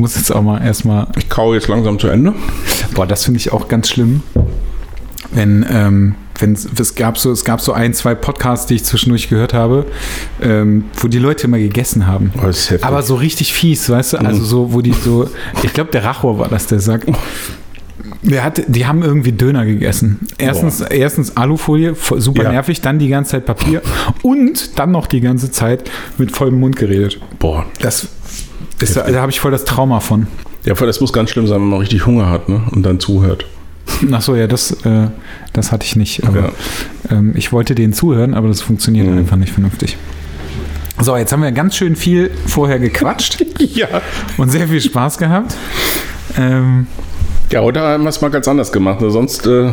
muss jetzt auch mal erstmal. Ich kaue jetzt langsam zu Ende. Boah, das finde ich auch ganz schlimm. Wenn, ähm, wenn es gab so, es gab so ein, zwei Podcasts, die ich zwischendurch gehört habe, ähm, wo die Leute immer gegessen haben. Oh. Aber so richtig fies, weißt du? Also so, wo die so, ich glaube, der Rachor war das, der sagt. Der hat, die haben irgendwie Döner gegessen. Erstens, erstens Alufolie, super Ja. nervig, dann die ganze Zeit Papier und dann noch die ganze Zeit mit vollem Mund geredet. Boah. Das ist, da, habe ich voll das Trauma von. Ja, voll, das muss ganz schlimm sein, wenn man richtig Hunger hat ne? und dann zuhört. Ach so, ja, das, äh, das hatte ich nicht. Aber Ja. ähm, ich wollte denen zuhören, aber das funktioniert Mhm. einfach nicht vernünftig. So, jetzt haben wir ganz schön viel vorher gequatscht Ja. und sehr viel Spaß gehabt. Ähm, Ja, heute haben wir es mal ganz anders gemacht. ne? Sonst äh,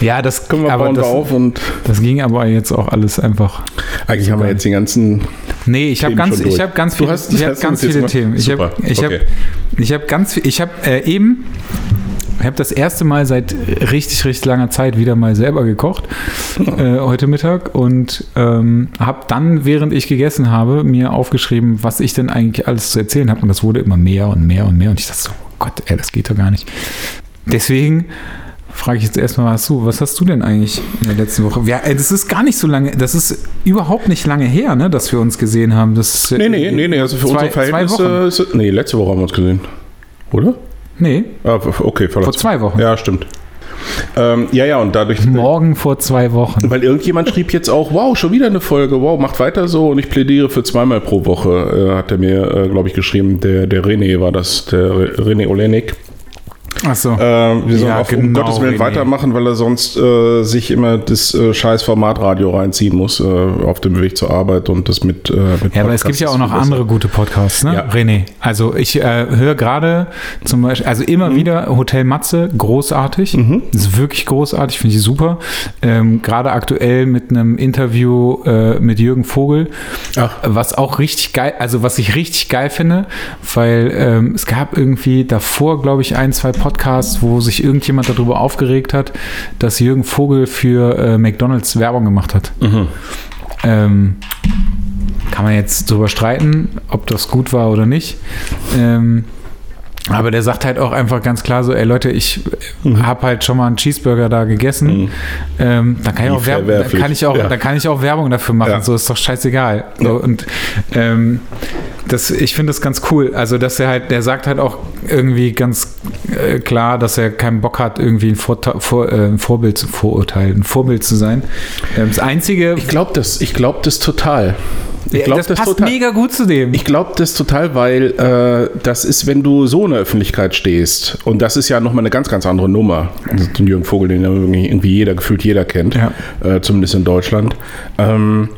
ja, das, können wir aber bauen das, drauf und das ging aber jetzt auch alles einfach. eigentlich haben wir jetzt den ganzen. Nee, ich habe ganz, ich habe ganz Du viele, hast- ich du ganz viele Themen. Ich habe, ich habe, okay. ich habe ganz viel, ich habe äh, eben, ich habe das erste Mal seit richtig, richtig langer Zeit wieder mal selber gekocht äh, heute Mittag und ähm, habe dann, während ich gegessen habe, mir aufgeschrieben, was ich denn eigentlich alles zu erzählen habe und das wurde immer mehr und mehr und mehr und ich dachte so, oh Gott, ey, das geht doch gar nicht. Deswegen frage ich jetzt erstmal was zu. Was hast du denn eigentlich in der letzten Woche? Ja, ey, das ist gar nicht so lange, das ist überhaupt nicht lange her, ne, dass wir uns gesehen haben. Das ist, Nee, nee, nee, nee, also für zwei, unsere zwei Verhältnisse. Wochen. ist es- nee, letzte Woche haben wir uns gesehen. Oder? Nee, Ah, okay, vor zwei Wochen. Ja, stimmt. Ähm, ja, ja, und dadurch. Morgen vor zwei Wochen. Weil irgendjemand schrieb jetzt auch, wow, schon wieder eine Folge, wow, macht weiter so und ich plädiere für zweimal pro Woche, äh, hat er mir, äh, glaube ich, geschrieben. Der, der René war das, der Re- René Olenek. Achso. Äh, wir sollen Ja, um genau, Gottes Willen weitermachen, weil er sonst äh, sich immer das äh, scheiß Formatradio reinziehen muss äh, auf dem Weg zur Arbeit und das mit, äh, mit Ja, aber es gibt Podcasts ja auch noch andere gute Podcasts, ne? Ja. René. Also ich äh, höre gerade zum Beispiel, also immer Mhm. wieder Hotel Matze, großartig. Das ist wirklich großartig, finde ich super. Ähm, gerade aktuell mit einem Interview äh, mit Jürgen Vogel, Ach. was auch richtig geil, also was ich richtig geil finde, weil ähm, es gab irgendwie davor, glaube ich, ein, zwei Podcasts, wo sich irgendjemand darüber aufgeregt hat, dass Jürgen Vogel für äh, McDonalds Werbung gemacht hat. Mhm. Ähm, kann man jetzt drüber streiten, ob das gut war oder nicht. Ähm, aber der sagt halt auch einfach ganz klar so, ey Leute, ich Mhm. habe halt schon mal einen Cheeseburger da gegessen. Ähm, dann kann ich auch Werbung, dann kann ich auch, Ja. dann kann ich auch Werbung dafür machen. Ja. So ist doch scheißegal. So, und ähm, das, ich finde das ganz cool. Also, dass er halt, der sagt halt auch irgendwie ganz äh, klar, dass er keinen Bock hat, irgendwie ein, Vorta- vor, äh, ein Vorbild zu verurteilen, ein Vorbild zu sein. Ähm, das Einzige, Ich glaube das, ich glaube das total. Ich Ja, glaube das passt total. mega gut zu dem. Ich glaube das total, weil äh, das ist, wenn du so in der Öffentlichkeit stehst, und das ist ja nochmal eine ganz, ganz andere Nummer. Also den Jürgen Vogel, den irgendwie jeder, gefühlt jeder kennt, Ja. äh, zumindest in Deutschland. Ähm,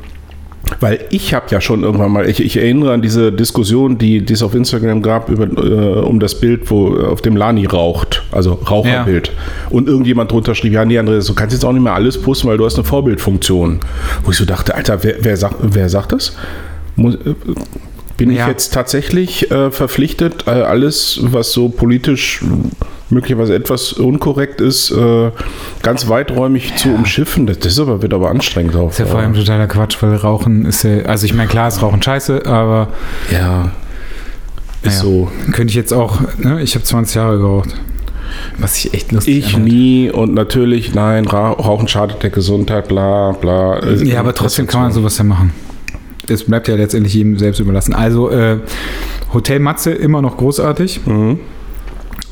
weil ich habe ja schon irgendwann mal, ich, ich erinnere an diese Diskussion, die, die es auf Instagram gab, über, äh, um das Bild, wo auf dem Lani raucht, also Raucherbild. Und irgendjemand drunter schrieb, ja, nee, Andreas, du kannst jetzt auch nicht mehr alles posten, weil du hast eine Vorbildfunktion. Wo ich so dachte, Alter, wer, wer, sagt, wer sagt das? Muss, äh, bin Ja. ich jetzt tatsächlich äh, verpflichtet, äh, alles, was so politisch möglicherweise etwas unkorrekt ist, äh, ganz weiträumig zu umschiffen? Das, ist aber, wird aber anstrengend auf. ist ja vor allem totaler Quatsch, weil Rauchen ist ja, also ich meine, klar ist Rauchen scheiße, aber Ja. Ist Naja. so. könnte ich jetzt auch, ne, ich habe 20 Jahre geraucht. Was ich echt lustig Ich fand. nie und natürlich, nein, Ra Rauchen schadet der Gesundheit, bla bla. Ja, aber trotzdem kann man sowas ja machen. Es bleibt ja letztendlich jedem selbst überlassen. Also, äh, Hotel Matze immer noch großartig. Mhm.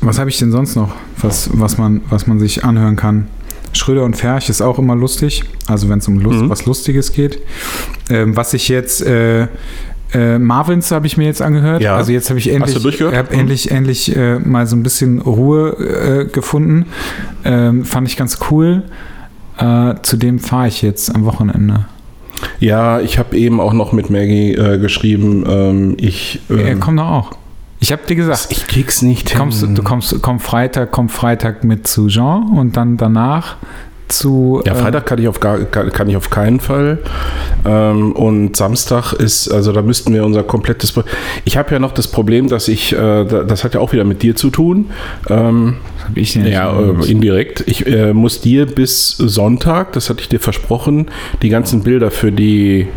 Was habe ich denn sonst noch, was, was, man, was man sich anhören kann? Schröder und Ferch ist auch immer lustig, also wenn es um Lust, Mhm. was Lustiges geht. Ähm, was ich jetzt, äh, äh, Marvins habe ich mir jetzt angehört. Ja. Also jetzt habe ich endlich, hab Mhm. endlich, endlich äh, mal so ein bisschen Ruhe äh, gefunden. Ähm, fand ich ganz cool. Äh, zudem fahre ich jetzt am Wochenende. Ja, ich habe eben auch noch mit Maggie äh, geschrieben, ähm, ich, Er ähm, kommt doch auch. Ich habe dir gesagt, ich krieg's nicht hin. kommst, du kommst, komm Freitag, komm Freitag mit zu Jean und dann danach zu. Ja, äh, Freitag kann ich auf, gar, kann, kann ich auf keinen Fall. Ähm, und Samstag ist, also da müssten wir unser komplettes. Pro- Ich habe ja noch das Problem, dass ich, äh, da- das hat ja auch wieder mit dir zu tun. Ähm, hab ich denn ja, äh, indirekt. Ich äh, muss dir bis Sonntag, das hatte ich dir versprochen, die ganzen Bilder für die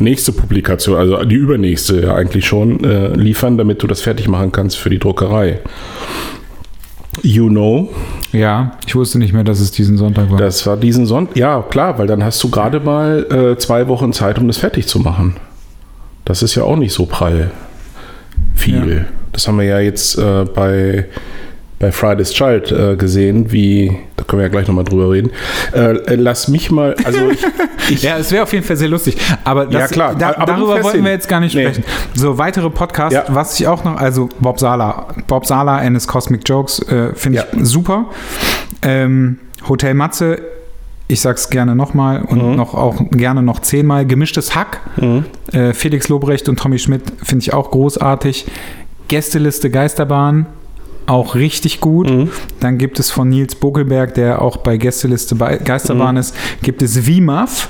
nächste Publikation, also die übernächste ja eigentlich schon, äh, liefern, damit du das fertig machen kannst für die Druckerei. You know, Ja, ich wusste nicht mehr, dass es diesen Sonntag war. das war diesen Sonntag. Ja, klar, weil dann hast du gerade mal äh, zwei Wochen Zeit, um das fertig zu machen. Das ist ja auch nicht so prall viel. Ja. Das haben wir ja jetzt äh, bei, bei Friday's Child äh, gesehen, wie, können wir ja gleich nochmal drüber reden. Äh, lass mich mal, also ich, ich Ja, es wäre auf jeden Fall sehr lustig. Aber das, Ja, klar. Da, Aber darüber wollten wir jetzt gar nicht Nee. sprechen. So, weitere Podcasts, Ja. was ich auch noch, also Bob Sala. Bob Sala and his Cosmic Jokes äh, finde Ja. ich super. Ähm, Hotel Matze, ich sag's gerne nochmal und Mhm. noch auch gerne noch zehnmal. Gemischtes Hack, äh, Felix Lobrecht und Tommy Schmidt finde ich auch großartig. Gästeliste Geisterbahn, auch richtig gut. Mhm. Dann gibt es von Nils Bokelberg, der auch bei Gästeliste bei Geisterbahn Mhm. ist, gibt es WIMAF.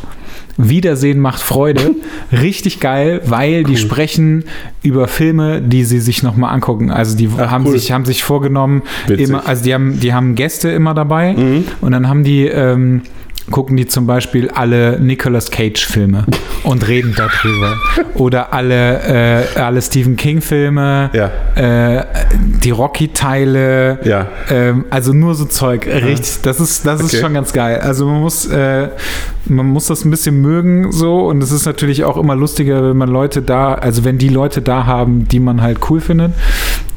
Wiedersehen macht Freude. Richtig geil, weil die sprechen über Filme, die sie sich nochmal angucken. Also die Ach, haben, cool. sich, haben sich vorgenommen, immer, also die haben, die haben Gäste immer dabei Mhm. und dann haben die, ähm, gucken die zum Beispiel alle Nicolas Cage-Filme und reden darüber. Oder alle, äh, alle Stephen King-Filme, Ja. äh, die Rocky-Teile, Ja. ähm, also nur so Zeug, richtig. Das ist, das ist Okay. schon ganz geil. Also man muss, äh, man muss das ein bisschen mögen so und es ist natürlich auch immer lustiger, wenn man Leute da, also wenn die Leute da haben, die man halt cool findet.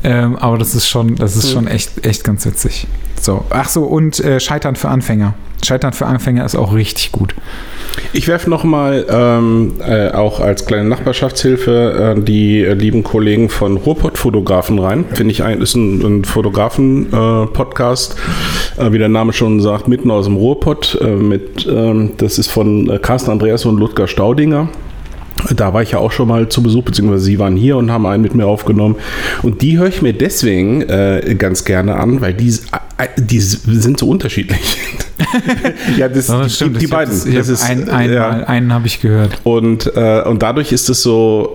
Ähm, aber das ist schon, das ist schon echt, echt ganz witzig. So, ach so und äh, Scheitern für Anfänger. Scheitern für Anfänger ist auch richtig gut. Ich werfe nochmal ähm, äh, auch als kleine Nachbarschaftshilfe äh, die äh, lieben Kollegen von Ruhrpott-Fotografen rein. Finde ich ein, ist ein, ein Fotografen-Podcast, äh, wie der Name schon sagt, mitten aus dem Ruhrpott. Äh, mit, ähm, das ist von äh, Carsten Andreas und Ludger Staudinger. Da war ich ja auch schon mal zu Besuch, beziehungsweise sie waren hier und haben einen mit mir aufgenommen. Und die höre ich mir deswegen äh, ganz gerne an, weil die, äh, die sind so unterschiedlich. ja, das, die, die, die hab beiden. das- das ist, ein, äh, einmal, ja. einen habe ich gehört. Und, äh, und dadurch ist es so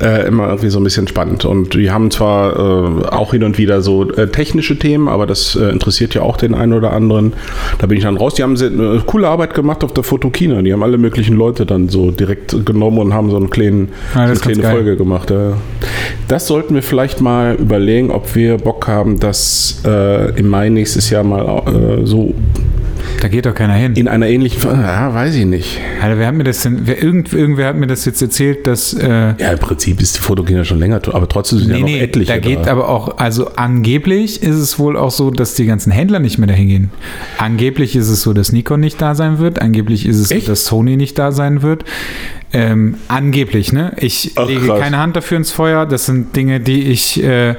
äh, äh, immer irgendwie so ein bisschen spannend. Und die haben zwar äh, auch hin und wieder so äh, technische Themen, aber das äh, interessiert ja auch den einen oder anderen. Da bin ich dann raus. Die haben sehr, eine coole Arbeit gemacht auf der Fotokina. Die haben alle möglichen Leute dann so direkt genommen und haben so einen kleinen, das so eine kleine. Folge gemacht. Das sollten wir vielleicht mal überlegen, ob wir Bock haben, das äh, im Mai nächstes Jahr mal äh, so Da geht doch keiner hin. in einer ähnlichen, ja, weiß ich nicht. Alter, wer hat mir das denn, wer, irgend, irgendwer hat mir das jetzt erzählt, dass, äh, Ja, im Prinzip ist die Fotokina schon länger, aber trotzdem sind ja nee, noch nee, etliche da geht da. aber auch, also angeblich ist es wohl auch so, dass die ganzen Händler nicht mehr dahin gehen. Angeblich ist es so, dass Nikon nicht da sein wird, angeblich ist es Echt? so, dass Sony nicht da sein wird. Ähm, angeblich, ne? Ich Ach, lege krass. keine Hand dafür ins Feuer. Das sind Dinge, die ich äh,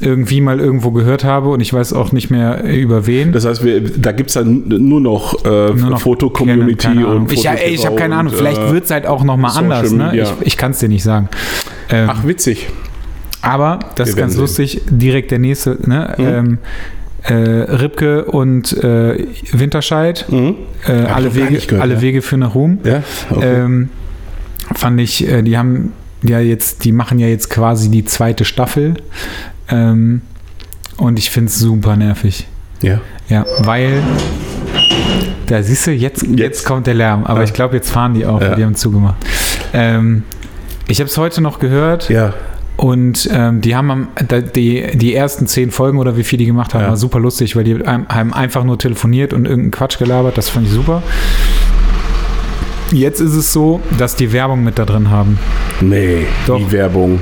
irgendwie mal irgendwo gehört habe und ich weiß auch nicht mehr äh, über wen. Das heißt, wir, da gibt es dann nur noch, äh, noch Foto-Community und Ich, ja, ey, ich habe keine Ahnung. und, Vielleicht äh, wird es halt auch nochmal anders. Ne? Ich, ich kann es dir nicht sagen. Ähm, Ach, witzig. aber das Wir ist ganz werden lustig. Direkt der nächste. Ne? Mhm. Ähm, äh, Ribke und äh, Winterscheid. Mhm. Äh, alle, Wege, gehört, alle ja. Wege führen nach Ruhm. Ja, okay. Ähm, fand ich, äh, die haben ja jetzt, die machen ja jetzt quasi die zweite Staffel. Ähm, und ich finde es super nervig. ja. Ja, weil da siehst du, jetzt, jetzt, Jetzt. kommt der Lärm, aber Ja. ich glaube, jetzt fahren die auch, Ja. die haben zugemacht. Ähm, ich habe es heute noch gehört ja. und ähm, die haben am, die, die ersten zehn Folgen oder wie viel die gemacht haben, Ja. war super lustig, weil die haben einfach nur telefoniert und irgendeinen Quatsch gelabert, das fand ich super. Jetzt ist es so, dass die Werbung mit da drin haben. Nee, Doch. die Werbung.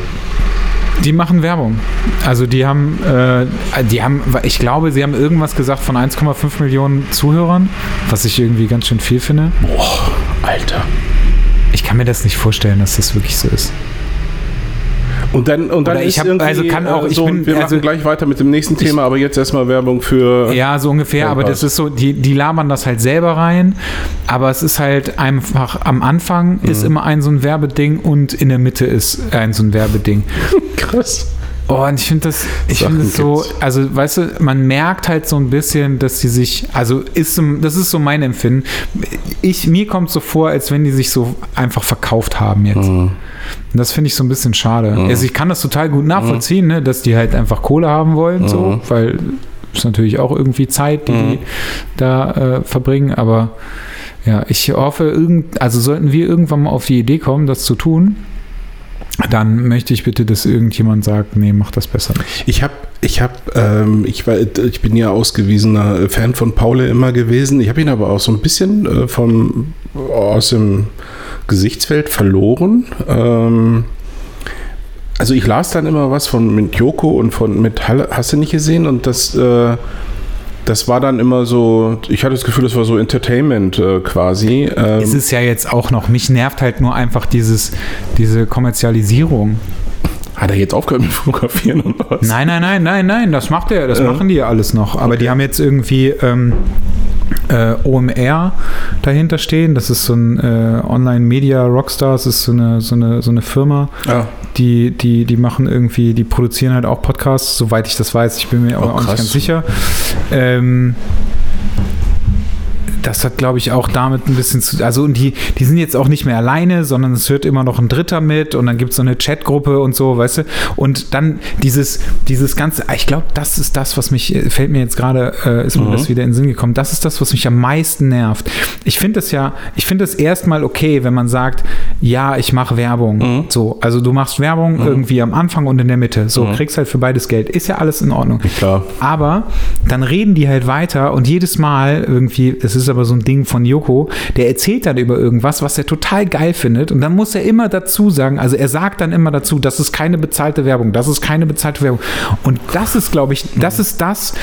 Die machen Werbung. Also die haben, äh, die haben, ich glaube, sie haben irgendwas gesagt von 1,5 Millionen Zuhörern, was ich irgendwie ganz schön viel finde. Boah, Alter. Ich kann mir das nicht vorstellen, dass das wirklich so ist. Und dann, und dann Oder ich ist hab- irgendwie, also kann auch- äh, ich so, bin- wir also- machen gleich weiter mit dem nächsten Thema, aber jetzt erstmal Werbung für... Ja, so ungefähr, aber das ist so, die, die labern das halt selber rein, aber es ist halt einfach, am Anfang ist Mhm. immer ein so ein Werbeding und in der Mitte ist ein so ein Werbeding. Krass. Oh, und ich finde das, ich finde so, also weißt du, man merkt halt so ein bisschen, dass die sich, also ist, das ist so mein Empfinden. Ich, mir kommt so vor, als wenn die sich so einfach verkauft haben jetzt. Mhm. Und das finde ich so ein bisschen schade. Also ich kann das total gut nachvollziehen, ne, dass die halt einfach Kohle haben wollen, Mhm. so, weil ist natürlich auch irgendwie Zeit, die die da äh, verbringen, aber Ja, ich hoffe, irgend, also sollten wir irgendwann mal auf die Idee kommen, das zu tun, dann möchte ich bitte, dass irgendjemand sagt, nee, mach das besser. Ich habe, ich habe, ähm, ich war, ich bin ja ausgewiesener Fan von Paul immer gewesen. Ich habe ihn aber auch so ein bisschen äh, vom aus dem Gesichtsfeld verloren. Ähm, also ich las dann immer was von mit Joko und von mit Halle, hast du nicht gesehen? Und das, äh, das war dann immer so, ich hatte das Gefühl, das war so Entertainment äh, quasi. Ähm, Es ist ja jetzt auch noch, mich nervt halt nur einfach dieses, diese Kommerzialisierung. hat er jetzt aufgehört mit Fotografieren und was? Nein, nein, nein, nein, nein, das macht er, das Ja. machen die ja alles noch. Aber die haben jetzt irgendwie ähm, äh, OMR dahinter stehen. Das ist so ein äh, Online-Media-Rockstar, das ist so eine, so eine, so eine Firma, Ah, die, die, die machen irgendwie, die produzieren halt auch Podcasts, soweit ich das weiß. Ich bin mir aber Oh, auch nicht krass. ganz sicher. Ähm, das hat, glaube ich, auch damit ein bisschen zu. Also, und die, die sind jetzt auch nicht mehr alleine, sondern es hört immer noch ein Dritter mit und dann gibt es so eine Chatgruppe und so, weißt du? Und dann dieses, dieses ganze, ich glaube, das ist das, was mich, äh, fällt mir jetzt gerade, äh, ist mir Mhm. das wieder in den Sinn gekommen, das ist das, was mich am meisten nervt. Ich finde das ja, ich finde es erstmal okay, wenn man sagt, ja, ich mache Werbung. Mhm. So, also du machst Werbung irgendwie am Anfang und in der Mitte. So, kriegst halt für beides Geld. Ist ja alles in Ordnung. klar. Aber dann reden die halt weiter und jedes Mal irgendwie, das ist aber so ein Ding von Joko, der erzählt dann über irgendwas, was er total geil findet und dann muss er immer dazu sagen, also er sagt dann immer dazu, das ist keine bezahlte Werbung, das ist keine bezahlte Werbung. Und das ist, glaube ich, das ist das,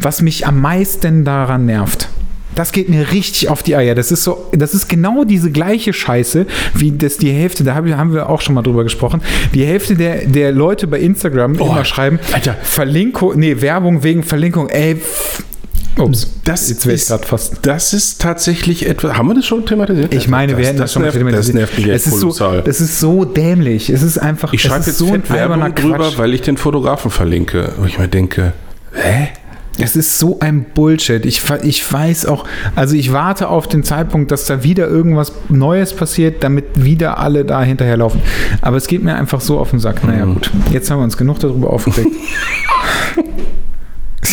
was mich am meisten daran nervt. Das geht mir richtig auf die Eier. Das ist so, das ist genau diese gleiche Scheiße, wie das die Hälfte, da haben wir- auch schon mal drüber gesprochen, die Hälfte der, der Leute bei Instagram immer schreiben, Alter. Verlinkung, nee, Werbung wegen Verlinkung, ey. Ups, Das jetzt wäre ich ist- gerade fast. Das ist tatsächlich etwas. Haben wir das schon thematisiert? Ich meine, wir hätten das, schon mal nervt, Das nervt mich es ist so. Das ist so dämlich. Es ist einfach. Ich schreibe jetzt so ein Werbung drüber, weil ich den Fotografen verlinke. Wo ich mir denke, hä? Es ist so ein Bullshit. Ich, ich weiß auch, also ich warte auf den Zeitpunkt, dass da wieder irgendwas Neues passiert, damit wieder alle da hinterherlaufen. Aber es geht mir einfach so auf den Sack. Naja, Mhm. gut. Jetzt haben wir uns genug darüber aufgeregt.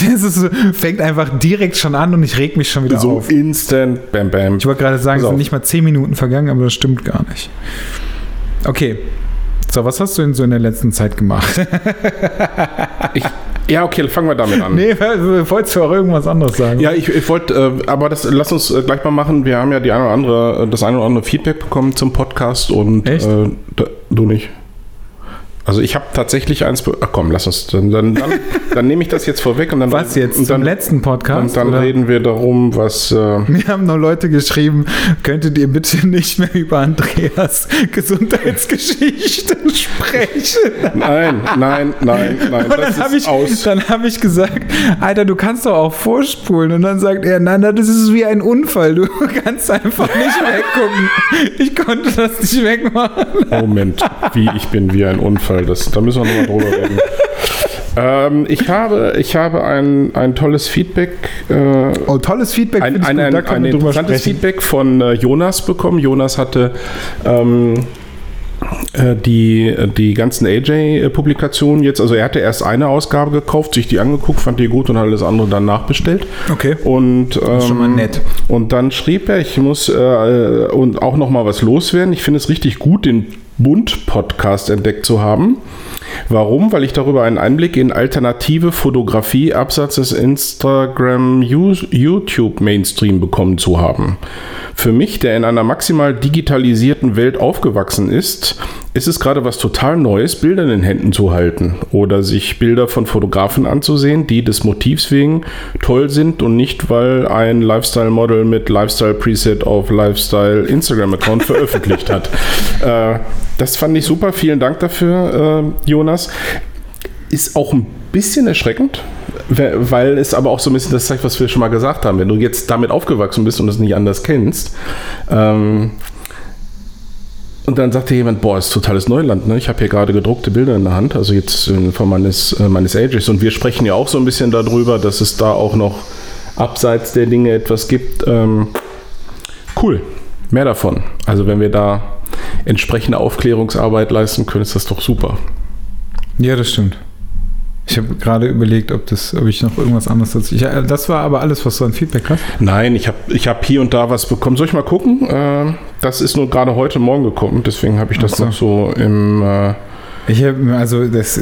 es so, fängt einfach direkt schon an und ich reg mich schon wieder So auf. instant, bam, bam. Ich wollte gerade sagen, es sind nicht mal zehn Minuten vergangen, aber das stimmt gar nicht. Okay. So, was hast du denn so in der letzten Zeit gemacht? Ich, ja, okay, fangen wir damit an. nee, wolltest du auch irgendwas anderes sagen? Ja, ich, ich wollte, äh, aber das lass uns äh, gleich mal machen. Wir haben ja die eine oder andere, äh, das eine oder andere Feedback bekommen zum Podcast und? Äh, du nicht. Also ich habe tatsächlich eins. Ach komm, lass uns. Dann, dann, dann, dann nehme ich das jetzt vorweg und dann. Was jetzt? Und Zum dann, letzten Podcast? und dann oder? reden wir darum, was. Äh, Mir haben noch Leute geschrieben, könntet ihr bitte nicht mehr über Andreas Gesundheitsgeschichten sprechen? nein, nein, nein, nein. Und dann habe ich, aus. dann hab ich gesagt, Alter, du kannst doch auch vorspulen. Und dann sagt er, nein, nein, das ist wie ein Unfall. Du kannst einfach nicht weggucken. Ich konnte das nicht wegmachen. Moment, wie ich bin wie ein Unfall. Das, da müssen wir nochmal drüber reden. ähm, ich habe, ich habe ein, ein tolles Feedback, äh, Oh, tolles Feedback. ein, ein, ein, ein drüber interessantes. Feedback von äh, Jonas bekommen. Jonas hatte ähm, äh, die, die ganzen AJ-Publikationen jetzt, also er hatte erst eine Ausgabe gekauft, sich die angeguckt, fand die gut und hat alles andere dann nachbestellt. Okay. Und, ähm, ist schon mal nett. Und dann schrieb er, ich muss äh, und auch noch mal was loswerden. Ich finde es richtig gut, den Bund-Podcast entdeckt zu haben. Warum? Weil ich darüber einen Einblick in alternative Fotografie abseits des Instagram, YouTube Mainstream bekommen zu haben. Für mich, der in einer maximal digitalisierten Welt aufgewachsen ist, ist es gerade was total Neues, Bilder in den Händen zu halten oder sich Bilder von Fotografen anzusehen, die des Motivs wegen toll sind und nicht, weil ein Lifestyle-Model mit Lifestyle-Preset auf Lifestyle-Instagram-Account veröffentlicht hat. Äh, das fand ich super. Vielen Dank dafür, äh, Jonas. Ist auch ein bisschen erschreckend, we- weil es aber auch so ein bisschen das zeigt, was wir schon mal gesagt haben. Wenn du jetzt damit aufgewachsen bist und es nicht anders kennst, ähm, und dann sagte jemand, boah, ist totales Neuland, ne? Ich habe hier gerade gedruckte Bilder in der Hand, also jetzt in Form meines, äh, meines Ages. Und wir sprechen ja auch so ein bisschen darüber, dass es da auch noch abseits der Dinge etwas gibt. Ähm, cool, mehr davon. Also wenn wir da entsprechende Aufklärungsarbeit leisten können, ist das doch super. Ja, das stimmt. Ich habe gerade überlegt, ob, das, ob ich noch irgendwas anderes dazu. Ich, äh, das war aber alles, was du an Feedback hast. Nein, ich habe ich hab hier und da was bekommen. Soll ich mal gucken? Äh, das ist nur gerade heute Morgen gekommen, deswegen habe ich das so. noch so im. Äh Ich habe also das.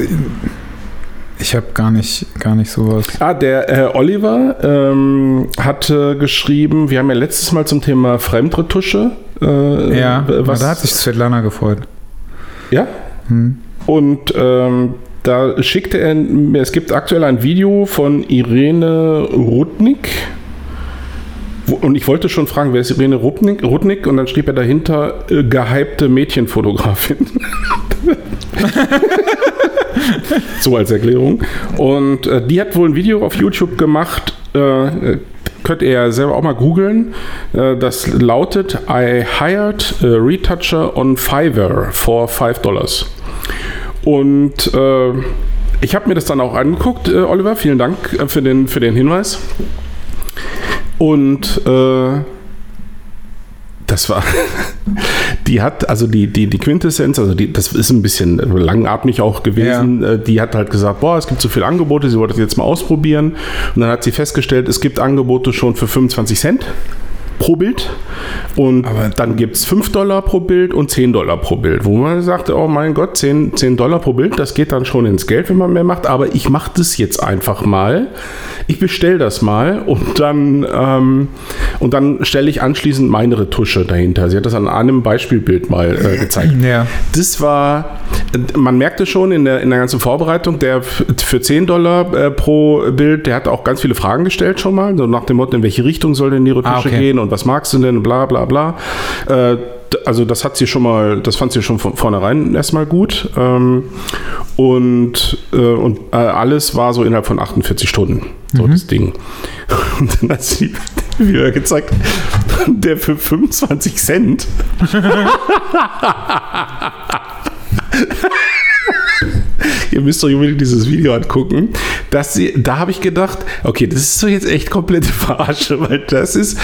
Ich habe gar nicht, gar nicht sowas. ah, der äh, Oliver ähm, hatte geschrieben, wir haben ja letztes Mal zum Thema Fremdretusche. Äh, Ja, was, da hat sich Svetlana gefreut. ja? Hm. Und ähm, da schickte er, mir- es gibt aktuell ein Video von Irene Rudnick. Und ich wollte schon fragen, wer ist Irene Rudnick? Rudnick und dann schrieb er dahinter, äh, gehypte Mädchenfotografin. so als Erklärung. Und äh, die hat wohl ein Video auf YouTube gemacht, äh, könnt ihr ja selber auch mal googeln. Äh, das lautet, I hired a retoucher on Fiverr for 5 Dollars. Und äh, ich habe mir das dann auch angeguckt, äh, Oliver. Vielen Dank äh, für, den, für den Hinweis. Und äh, das war, die hat, also die, die, die Quintessenz, also die, das ist ein bisschen langatmig auch gewesen. Äh, Die hat halt gesagt, boah, es gibt so viele Angebote, sie wollte das jetzt mal ausprobieren. Und dann hat sie festgestellt, es gibt Angebote schon für 25 Cent pro Bild. Und Aber- dann gibt es 5 Dollar pro Bild und 10 Dollar pro Bild. Wo man sagte, oh mein Gott, 10, 10 Dollar pro Bild, das geht dann schon ins Geld, wenn man mehr macht. Aber ich mache das jetzt einfach mal. Ich bestelle das mal und dann, ähm, und dann stelle ich anschließend meine Retusche dahinter. Sie hat das an einem Beispielbild mal äh, gezeigt. Ja. Das war, man merkte schon in der, in der ganzen Vorbereitung, der für 10 Dollar äh, pro Bild, der hat auch ganz viele Fragen gestellt schon mal, so nach dem Motto, in welche Richtung soll denn die Retusche Ah, okay. gehen und was magst du denn, bla bla bla. Äh, also das hat sie schon mal, das fand sie schon von vornherein erstmal gut. Ähm, und äh, und äh, alles war so innerhalb von 48 Stunden, so das Ding. Und dann hat sie wieder gezeigt, der für 25 Cent Ihr müsst euch unbedingt dieses Video angucken. Dass sie, da habe ich gedacht, okay, das ist so jetzt echt komplette Verarsche, weil das ist.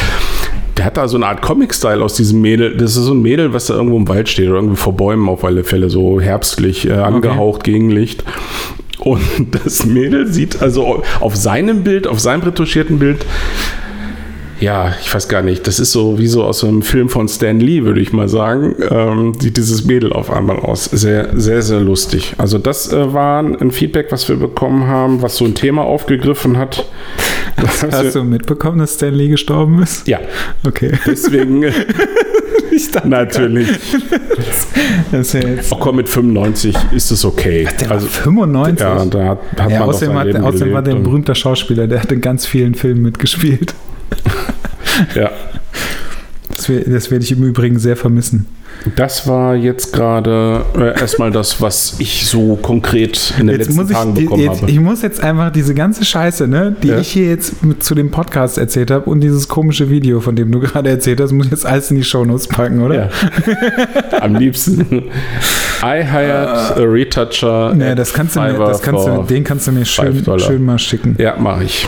Der hat da so eine Art Comic-Style aus diesem Mädel. Das ist so ein Mädel, was da irgendwo im Wald steht oder irgendwie vor Bäumen auf alle Fälle, so herbstlich äh, angehaucht, Gegenlicht. Und das Mädel sieht also auf seinem Bild, auf seinem retuschierten Bild, ja, ich weiß gar nicht. Das ist so wie so aus einem Film von Stan Lee, würde ich mal sagen. Ähm, sieht dieses Mädel auf einmal aus. Sehr, sehr, sehr lustig. Also das äh, war ein Feedback, was wir bekommen haben, was so ein Thema aufgegriffen hat. Was Hast du mitbekommen, dass Stan Lee gestorben ist? ja, Okay. deswegen äh, Ich dachte, natürlich. das ja jetzt. Auch komm, mit 95 ist es okay. Der also, war 95. ja, da hat, hat ja, man außerdem, hat, außerdem war der ein berühmter Schauspieler, der hat in ganz vielen Filmen mitgespielt. Ja, Das, das werde ich im Übrigen sehr vermissen. das war jetzt gerade äh, erstmal das, was ich so konkret in den Jetzt letzten muss ich, Tagen die- bekommen jetzt, habe. ich muss jetzt einfach diese ganze Scheiße, ne, die Ja. ich hier jetzt mit, zu dem Podcast erzählt habe und dieses komische Video, von dem du gerade erzählt hast, muss ich jetzt alles in die Shownotes packen, oder? Ja. Am liebsten. I hired a retoucher. Nee, at das kannst du mir, das kannst du, den kannst du mir schön, schön mal schicken. Ja, mache ich.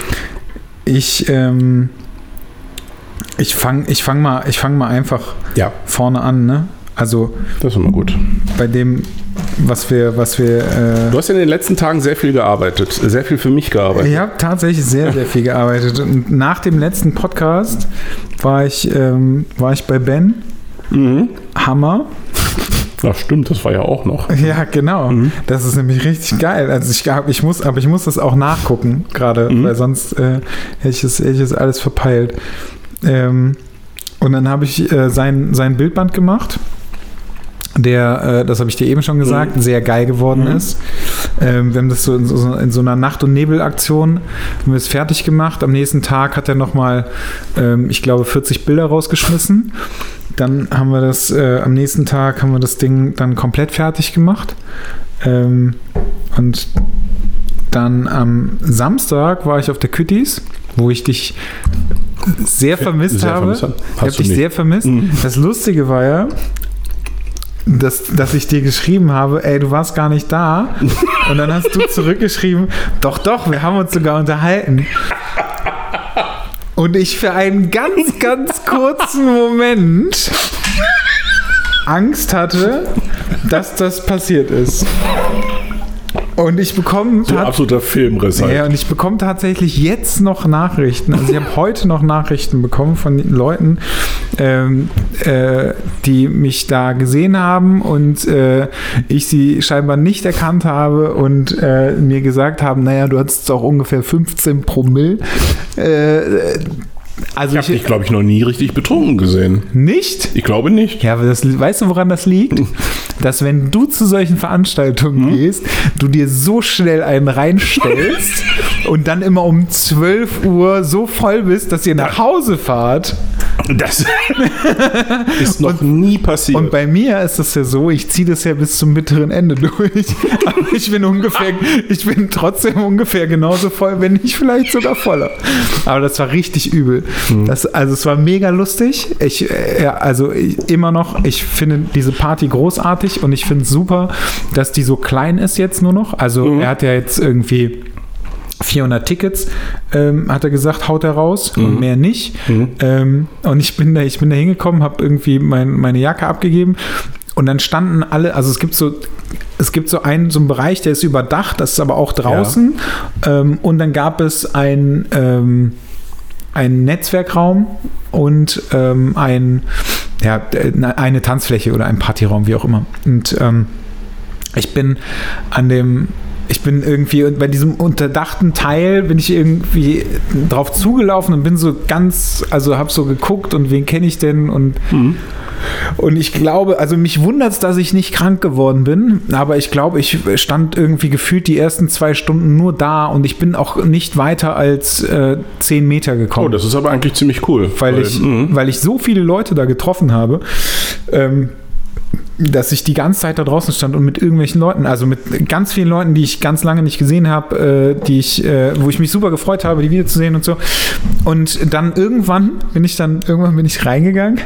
Ich, ähm, ich fange ich fang mal, ich fang mal einfach Ja, vorne an, ne? Also das ist immer gut. bei dem, was wir, was wir, äh, Du hast in den letzten Tagen sehr viel gearbeitet. Sehr viel für mich gearbeitet. Ich habe tatsächlich sehr, sehr viel gearbeitet. Und nach dem letzten Podcast war ich, ähm, war ich bei Ben. Mhm. Hammer. Ach, stimmt, das war ja auch noch. Ja, genau. Das ist nämlich richtig geil. Also ich, ich muss, aber ich muss das auch nachgucken, gerade, weil sonst äh, hätte, ich es, hätte ich es alles verpeilt. Ähm, und dann habe ich äh, sein, sein Bildband gemacht, der, äh, das habe ich dir eben schon gesagt, sehr geil geworden ist. Ähm, wir haben das so in, so in so einer Nacht- und Nebelaktion haben wir es fertig gemacht. Am nächsten Tag hat er nochmal, ähm, ich glaube, 40 Bilder rausgeschmissen. Dann haben wir das, äh, am nächsten Tag haben wir das Ding dann komplett fertig gemacht. Ähm, und dann am Samstag war ich auf der Küttis, wo ich dich sehr vermisst Sehr habe. vermisst. Ich habe dich nicht. sehr vermisst. Das Lustige war ja, dass, dass ich dir geschrieben habe, ey, du warst gar nicht da. Und dann hast du zurückgeschrieben, doch, doch, wir haben uns sogar unterhalten. Und ich für einen ganz, ganz kurzen Moment Angst hatte, dass das passiert ist. Und ich bekomme So ein absoluter Filmriss halt. ja, und ich bekomme tatsächlich jetzt noch Nachrichten. Also ich habe heute noch Nachrichten bekommen von den Leuten, ähm, äh, die mich da gesehen haben und äh, ich sie scheinbar nicht erkannt habe und äh, mir gesagt haben, naja, du hattest auch ungefähr 15 Promille. Also Ich habe dich, glaube ich, noch nie richtig betrunken gesehen. nicht? Ich glaube nicht. Ja, aber das, weißt du, woran das liegt? Dass wenn du zu solchen Veranstaltungen gehst, du dir so schnell einen reinstellst und dann immer um 12 Uhr so voll bist, dass ihr nach Hause fahrt. Das ist noch nie passiert. Und bei mir ist das ja so, ich ziehe das ja bis zum bitteren Ende durch. Aber ich bin ungefähr, ich bin trotzdem ungefähr genauso voll, wenn nicht vielleicht sogar voller. Aber das war richtig übel. Das, also es war mega lustig. Ich, äh, also ich, immer noch, ich finde diese Party großartig und ich finde es super, dass die so klein ist jetzt nur noch. Also er hat ja jetzt irgendwie 400 Tickets, ähm, hat er gesagt, haut er raus und mehr nicht. Ähm, und ich bin da, ich bin da hingekommen, habe irgendwie mein, meine Jacke abgegeben und dann standen alle, also es gibt so, es gibt so einen, so einen Bereich, der ist überdacht, das ist aber auch draußen. Ähm, und dann gab es ein, ähm, einen Netzwerkraum und ähm, ein, ja, eine Tanzfläche oder ein Partyraum, wie auch immer. Und ähm, ich bin an dem, ich bin irgendwie bei diesem unterdachten Teil bin ich irgendwie drauf zugelaufen und bin so ganz, also habe so geguckt und wen kenne ich denn und und ich glaube, also mich wundert es, dass ich nicht krank geworden bin, aber ich glaube, ich stand irgendwie gefühlt die ersten zwei Stunden nur da und ich bin auch nicht weiter als äh, zehn Meter gekommen oh, das ist aber eigentlich ziemlich cool. weil ich, mhm. weil ich so viele Leute da getroffen habe, ähm, dass ich die ganze Zeit da draußen stand und mit irgendwelchen Leuten, also mit ganz vielen Leuten, die ich ganz lange nicht gesehen habe, äh, die ich, äh, wo ich mich super gefreut habe, die wiederzusehen und so. Und dann irgendwann bin ich dann, irgendwann bin ich reingegangen.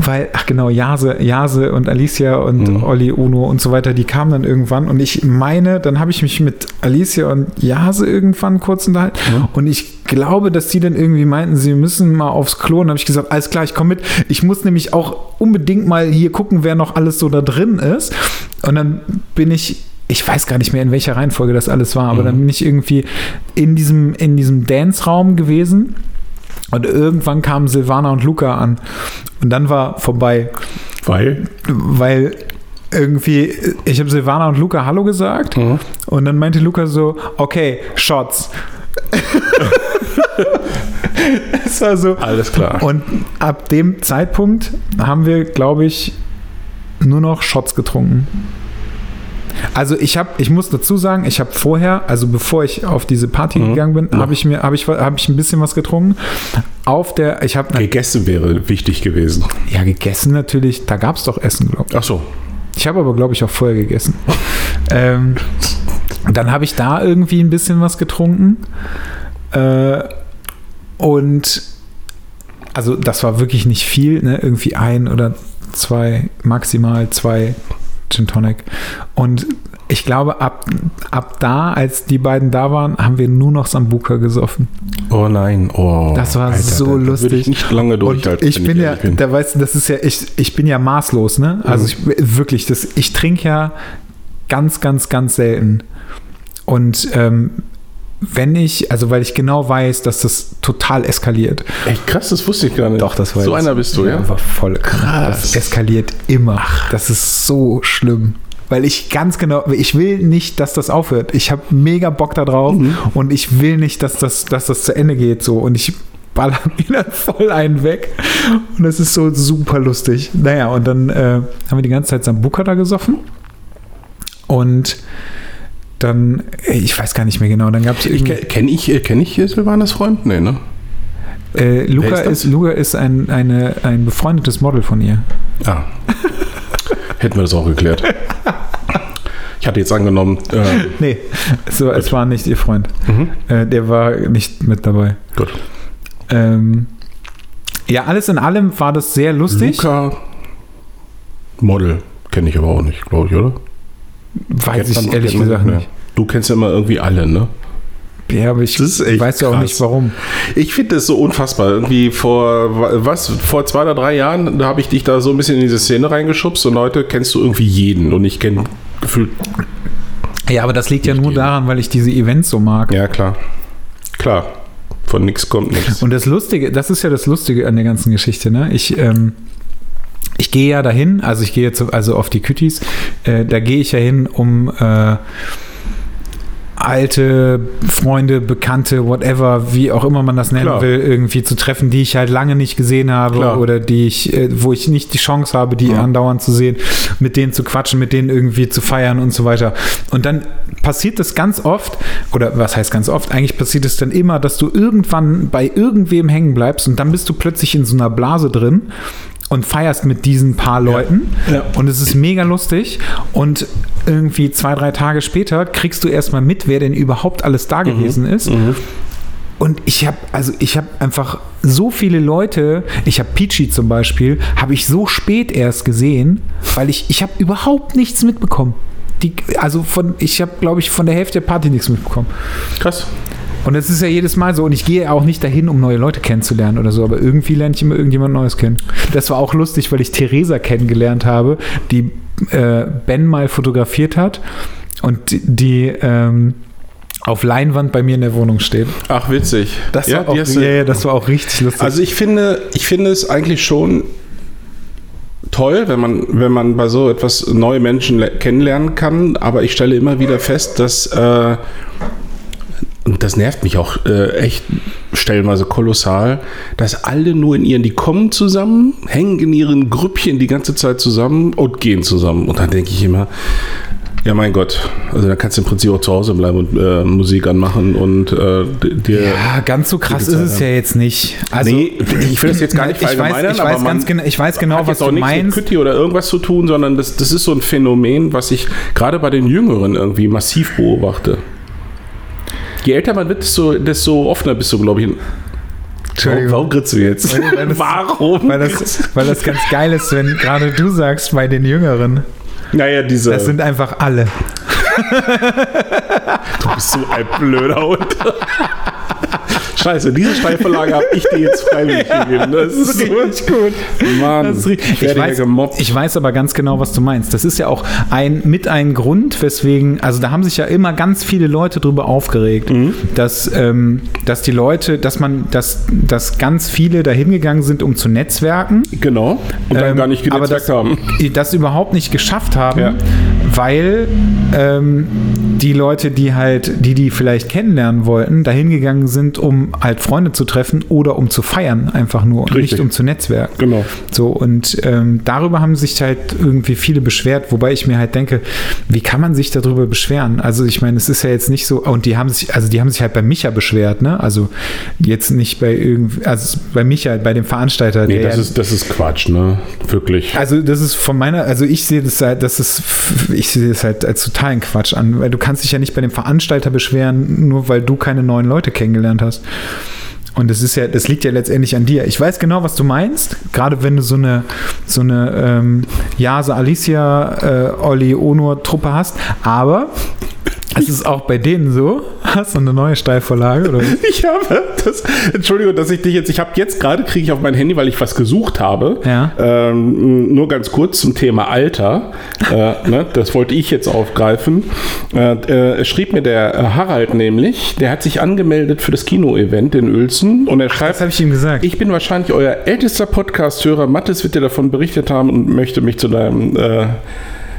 Weil, ach genau, Jase, Jase und Alicia und Mhm. Olli, Uno und so weiter, die kamen dann irgendwann und ich meine, dann habe ich mich mit Alicia und Jase irgendwann kurz unterhalten und ich glaube, dass die dann irgendwie meinten, sie müssen mal aufs Klo und habe ich gesagt, alles klar, ich komme mit. Ich muss nämlich auch unbedingt mal hier gucken, wer noch alles so da drin ist. Und dann bin ich ich weiß gar nicht mehr, in welcher Reihenfolge das alles war, aber dann bin ich irgendwie in diesem, in diesem Dance-Raum gewesen. Und irgendwann kamen Silvana und Luca an. Und dann war vorbei, Weil? weil irgendwie, ich habe Silvana und Luca Hallo gesagt. Mhm. Und dann meinte Luca so, okay, Shots. es war so. Alles klar. Und ab dem Zeitpunkt haben wir, glaube ich, nur noch Shots getrunken. Also ich habe, ich muss dazu sagen, ich habe vorher, also bevor ich auf diese Party Mhm. gegangen bin, Ja. habe ich mir, habe ich, habe ich ein bisschen was getrunken. Auf der, ich habe Gegessen wäre wichtig gewesen. ja gegessen natürlich. Da gab es doch Essen, glaube ich. Ach so. Ich habe aber glaube ich auch vorher gegessen. ähm, dann habe ich da irgendwie ein bisschen was getrunken äh, und also das war wirklich nicht viel, ne? irgendwie ein oder zwei, maximal zwei Gin Tonic. Und ich glaube, ab, ab da, als die beiden da waren, haben wir nur noch Sambuka gesoffen. Oh nein. Oh. Das war so da, lustig. Würde ich nicht lange durchhalten. ich bin ja, bin. da weißt du, das ist ja, ich, ich bin ja maßlos, ne? Also ich wirklich, das, ich trinke ja ganz, ganz, ganz selten. Und ähm, wenn ich, also weil ich genau weiß, dass das total eskaliert. Echt krass, das wusste ich gar nicht. Doch, das war So einer bist du, ja? war voll Krass. Das eskaliert immer. Das ist so schlimm. Weil ich ganz genau, ich will nicht, dass das aufhört. Ich habe mega Bock da drauf Mhm. und ich will nicht, dass das, dass das zu Ende geht so. Und ich baller mir dann voll einen weg. Und das ist so super lustig. Naja, und dann äh, haben wir die ganze Zeit Sambuka da gesoffen. Und dann, ich weiß gar nicht mehr genau, dann gab es irgendwie. Kenne ich, äh, kenn ich hier Silvanas Freund? Nee, ne? Äh, Luca, ist ist, Luca ist ein, eine, ein befreundetes Model von ihr. Ah. Hätten wir das auch geklärt. Ich hatte jetzt angenommen, äh, Nee, so, es war nicht ihr Freund. mhm. Äh, der war nicht mit dabei. gut. Ähm, ja, alles in allem war das sehr lustig. Luca Model kenne ich aber auch nicht, glaube ich, oder? Weiß ich ehrlich gesagt nicht. Du kennst ja immer irgendwie alle, ne? Ja, aber ich Das ist echt weiß ja auch krass. nicht warum. Ich finde das so unfassbar. Irgendwie vor, was, vor zwei oder drei Jahren, da habe ich dich da so ein bisschen in diese Szene reingeschubst und heute kennst du irgendwie jeden und ich kenne gefühlt Ja, aber das liegt ja nur geben. daran, weil ich diese Events so mag. Ja, klar. Klar. Von nichts kommt nichts. Und das Lustige, das ist ja das Lustige an der ganzen Geschichte, ne? Ich, ähm, ich gehe ja dahin, also ich gehe jetzt also auf die Kütis, äh, da gehe ich ja hin, um äh, alte Freunde, Bekannte, whatever, wie auch immer man das nennen Klar. will, irgendwie zu treffen, die ich halt lange nicht gesehen habe Klar. oder die ich, äh, wo ich nicht die Chance habe, die Ja. andauernd zu sehen, mit denen zu quatschen, mit denen irgendwie zu feiern und so weiter. Und dann passiert es ganz oft, oder was heißt ganz oft, eigentlich passiert es dann immer, dass du irgendwann bei irgendwem hängen bleibst und dann bist du plötzlich in so einer Blase drin und feierst mit diesen paar Leuten Ja. und es ist mega lustig und irgendwie zwei, drei Tage später kriegst du erstmal mit, wer denn überhaupt alles da gewesen ist. Und ich habe, also ich habe einfach so viele Leute, ich habe Peachy zum Beispiel, habe ich so spät erst gesehen, weil ich, ich habe überhaupt nichts mitbekommen. Die, also von, ich habe, glaube ich, von der Hälfte der Party nichts mitbekommen. Krass. Und das ist ja jedes Mal so. Und ich gehe auch nicht dahin, um neue Leute kennenzulernen oder so. Aber irgendwie lerne ich immer irgendjemand Neues kennen. Das war auch lustig, weil ich Theresa kennengelernt habe, die äh, Ben mal fotografiert hat und die, die ähm, auf Leinwand bei mir in der Wohnung steht. Ach, witzig. Das, Ja, war, auch, ja, ja, das war auch richtig lustig. Also ich finde, ich finde es eigentlich schon toll, wenn man, wenn man bei so etwas neue Menschen le- kennenlernen kann, aber ich stelle immer wieder fest, dass äh, und das nervt mich auch äh, echt stellenweise kolossal, dass alle nur in ihren, die kommen zusammen, hängen in ihren Grüppchen die ganze Zeit zusammen und gehen zusammen. Und dann denke ich immer, ja mein Gott, also da kannst du im Prinzip auch zu Hause bleiben und äh, Musik anmachen und äh, dir ja, ganz so krass ist es haben. ja jetzt nicht. Also, nee, ich will das jetzt gar nicht ich weiß, ich weiß, ganz genau, ich weiß genau, was auch du nichts meinst. mit Kütti oder irgendwas zu tun, sondern das, das ist so ein Phänomen, was ich gerade bei den Jüngeren irgendwie massiv beobachte. Je älter man wird, desto, desto offener bist du, glaube ich. Warum, warum gritzt du jetzt? Weil das- warum? Weil das, weil das ganz geil ist, wenn gerade du sagst, bei den Jüngeren, naja, diese. das sind einfach alle. du bist so ein blöder Hund. Scheiße, diese Steilvorlage habe ich dir jetzt freiwillig gegeben. Das ist so gut. Mann, Das ist richtig- ich werde ich, weiß, gemobbt. ich weiß aber ganz genau, was du meinst. Das ist ja auch ein, mit ein Grund, weswegen, also da haben sich ja immer ganz viele Leute drüber aufgeregt, Mhm. dass, ähm, dass die Leute, dass man, dass, dass ganz viele da hingegangen sind, um zu netzwerken. genau. Und dann Ähm, gar nicht aber genetzwerkt das, haben. das überhaupt nicht geschafft haben, Ja. Weil ähm, die Leute, die halt, die die vielleicht kennenlernen wollten, dahin gegangen sind, um halt Freunde zu treffen oder um zu feiern, einfach nur und Richtig. nicht um zu netzwerken. Genau. So, und ähm, darüber haben sich halt irgendwie viele beschwert, wobei ich mir halt denke, wie kann man sich darüber beschweren? Also ich meine, es ist ja jetzt nicht so, und die haben sich, also die haben sich halt bei Micha beschwert, ne? Also jetzt nicht bei irgendwie, also bei Micha, bei dem Veranstalter. Nee, das ja- ist, das ist Quatsch, ne? Wirklich. also das ist von meiner, also ich sehe das halt, das ist, ich sehe das halt als totalen Quatsch an, weil du kannst dich ja nicht bei dem Veranstalter beschweren, nur weil du keine neuen Leute kennengelernt hast. Und das ist ja, das liegt ja letztendlich an dir. Ich weiß genau, was du meinst, gerade wenn du so eine, so eine ähm, Jase Alicia, äh, Olli Onur Truppe hast, aber es ist auch bei denen so. Hast du eine neue Steilvorlage oder? Ich habe das, Entschuldigung, dass ich dich jetzt, ich habe jetzt gerade, kriege ich auf mein Handy, weil ich was gesucht habe. Ja. Ähm, nur ganz kurz zum Thema Alter. äh, ne, das wollte ich jetzt aufgreifen. Äh, äh, es schrieb mir der äh, Harald nämlich, der hat sich angemeldet für das Kino-Event in Uelzen und er Das schreibt, habe ich ihm gesagt. ich bin wahrscheinlich euer ältester Podcast-Hörer. Mattes wird dir davon berichtet haben und möchte mich zu deinem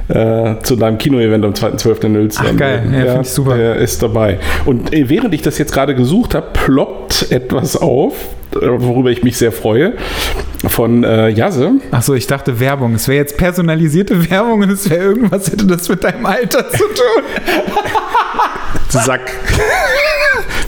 äh, zu deinem Kino-Event am 2.12. in Uelzen. Ach, geil. anmelden. Ja, find ich super. Er ist dabei. Und äh, während ich das jetzt gerade gesucht habe, ploppt etwas auf, äh, worüber ich mich sehr freue, von äh, Jase. Achso, ich dachte Werbung. Es wäre jetzt personalisierte Werbung und es wäre irgendwas, hätte das mit deinem Alter zu tun. Sack.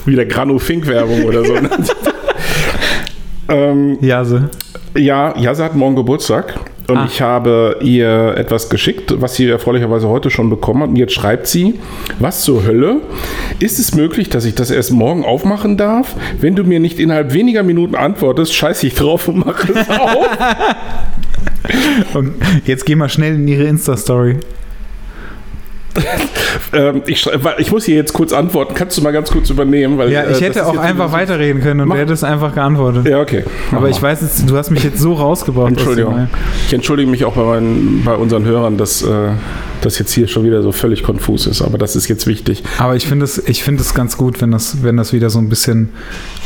Wieder Granu-Fink-Werbung oder so. ne? ähm, Jase. Ja, Jase hat morgen Geburtstag und Ah. ich habe ihr etwas geschickt, was sie erfreulicherweise heute schon bekommen hat. Und jetzt schreibt sie, was zur Hölle? Ist es möglich, dass ich das erst morgen aufmachen darf? Wenn du mir nicht innerhalb weniger Minuten antwortest, scheiße ich drauf und mache es auf. Und jetzt geh mal schnell in ihre Insta-Story. ähm, ich, ich, muss hier jetzt kurz antworten. Kannst du mal ganz kurz übernehmen? Weil, ja, ich äh, hätte auch einfach weiterreden können und Mach. du hättest einfach geantwortet. Ja, okay. Mach Aber mal. ich weiß jetzt, du hast mich jetzt so rausgebracht. Entschuldigung. Ich entschuldige mich auch bei, meinen, bei unseren Hörern, dass äh, das jetzt hier schon wieder so völlig konfus ist. Aber das ist jetzt wichtig. Aber ich finde es find ganz gut, wenn das, wenn das wieder so ein bisschen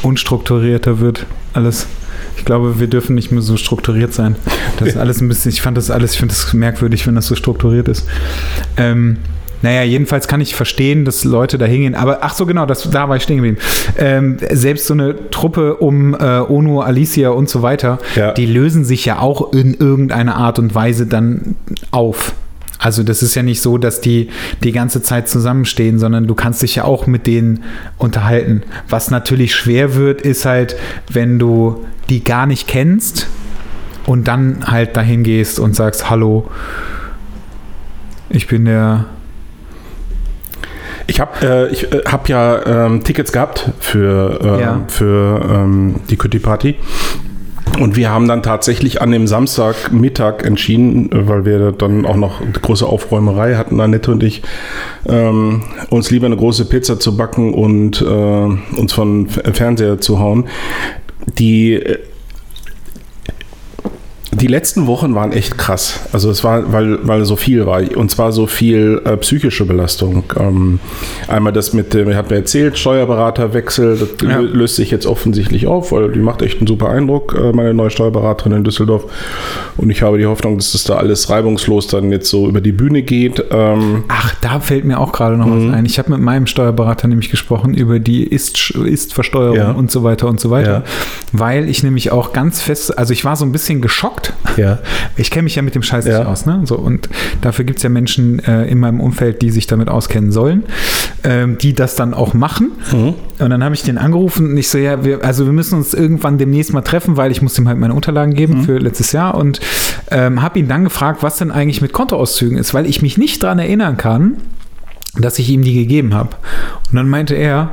unstrukturierter wird. Alles. Ich glaube, wir dürfen nicht mehr so strukturiert sein. Das ist alles ein bisschen, ich fand das alles, ich finde das merkwürdig, wenn das so strukturiert ist. Ähm, naja, jedenfalls kann ich verstehen, dass Leute da hingehen. Aber ach so, genau, das, da war ich stehen geblieben. Ähm, selbst so eine Truppe um äh, Ono, Alicia und so weiter, ja. die lösen sich ja auch in irgendeiner Art und Weise dann auf. Also das ist ja nicht so, dass die die ganze Zeit zusammenstehen, sondern du kannst dich ja auch mit denen unterhalten. Was natürlich schwer wird, ist halt, wenn du die gar nicht kennst und dann halt dahin gehst und sagst, hallo, ich bin der ich habe äh, ich, äh, hab ja ähm, Tickets gehabt für, äh, ja. für ähm, die Kitty Party. Und wir haben dann tatsächlich an dem Samstagmittag entschieden, weil wir dann auch noch eine große Aufräumerei hatten, Annette und ich, ähm, uns lieber eine große Pizza zu backen und äh, uns von Fernseher zu hauen. Die äh, die letzten Wochen waren echt krass. Also es war, weil, weil so viel war. Und zwar so viel äh, psychische Belastung. Ähm, einmal das mit dem, ich habe mir erzählt, Steuerberaterwechsel, das ja. löst sich jetzt offensichtlich auf, weil die macht echt einen super Eindruck, äh, meine neue Steuerberaterin in Düsseldorf. Und ich habe die Hoffnung, dass das da alles reibungslos dann jetzt so über die Bühne geht. Ähm, Ach, da fällt mir auch gerade noch was mhm. ein. Ich habe mit meinem Steuerberater nämlich gesprochen über die Ist-Versteuerung Ist ja. und so weiter und so weiter. Ja. Weil ich nämlich auch ganz fest, also ich war so ein bisschen geschockt, ja. Ich kenne mich ja mit dem Scheiß ja. nicht aus. Ne? So, und dafür gibt es ja Menschen äh, in meinem Umfeld, die sich damit auskennen sollen, ähm, die das dann auch machen. Mhm. Und dann habe ich den angerufen und ich so, ja, wir, also wir müssen uns irgendwann demnächst mal treffen, weil ich muss ihm halt meine Unterlagen geben mhm. für letztes Jahr und ähm, habe ihn dann gefragt, was denn eigentlich mit Kontoauszügen ist, weil ich mich nicht daran erinnern kann, dass ich ihm die gegeben habe. Und dann meinte er,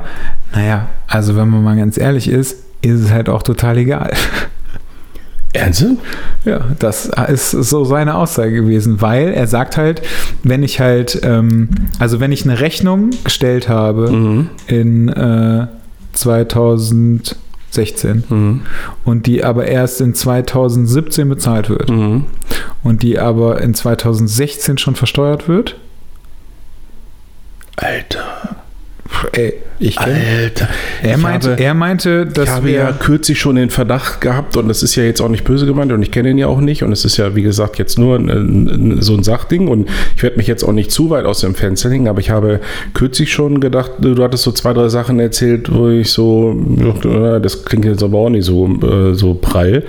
naja, also wenn man mal ganz ehrlich ist, ist es halt auch total egal. Ernsthaft? Ja, das ist so seine Aussage gewesen, weil er sagt halt, wenn ich halt, ähm, also wenn ich eine Rechnung gestellt habe mhm. in äh, 2016 mhm. und die aber erst in 2017 bezahlt wird mhm. und die aber in 2016 schon versteuert wird. Alter. Ey, ich kenn, Alter. Er, ich meinte, habe, er meinte, dass ich habe wir ja kürzlich schon den Verdacht gehabt und das ist ja jetzt auch nicht böse gemeint und ich kenne ihn ja auch nicht und es ist ja, wie gesagt, jetzt nur so ein Sachding und ich werde mich jetzt auch nicht zu weit aus dem Fenster hängen, aber ich habe kürzlich schon gedacht, du hattest so zwei, drei Sachen erzählt, wo ich so, das klingt jetzt aber auch nicht so, äh, so prall.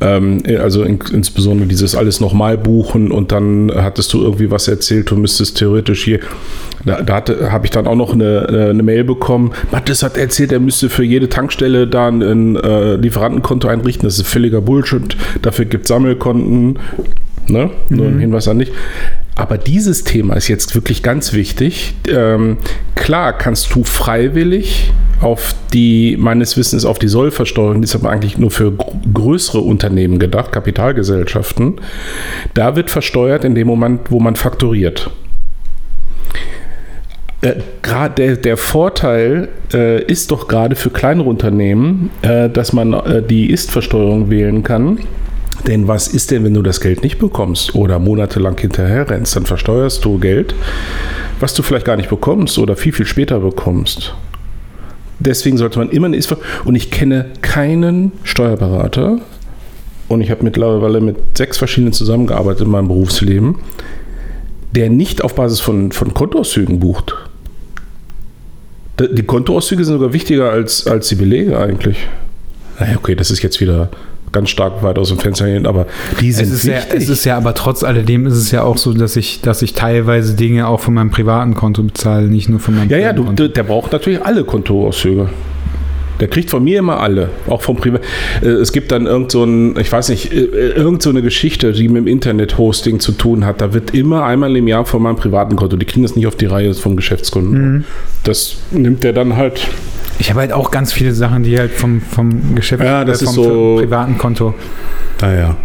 Ähm, also in, insbesondere dieses alles nochmal buchen und dann hattest du irgendwie was erzählt, du müsstest theoretisch hier, da, da habe ich dann auch noch eine, eine Mail bekommen, Mattes hat erzählt, er müsste für jede Tankstelle da ein äh, Lieferantenkonto einrichten, das ist völliger Bullshit, dafür gibt es Sammelkonten, ne? nur ein mhm. Hinweis an dich. Aber dieses Thema ist jetzt wirklich ganz wichtig. Ähm, klar kannst du freiwillig auf die, meines Wissens, auf die Sollversteuerung, die ist aber eigentlich nur für größere Unternehmen gedacht, Kapitalgesellschaften. Da wird versteuert in dem Moment, wo man fakturiert. Äh, der, der, Vorteil äh, ist doch gerade für kleinere Unternehmen, äh, dass man äh, die Ist-Versteuerung wählen kann. Denn was ist denn, wenn du das Geld nicht bekommst oder monatelang hinterher rennst? Dann versteuerst du Geld, was du vielleicht gar nicht bekommst oder viel, viel später bekommst. Deswegen sollte man immer eine ist Und ich kenne keinen Steuerberater, und ich habe mittlerweile mit sechs verschiedenen zusammengearbeitet in meinem Berufsleben, der nicht auf Basis von, von Kontoauszügen bucht. Die Kontoauszüge sind sogar wichtiger als, als die Belege eigentlich. Naja, okay, das ist jetzt wieder ganz stark weit aus dem Fenster gehen, aber die sind es ist wichtig. Ja, es ist ja aber trotz alledem ist es ja auch so, dass ich, dass ich teilweise Dinge auch von meinem privaten Konto bezahle, nicht nur von meinem Ja, ja, du, der braucht natürlich alle Kontoauszüge. Der kriegt von mir immer alle, auch vom Privat. Äh, es gibt dann irgend so ein, ich weiß nicht, äh, irgend so eine Geschichte, die mit dem Internet-Hosting zu tun hat. Da wird immer einmal im Jahr von meinem privaten Konto, die kriegen das nicht auf die Reihe vom Geschäftskunden. Mhm. Das nimmt der dann halt ich habe halt auch ganz viele Sachen, die halt vom, vom Geschäft, ja, das äh, vom, ist so, privaten Konto. Naja.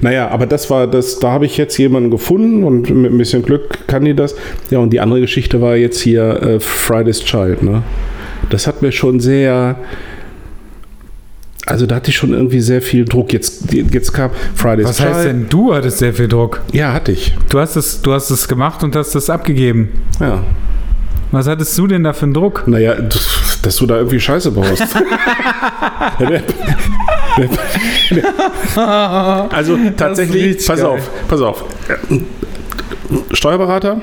Naja, aber das war das, da habe ich jetzt jemanden gefunden und mit ein bisschen Glück kann die das. Ja, und die andere Geschichte war jetzt hier äh, Friday's Child, ne? Das hat mir schon sehr. Also da hatte ich schon irgendwie sehr viel Druck. Jetzt, jetzt kam Friday's Was heißt denn, du hattest sehr viel Druck? Ja, hatte ich. Du hast es, du hast es gemacht und hast es abgegeben. Ja. Was hattest du denn da für einen Druck? Naja, dass du da irgendwie Scheiße baust. also tatsächlich, pass geil. auf, pass auf. Steuerberater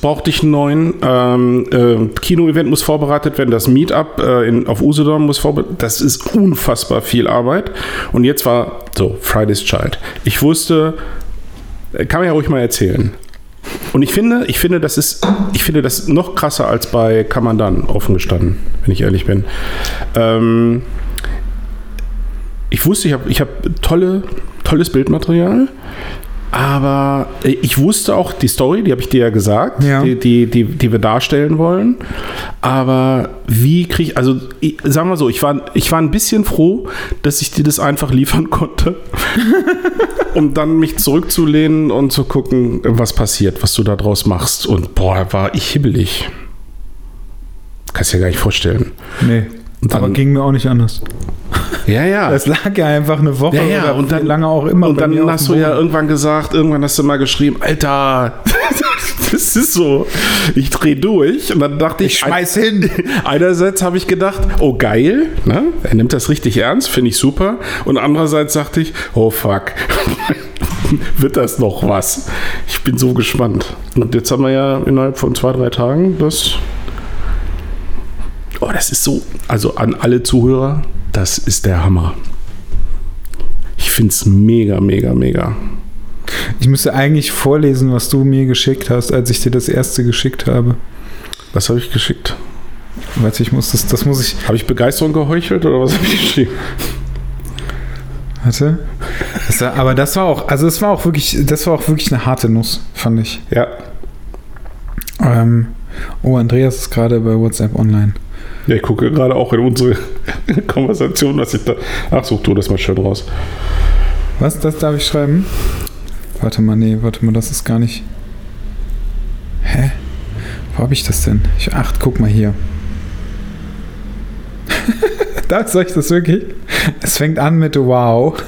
brauchte ich einen neuen. Ähm, äh, Kino-Event muss vorbereitet werden. Das Meetup äh, in, auf Usedom muss vorbereitet Das ist unfassbar viel Arbeit. Und jetzt war so, Friday's Child. Ich wusste, äh, kann man ja ruhig mal erzählen. Und ich finde, ich finde, das ist, ich finde das noch krasser als bei Kamandan offen gestanden, wenn ich ehrlich bin. Ähm, ich wusste, ich habe ich hab tolle, tolles Bildmaterial, aber ich wusste auch die Story, die habe ich dir ja gesagt, Ja. Die, die, die, die wir darstellen wollen. Aber wie kriege ich, also ich, sagen wir so, ich war, ich war ein bisschen froh, dass ich dir das einfach liefern konnte, um dann mich zurückzulehnen und zu gucken, was passiert, was du da draus machst. Und boah, war ich hibbelig. Kannst dir gar nicht vorstellen. Nee. Und dann- aber ging mir auch nicht anders. Ja, ja. Das lag ja einfach eine Woche Ja, ja, oder und dann- lange auch immer. Und dann hast du ja irgendwann gesagt, irgendwann hast du mal geschrieben, Alter, das ist so, ich dreh durch. Und dann dachte ich, Ich schmeiß hin. Einerseits habe ich gedacht, oh geil, ne? er nimmt das richtig ernst, finde ich super. Und andererseits dachte ich, oh fuck, wird das noch was? Ich bin so gespannt. Und jetzt haben wir ja innerhalb von zwei, drei Tagen das. Oh, das ist so. Also an alle Zuhörer, das ist der Hammer. Ich finde es mega, mega, mega. Ich müsste eigentlich vorlesen, was du mir geschickt hast, als ich dir das erste geschickt habe. Was habe ich geschickt? Warte, ich muss das, das muss ich. Habe ich Begeisterung geheuchelt oder was habe ich geschrieben? Warte. Das war, aber das war auch, also es war auch wirklich, das war auch wirklich eine harte Nuss, fand ich. Ja. Ähm, oh, Andreas ist gerade bei WhatsApp online. Ja, ich gucke gerade auch in unsere Konversation, was ich da. Ach, such du das mal schön raus. Was, das darf ich schreiben? Warte mal, nee, warte mal, das ist gar nicht. Hä? Wo habe ich das denn? Ich, ach, guck mal hier. da soll ich das wirklich? Es fängt an mit Wow.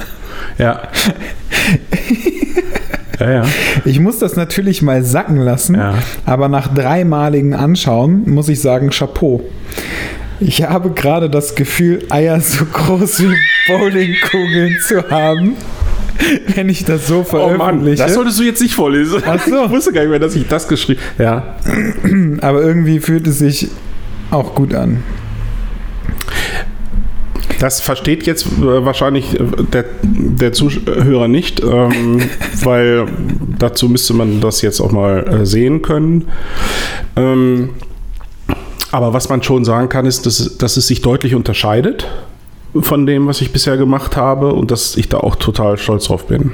Ja. ja, ja. Ich muss das natürlich mal sacken lassen, Ja. aber nach dreimaligen Anschauen muss ich sagen, Chapeau. Ich habe gerade das Gefühl, Eier so groß wie Bowlingkugeln zu haben, wenn ich das so Oh Mann, veröffentliche. das solltest du jetzt nicht vorlesen. Ach so. Ich wusste gar nicht mehr, dass ich das geschrieben Ja. aber irgendwie fühlt es sich auch gut an. Das versteht jetzt äh, wahrscheinlich äh, der, der Zuhörer nicht, ähm, weil dazu müsste man das jetzt auch mal äh, sehen können. Ähm, aber was man schon sagen kann, ist, dass, dass es sich deutlich unterscheidet von dem, was ich bisher gemacht habe und dass ich da auch total stolz drauf bin.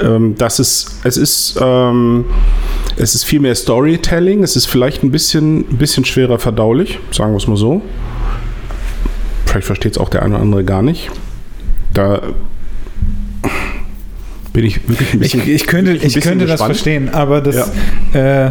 Ähm, das ist, es ist, ähm, es ist viel mehr Storytelling, es ist vielleicht ein bisschen, ein bisschen schwerer verdaulich, sagen wir es mal so. Vielleicht versteht es auch der eine oder andere gar nicht. Da bin ich wirklich ein Ich, bisschen. ich könnte, wirklich ein ich könnte das verstehen, aber das, äh,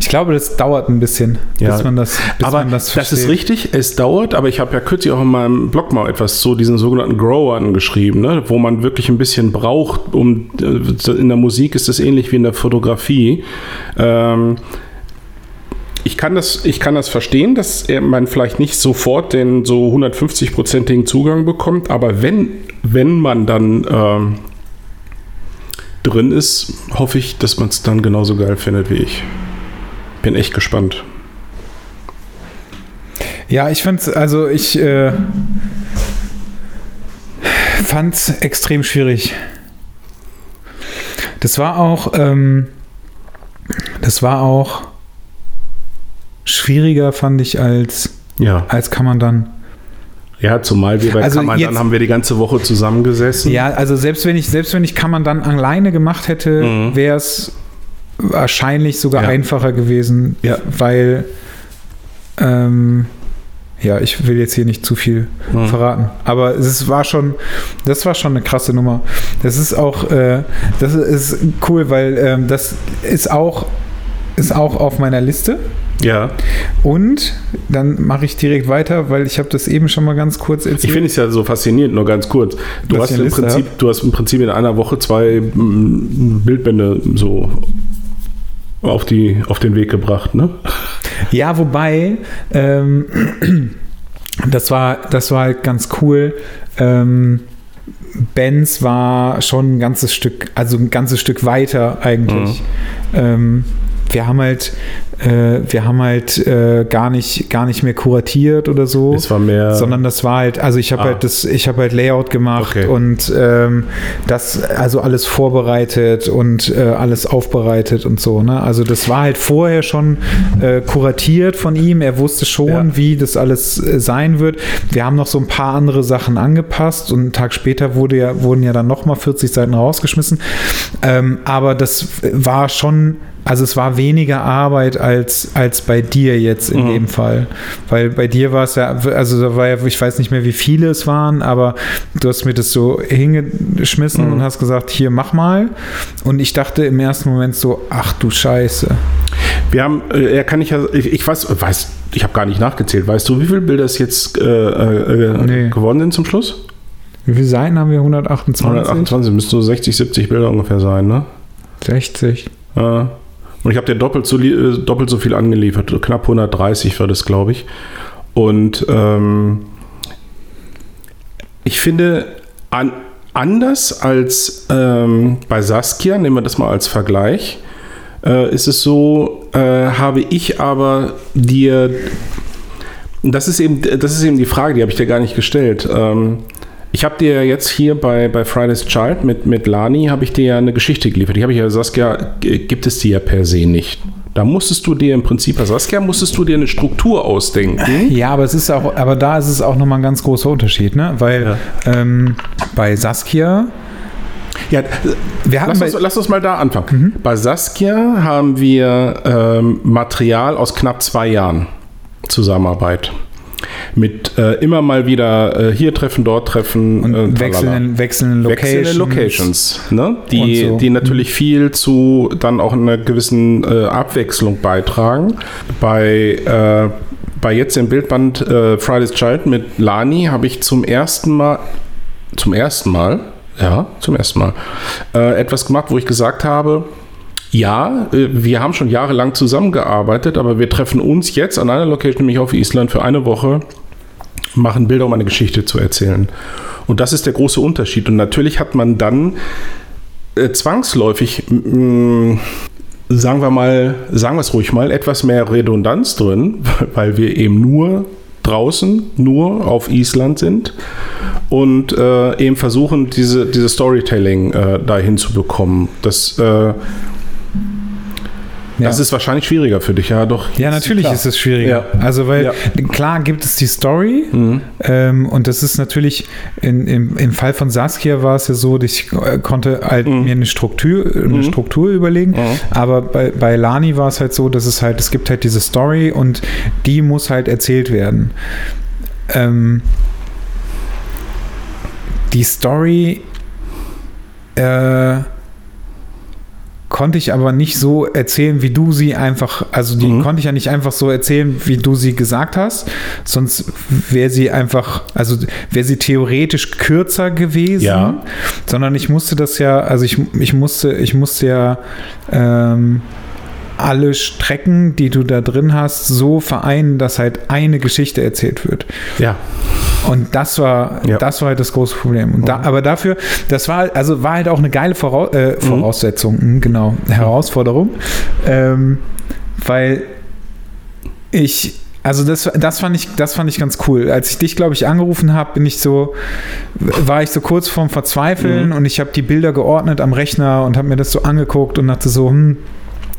ich glaube, das dauert ein bisschen, Ja. bis man das, bis aber man das das, versteht. ist richtig, es dauert, aber ich habe ja kürzlich auch in meinem Blog mal etwas zu diesen sogenannten Growern geschrieben, ne? wo man wirklich ein bisschen braucht, um äh, in der Musik ist das ähnlich wie in der Fotografie. Ähm, ich kann, das, ich kann das verstehen, dass man vielleicht nicht sofort den so 150-prozentigen Zugang bekommt, aber wenn, wenn man dann ähm, drin ist, hoffe ich, dass man es dann genauso geil findet wie ich. Bin echt gespannt. Ja, ich fand's, also ich äh, fand's extrem schwierig. Das war auch, ähm, das war auch schwieriger, fand ich, als, Ja. als kann man dann. Ja, zumal wir bei Also Kammern, dann haben wir die ganze Woche zusammengesessen. Ja, also selbst wenn ich, selbst wenn ich man dann alleine gemacht hätte, Mhm. wäre es wahrscheinlich sogar Ja. einfacher gewesen, Ja. weil ähm, ja, ich will jetzt hier nicht zu viel Mhm. verraten. Aber es war schon, das war schon eine krasse Nummer. Das ist auch, äh, das ist cool, weil ähm, das ist auch, ist auch auf meiner Liste. Ja. Und dann mache ich direkt weiter, weil ich habe das eben schon mal ganz kurz erzählt. Ich finde es ja so faszinierend, nur ganz kurz. Du hast, im Liste Prinzip, du hast im Prinzip in einer Woche zwei mm, Bildbände so auf, die, auf den Weg gebracht, ne? Ja, wobei, ähm, das, war, das war halt ganz cool. Ähm, Benz war schon ein ganzes Stück, also ein ganzes Stück weiter eigentlich. Ähm, wir haben halt, äh, wir haben halt äh, gar nicht, gar nicht mehr kuratiert oder so. Es war mehr. sondern das war halt, also ich habe Ah. halt das, ich habe halt Layout gemacht Okay. und ähm, das, also alles vorbereitet und äh, alles aufbereitet und so. Ne? Also das war halt vorher schon äh, kuratiert von ihm. Er wusste schon, Ja. wie das alles äh, sein wird. Wir haben noch so ein paar andere Sachen angepasst und einen Tag später wurde ja, wurden ja dann nochmal 40 Seiten rausgeschmissen. Ähm, aber das war schon, also es war weniger Arbeit als, als bei dir jetzt in Mhm. dem Fall. Weil bei dir war es ja, also da war ja, ich weiß nicht mehr, wie viele es waren, aber du hast mir das so hingeschmissen Mhm. und hast gesagt, hier mach mal. Und ich dachte im ersten Moment so, ach du Scheiße. Wir haben, äh, ja, kann ich ja, ich, ich weiß, weiß, ich habe gar nicht nachgezählt. Weißt du, wie viele Bilder es jetzt äh, äh, Nee. geworden sind zum Schluss? Wie viele Seiten haben wir? 128? 128, müssten so 60, 70 Bilder ungefähr sein, ne? 60. Äh, und ich habe dir doppelt so, äh, doppelt so viel angeliefert. Knapp 130 war das, glaube ich. Und ähm, ich finde, an, anders als ähm, bei Saskia, nehmen wir das mal als Vergleich, äh, ist es so, äh, habe ich aber dir, das ist eben, das ist eben die Frage, die habe ich dir gar nicht gestellt. Ähm, ich habe dir jetzt hier bei, bei Friday's Child mit, mit Lani, habe ich dir ja eine Geschichte geliefert. Die habe ich ja, Saskia, gibt es die ja per se nicht. Da musstest du dir im Prinzip, bei Saskia musstest du dir eine Struktur ausdenken. Ja, aber es ist auch, aber da ist es auch nochmal ein ganz großer Unterschied, ne? Weil ähm, bei Saskia, Ja, wir hatten lass uns, lass uns mal da anfangen. Bei Saskia haben wir ähm, Material aus knapp zwei Jahren Zusammenarbeit. Mit äh, immer mal wieder äh, hier treffen, dort treffen. und äh, wechselnden, wechselnden Locations. Wechselnde Locations, ne? die, so. die natürlich viel zu dann auch einer gewissen äh, Abwechslung beitragen. Bei, äh, bei jetzt im Bildband äh, Friday's Child mit Lani habe ich zum ersten Mal, zum ersten Mal, ja, zum ersten Mal, etwas gemacht, wo ich gesagt habe, ja, wir haben schon jahrelang zusammengearbeitet, aber wir treffen uns jetzt an einer Location, nämlich auf Island, für eine Woche, machen Bilder, um eine Geschichte zu erzählen. Und das ist der große Unterschied. Und natürlich hat man dann äh, zwangsläufig, mh, sagen wir mal, sagen wir es ruhig mal, etwas mehr Redundanz drin, weil wir eben nur draußen, nur auf Island sind und äh, eben versuchen, diese, diese Storytelling äh, dahin zu bekommen. Das, äh, Ja. das ist wahrscheinlich schwieriger für dich, ja doch. Ja, natürlich klar. ist es schwieriger. Ja. Also, weil Ja. klar gibt es die Story Mhm. ähm, und das ist natürlich, in, im, im Fall von Saskia war es ja so, dass ich äh, konnte halt Mhm. mir eine Struktur, eine Struktur überlegen, Mhm. aber bei, bei Lani war es halt so, dass es halt, es gibt halt diese Story und die muss halt erzählt werden. Ähm, die Story äh, konnte ich aber nicht so erzählen, wie du sie einfach, also die Mhm. konnte ich ja nicht einfach so erzählen, wie du sie gesagt hast, sonst wäre sie einfach, also wäre sie theoretisch kürzer gewesen, Ja. sondern ich musste das ja, also ich, ich musste, ich musste ja ähm, alle Strecken, die du da drin hast, so vereinen, dass halt eine Geschichte erzählt wird. Ja. Und das war, Ja. das war halt das große Problem. Und da, aber dafür, das war, also war halt auch eine geile Vorau äh, Voraussetzung, mhm, genau, Herausforderung, ähm, weil ich, also das, das fand ich, das fand ich ganz cool. Als ich dich, glaube ich, angerufen habe, bin ich so, war ich so kurz vorm Verzweifeln und ich habe die Bilder geordnet am Rechner und habe mir das so angeguckt und dachte so, hm,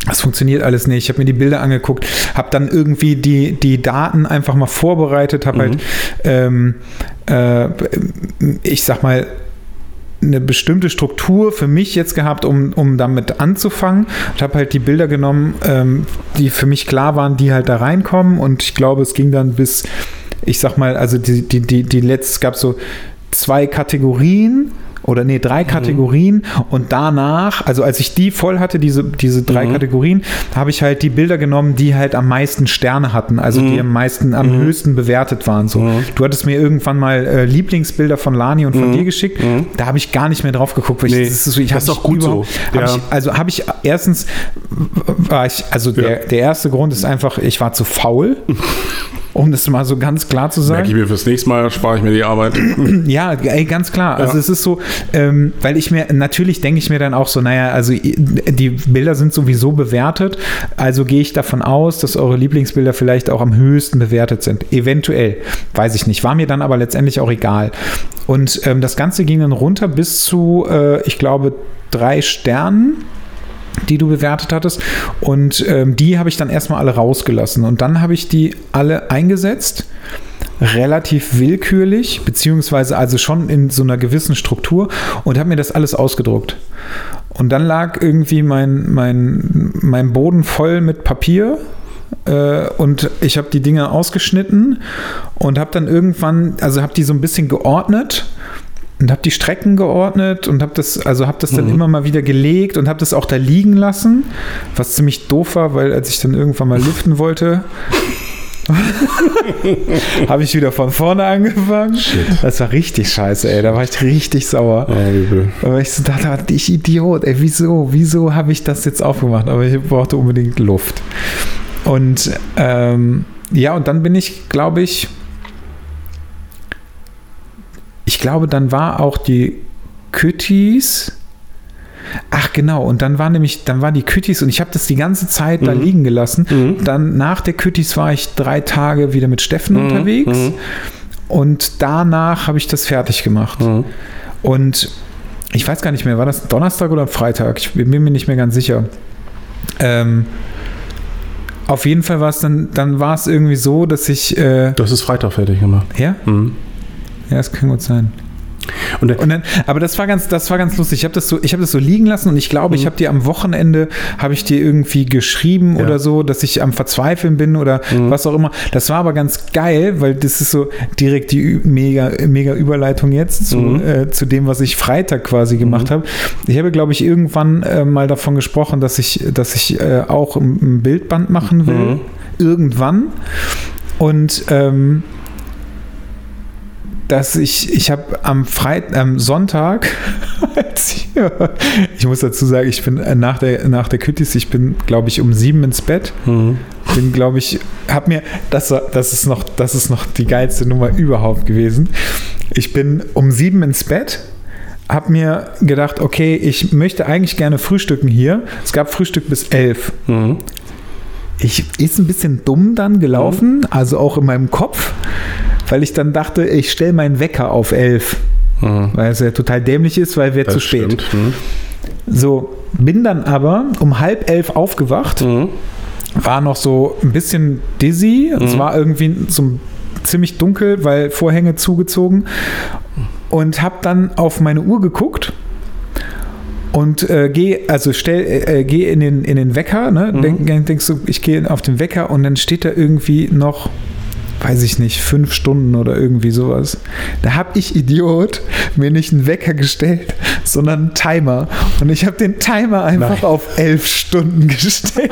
das funktioniert alles nicht. Ich habe mir die Bilder angeguckt, habe dann irgendwie die, die Daten einfach mal vorbereitet, habe halt, ähm, äh, ich sag mal, eine bestimmte Struktur für mich jetzt gehabt, um, um damit anzufangen. Ich habe halt die Bilder genommen, ähm, die für mich klar waren, die halt da reinkommen. Und ich glaube, es ging dann bis ich sag mal, also die, die, die, die letzte, es gab so zwei Kategorien oder nee, drei Kategorien und danach, also als ich die voll hatte, diese, diese drei Mhm. Kategorien, habe ich halt die Bilder genommen, die halt am meisten Sterne hatten, also die am meisten, am höchsten bewertet waren. So. Du hattest mir irgendwann mal äh, Lieblingsbilder von Lani und von dir geschickt, da habe ich gar nicht mehr drauf geguckt, weil Nee, ich, das ist, so, ich das hab ist auch mich gut so. Hab Ja. ich, also habe ich erstens, war ich, also der, der erste Grund ist einfach, ich war zu faul. Um das mal so ganz klar zu sagen. Merke ich mir fürs nächste Mal, spare ich mir die Arbeit. Ja, ey, ganz klar. Also Ja. es ist so, ähm, weil ich mir, natürlich denke ich mir dann auch so, naja, also die Bilder sind sowieso bewertet, also gehe ich davon aus, dass eure Lieblingsbilder vielleicht auch am höchsten bewertet sind. Eventuell, weiß ich nicht. War mir dann aber letztendlich auch egal. Und ähm, das Ganze ging dann runter bis zu, äh, ich glaube, drei Sternen die du bewertet hattest. Und ähm, die habe ich dann erstmal alle rausgelassen. Und dann habe ich die alle eingesetzt, relativ willkürlich, beziehungsweise also schon in so einer gewissen Struktur und habe mir das alles ausgedruckt. Und dann lag irgendwie mein, mein, mein Boden voll mit Papier. äh, Und ich habe die Dinge ausgeschnitten und habe dann irgendwann, also habe die so ein bisschen geordnet und habe die Strecken geordnet und habe das, also habe das dann immer mal wieder gelegt und habe das auch da liegen lassen, was ziemlich doof war, weil als ich dann irgendwann mal lüften wollte, habe ich wieder von vorne angefangen. Das war richtig scheiße, ey. Da war ich richtig sauer. Weil ich so dachte, ich Idiot, ey, wieso, wieso habe ich das jetzt aufgemacht? Aber ich brauchte unbedingt Luft. Und ähm, ja, und dann bin ich, glaube ich, ich glaube, dann war auch die Küttis. Ach genau, und dann war nämlich, dann waren die Küttis und ich habe das die ganze Zeit da liegen gelassen. Dann nach der Küttis war ich drei Tage wieder mit Steffen unterwegs und danach habe ich das fertig gemacht. Und ich weiß gar nicht mehr, war das Donnerstag oder Freitag? Ich bin mir nicht mehr ganz sicher. Ähm, auf jeden Fall war es dann, dann war es irgendwie so, dass ich, äh, Du hast es Freitag fertig gemacht. ja, Mhm. Ja, das kann gut sein. Und Und dann, aber das war ganz, das war ganz lustig. Ich habe das so, ich habe das so liegen lassen und ich glaube, ich habe dir am Wochenende habe ich dir irgendwie geschrieben Ja. oder so, dass ich am Verzweifeln bin oder was auch immer. Das war aber ganz geil, weil das ist so direkt die mega, mega Überleitung jetzt zu, äh, zu dem, was ich Freitag quasi gemacht habe. Ich habe, glaube ich, irgendwann äh, mal davon gesprochen, dass ich, dass ich äh, auch ein, ein Bildband machen will. Irgendwann. Und ähm, dass ich, ich habe am Freit am Sonntag, ich, ich muss dazu sagen, ich bin äh, nach der, nach der Küttis, ich bin, glaube ich, um sieben ins Bett. Mhm. Bin, glaube ich, habe mir, das, das, ist noch, das ist noch die geilste Nummer überhaupt gewesen. Ich bin um sieben ins Bett, habe mir gedacht, okay, ich möchte eigentlich gerne frühstücken hier. Es gab Frühstück bis elf. Mhm. Ich ist ein bisschen dumm dann gelaufen, also auch in meinem Kopf, weil ich dann dachte, ich stelle meinen Wecker auf elf, Mhm. weil es ja total dämlich ist, weil wir zu spät. Mhm. So, bin dann aber um halb elf aufgewacht, Mhm. war noch so ein bisschen dizzy, es war irgendwie so ziemlich dunkel, weil Vorhänge zugezogen und habe dann auf meine Uhr geguckt und äh, gehe, also stell, äh, äh, gehe in den, in den Wecker, ne? Denk, denk- denkst du, ich gehe auf den Wecker und dann steht da irgendwie noch, weiß ich nicht, fünf Stunden oder irgendwie sowas. Da habe ich Idiot mir nicht einen Wecker gestellt, sondern einen Timer. Und ich habe den Timer einfach Nein. auf elf Stunden gestellt.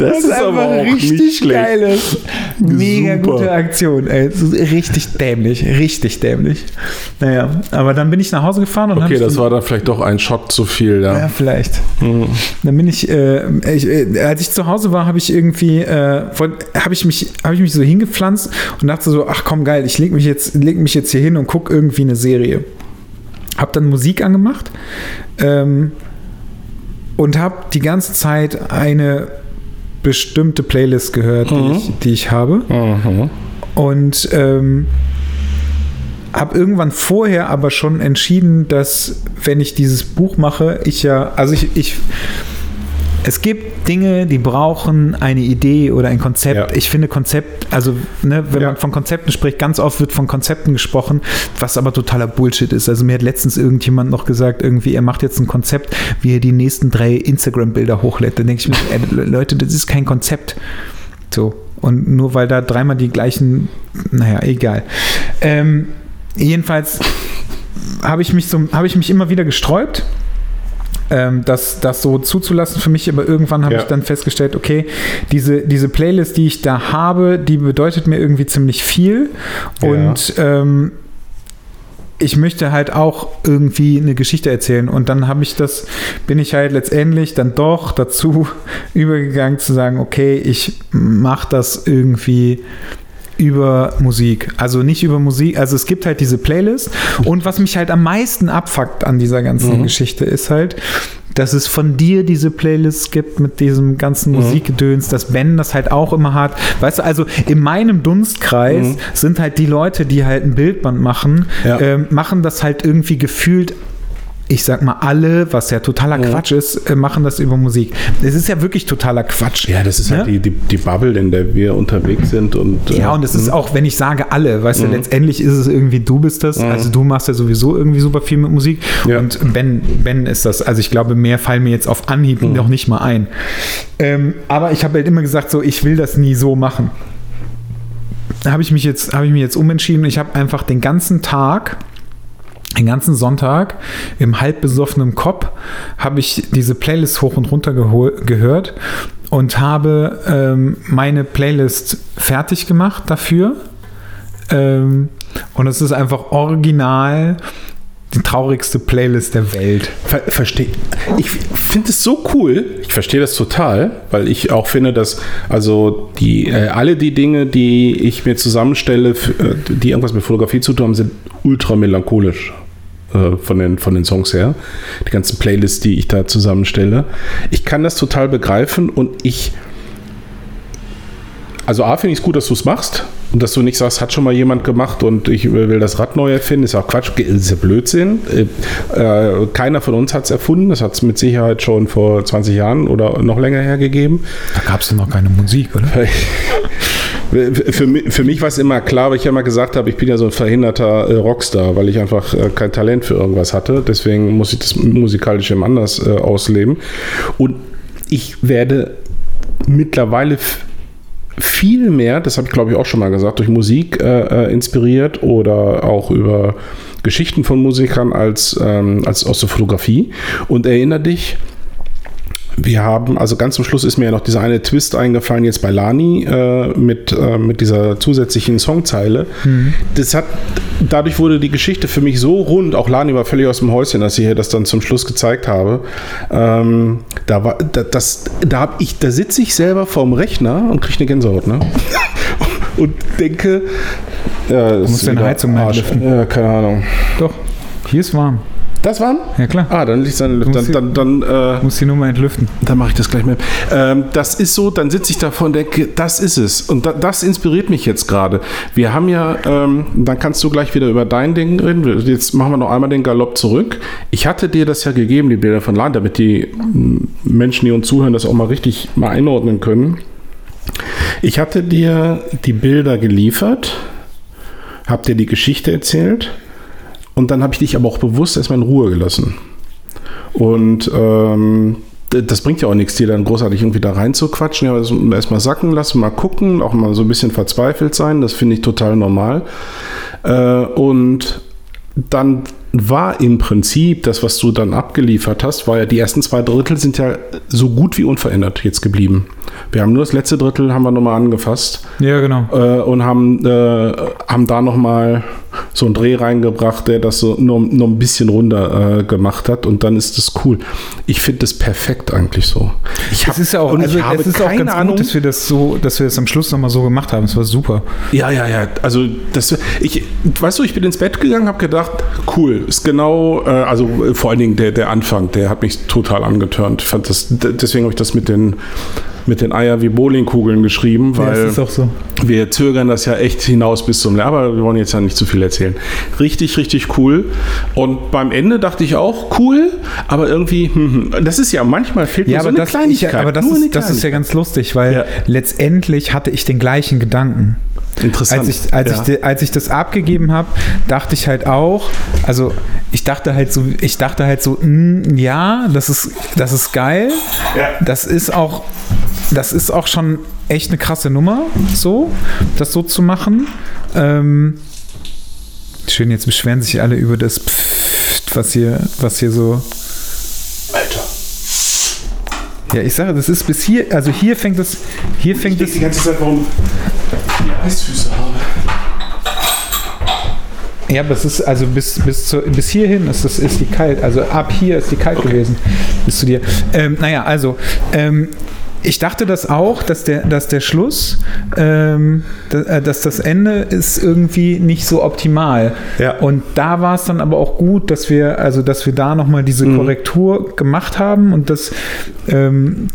Das ist aber auch nicht schlecht. geil ist. Mega Super. gute Aktion. Ey. Das ist richtig dämlich. Richtig dämlich. Naja, aber dann bin ich nach Hause gefahren und Okay, das war dann vielleicht doch ein Shot zu viel. ja, Ja. vielleicht. Dann bin ich, äh, ich äh, als ich zu Hause war, habe ich irgendwie, äh, habe ich mich, habe ich mich so hingepflanzt und dachte so, ach komm geil, ich leg mich jetzt, leg mich jetzt hier hin und guck irgendwie eine Serie. Hab dann Musik angemacht ähm, und habe die ganze Zeit eine bestimmte Playlist gehört, die, ich, die ich habe. Mhm. Und ähm, habe irgendwann vorher aber schon entschieden, dass wenn ich dieses Buch mache, ich ja, also ich, ich es gibt Dinge, die brauchen eine Idee oder ein Konzept. Ja. Ich finde Konzept, also ne, wenn Ja. man von Konzepten spricht, ganz oft wird von Konzepten gesprochen, was aber totaler Bullshit ist. Also mir hat letztens irgendjemand noch gesagt, irgendwie, er macht jetzt ein Konzept, wie er die nächsten drei Instagram-Bilder hochlädt. Dann denke ich mir, ey, Leute, das ist kein Konzept. So. Und nur weil da dreimal die gleichen, naja, egal. Ähm, jedenfalls habe ich mich so, habe ich mich immer wieder gesträubt ähm, das, das so zuzulassen für mich, aber irgendwann habe Ja. ich dann festgestellt, okay, diese, diese Playlist, die ich da habe, die bedeutet mir irgendwie ziemlich viel Ja. und ähm, ich möchte halt auch irgendwie eine Geschichte erzählen und dann habe ich das, bin ich halt letztendlich dann doch dazu übergegangen zu sagen, okay, ich mache das irgendwie über Musik. Also nicht über Musik, also es gibt halt diese Playlist und was mich halt am meisten abfuckt an dieser ganzen Mhm. Geschichte ist halt, dass es von dir diese Playlists gibt mit diesem ganzen Mhm. Musikgedöns, dass Ben das halt auch immer hat. Weißt du, also in meinem Dunstkreis Mhm. sind halt die Leute, die halt ein Bildband machen, Ja. ähm, machen das halt irgendwie gefühlt ich sag mal, alle, was ja totaler Mhm. Quatsch ist, äh, machen das über Musik. Es ist ja wirklich totaler Quatsch. Ja, das ist halt Ne? die, die, die Bubble, in der wir unterwegs sind. Und, Ja, äh, und es ist auch, wenn ich sage alle, weißt du, letztendlich ist es irgendwie, du bist das. Also du machst ja sowieso irgendwie super viel mit Musik. Ja. Und Ben, Ben ist das. Also ich glaube, mehr fallen mir jetzt auf Anhieb noch nicht mal ein. Ähm, aber ich habe halt immer gesagt, so, ich will das nie so machen. Da habe ich mich jetzt, habe ich mich jetzt umentschieden. Ich habe einfach den ganzen Tag den ganzen Sonntag im halb besoffenen Kopf habe ich diese Playlist hoch und runter gehol- gehört und habe ähm, meine Playlist fertig gemacht dafür. Ähm, und es ist einfach original die traurigste Playlist der Welt. Ver verstehe. Ich finde es so cool. Ich verstehe das total, weil ich auch finde, dass also die äh, alle die Dinge, die ich mir zusammenstelle, äh, die irgendwas mit Fotografie zu tun haben, sind ultra melancholisch äh, von den von den Songs her. Die ganzen Playlists, die ich da zusammenstelle. Ich kann das total begreifen und ich also A finde ich es gut, dass du es machst und dass du nicht sagst, hat schon mal jemand gemacht und ich will das Rad neu erfinden. Ist auch Quatsch, ist ja Blödsinn. Äh, äh, keiner von uns hat es erfunden. Das hat es mit Sicherheit schon vor 20 Jahren oder noch länger hergegeben. Da gab es ja noch keine Musik, oder? Für, für mich war es immer klar, weil ich ja immer gesagt habe, ich bin ja so ein verhinderter äh, Rockstar, weil ich einfach äh, kein Talent für irgendwas hatte. Deswegen muss ich das musikalisch eben anders äh, ausleben. Und ich werde mittlerweile viel mehr, das habe ich glaube ich auch schon mal gesagt, durch Musik äh, äh, inspiriert oder auch über Geschichten von Musikern als, ähm, als aus der Fotografie. Und erinnere dich, wir haben, also ganz zum Schluss ist mir ja noch dieser eine Twist eingefallen, jetzt bei Lani äh, mit, äh, mit dieser zusätzlichen Songzeile. Das hat, dadurch wurde die Geschichte für mich so rund, auch Lani war völlig aus dem Häuschen, als ich ihr das dann zum Schluss gezeigt habe. Ähm, da war, da, das, da hab ich, da sitze ich selber vorm Rechner und kriege eine Gänsehaut, ne? und denke, ja, du musst deine Heizung mal. Ja, keine Ahnung. Doch, hier ist warm. Das warm? Ja, klar. Ah, dann liegt Luft. musst Dann, dann, dann äh, Du musst die nur mal entlüften. dann mache ich das gleich mehr. Ähm, das ist so, dann sitze ich davor und denke, das ist es. Und da, das inspiriert mich jetzt gerade. Wir haben ja, ähm, dann kannst du gleich wieder über dein Ding reden. Jetzt machen wir noch einmal den Galopp zurück. Ich hatte dir das ja gegeben, die Bilder von Lahn, damit die m, Menschen, die uns zuhören, das auch mal richtig mal einordnen können. Ich hatte dir die Bilder geliefert, habe dir die Geschichte erzählt und dann habe ich dich aber auch bewusst erstmal in Ruhe gelassen. Und ähm, das bringt ja auch nichts, dir dann großartig irgendwie da rein zu quatschen. Ja, also erstmal sacken lassen, mal gucken, auch mal so ein bisschen verzweifelt sein. Das finde ich total normal. Äh, und dann war im Prinzip das, was du dann abgeliefert hast, war ja die ersten zwei Drittel sind ja so gut wie unverändert jetzt geblieben. Wir haben nur das letzte Drittel haben wir nochmal angefasst Ja, genau. äh, und haben, äh, haben da nochmal so einen Dreh reingebracht, der das so nur, nur ein bisschen runter äh, gemacht hat und dann ist das cool. Ich finde das perfekt eigentlich so. Ich Es ist ja auch, also es ist auch ganz Ahnung, gut, dass wir das so, dass wir das am Schluss nochmal so gemacht haben. Es war super. Ja, ja, ja. Also das, ich, weißt du, ich bin ins Bett gegangen, habe gedacht, cool, ist genau, äh, also vor allen Dingen der, der Anfang, der hat mich total angetörnt. Fand das, deswegen habe ich das mit den mit den Eier wie Bowlingkugeln geschrieben, Ja, weil auch so. wir zögern das ja echt hinaus bis zum aber wir wollen jetzt ja nicht zu viel erzählen. Richtig, richtig cool. Und beim Ende dachte ich auch cool, aber irgendwie, hm, hm, das ist ja manchmal fehlt mir Ja, so aber, eine das, Kleinigkeit. ich, aber das, ist, das ist ja ganz lustig, weil Ja. letztendlich hatte ich den gleichen Gedanken. Interessant. Als ich, als, Ja. ich, als ich das abgegeben habe, dachte ich halt auch, also ich dachte halt so, ich dachte halt so, mm, ja, das ist, das ist geil. Ja. Das ist auch das ist auch schon echt eine krasse Nummer, so, das so zu machen. Ähm, schön, jetzt beschweren sich alle über das Pfft, was hier, was hier so. Alter. Ja, ich sage, das ist bis hier, also hier fängt es, hier fängt es. die ganze Zeit, warum ich Eisfüße habe. Ja, aber es ist also bis, bis, zu, bis hierhin ist, das, ist die kalt. Also ab hier ist die kalt Okay. gewesen. Bis zu dir. Ähm, naja, also ähm, ich dachte das auch, dass der, dass der Schluss, ähm, äh, dass das Ende ist irgendwie nicht so optimal. Ja. Und da war es dann aber auch gut, dass wir, also dass wir da nochmal diese Mhm. Korrektur gemacht haben und das ähm,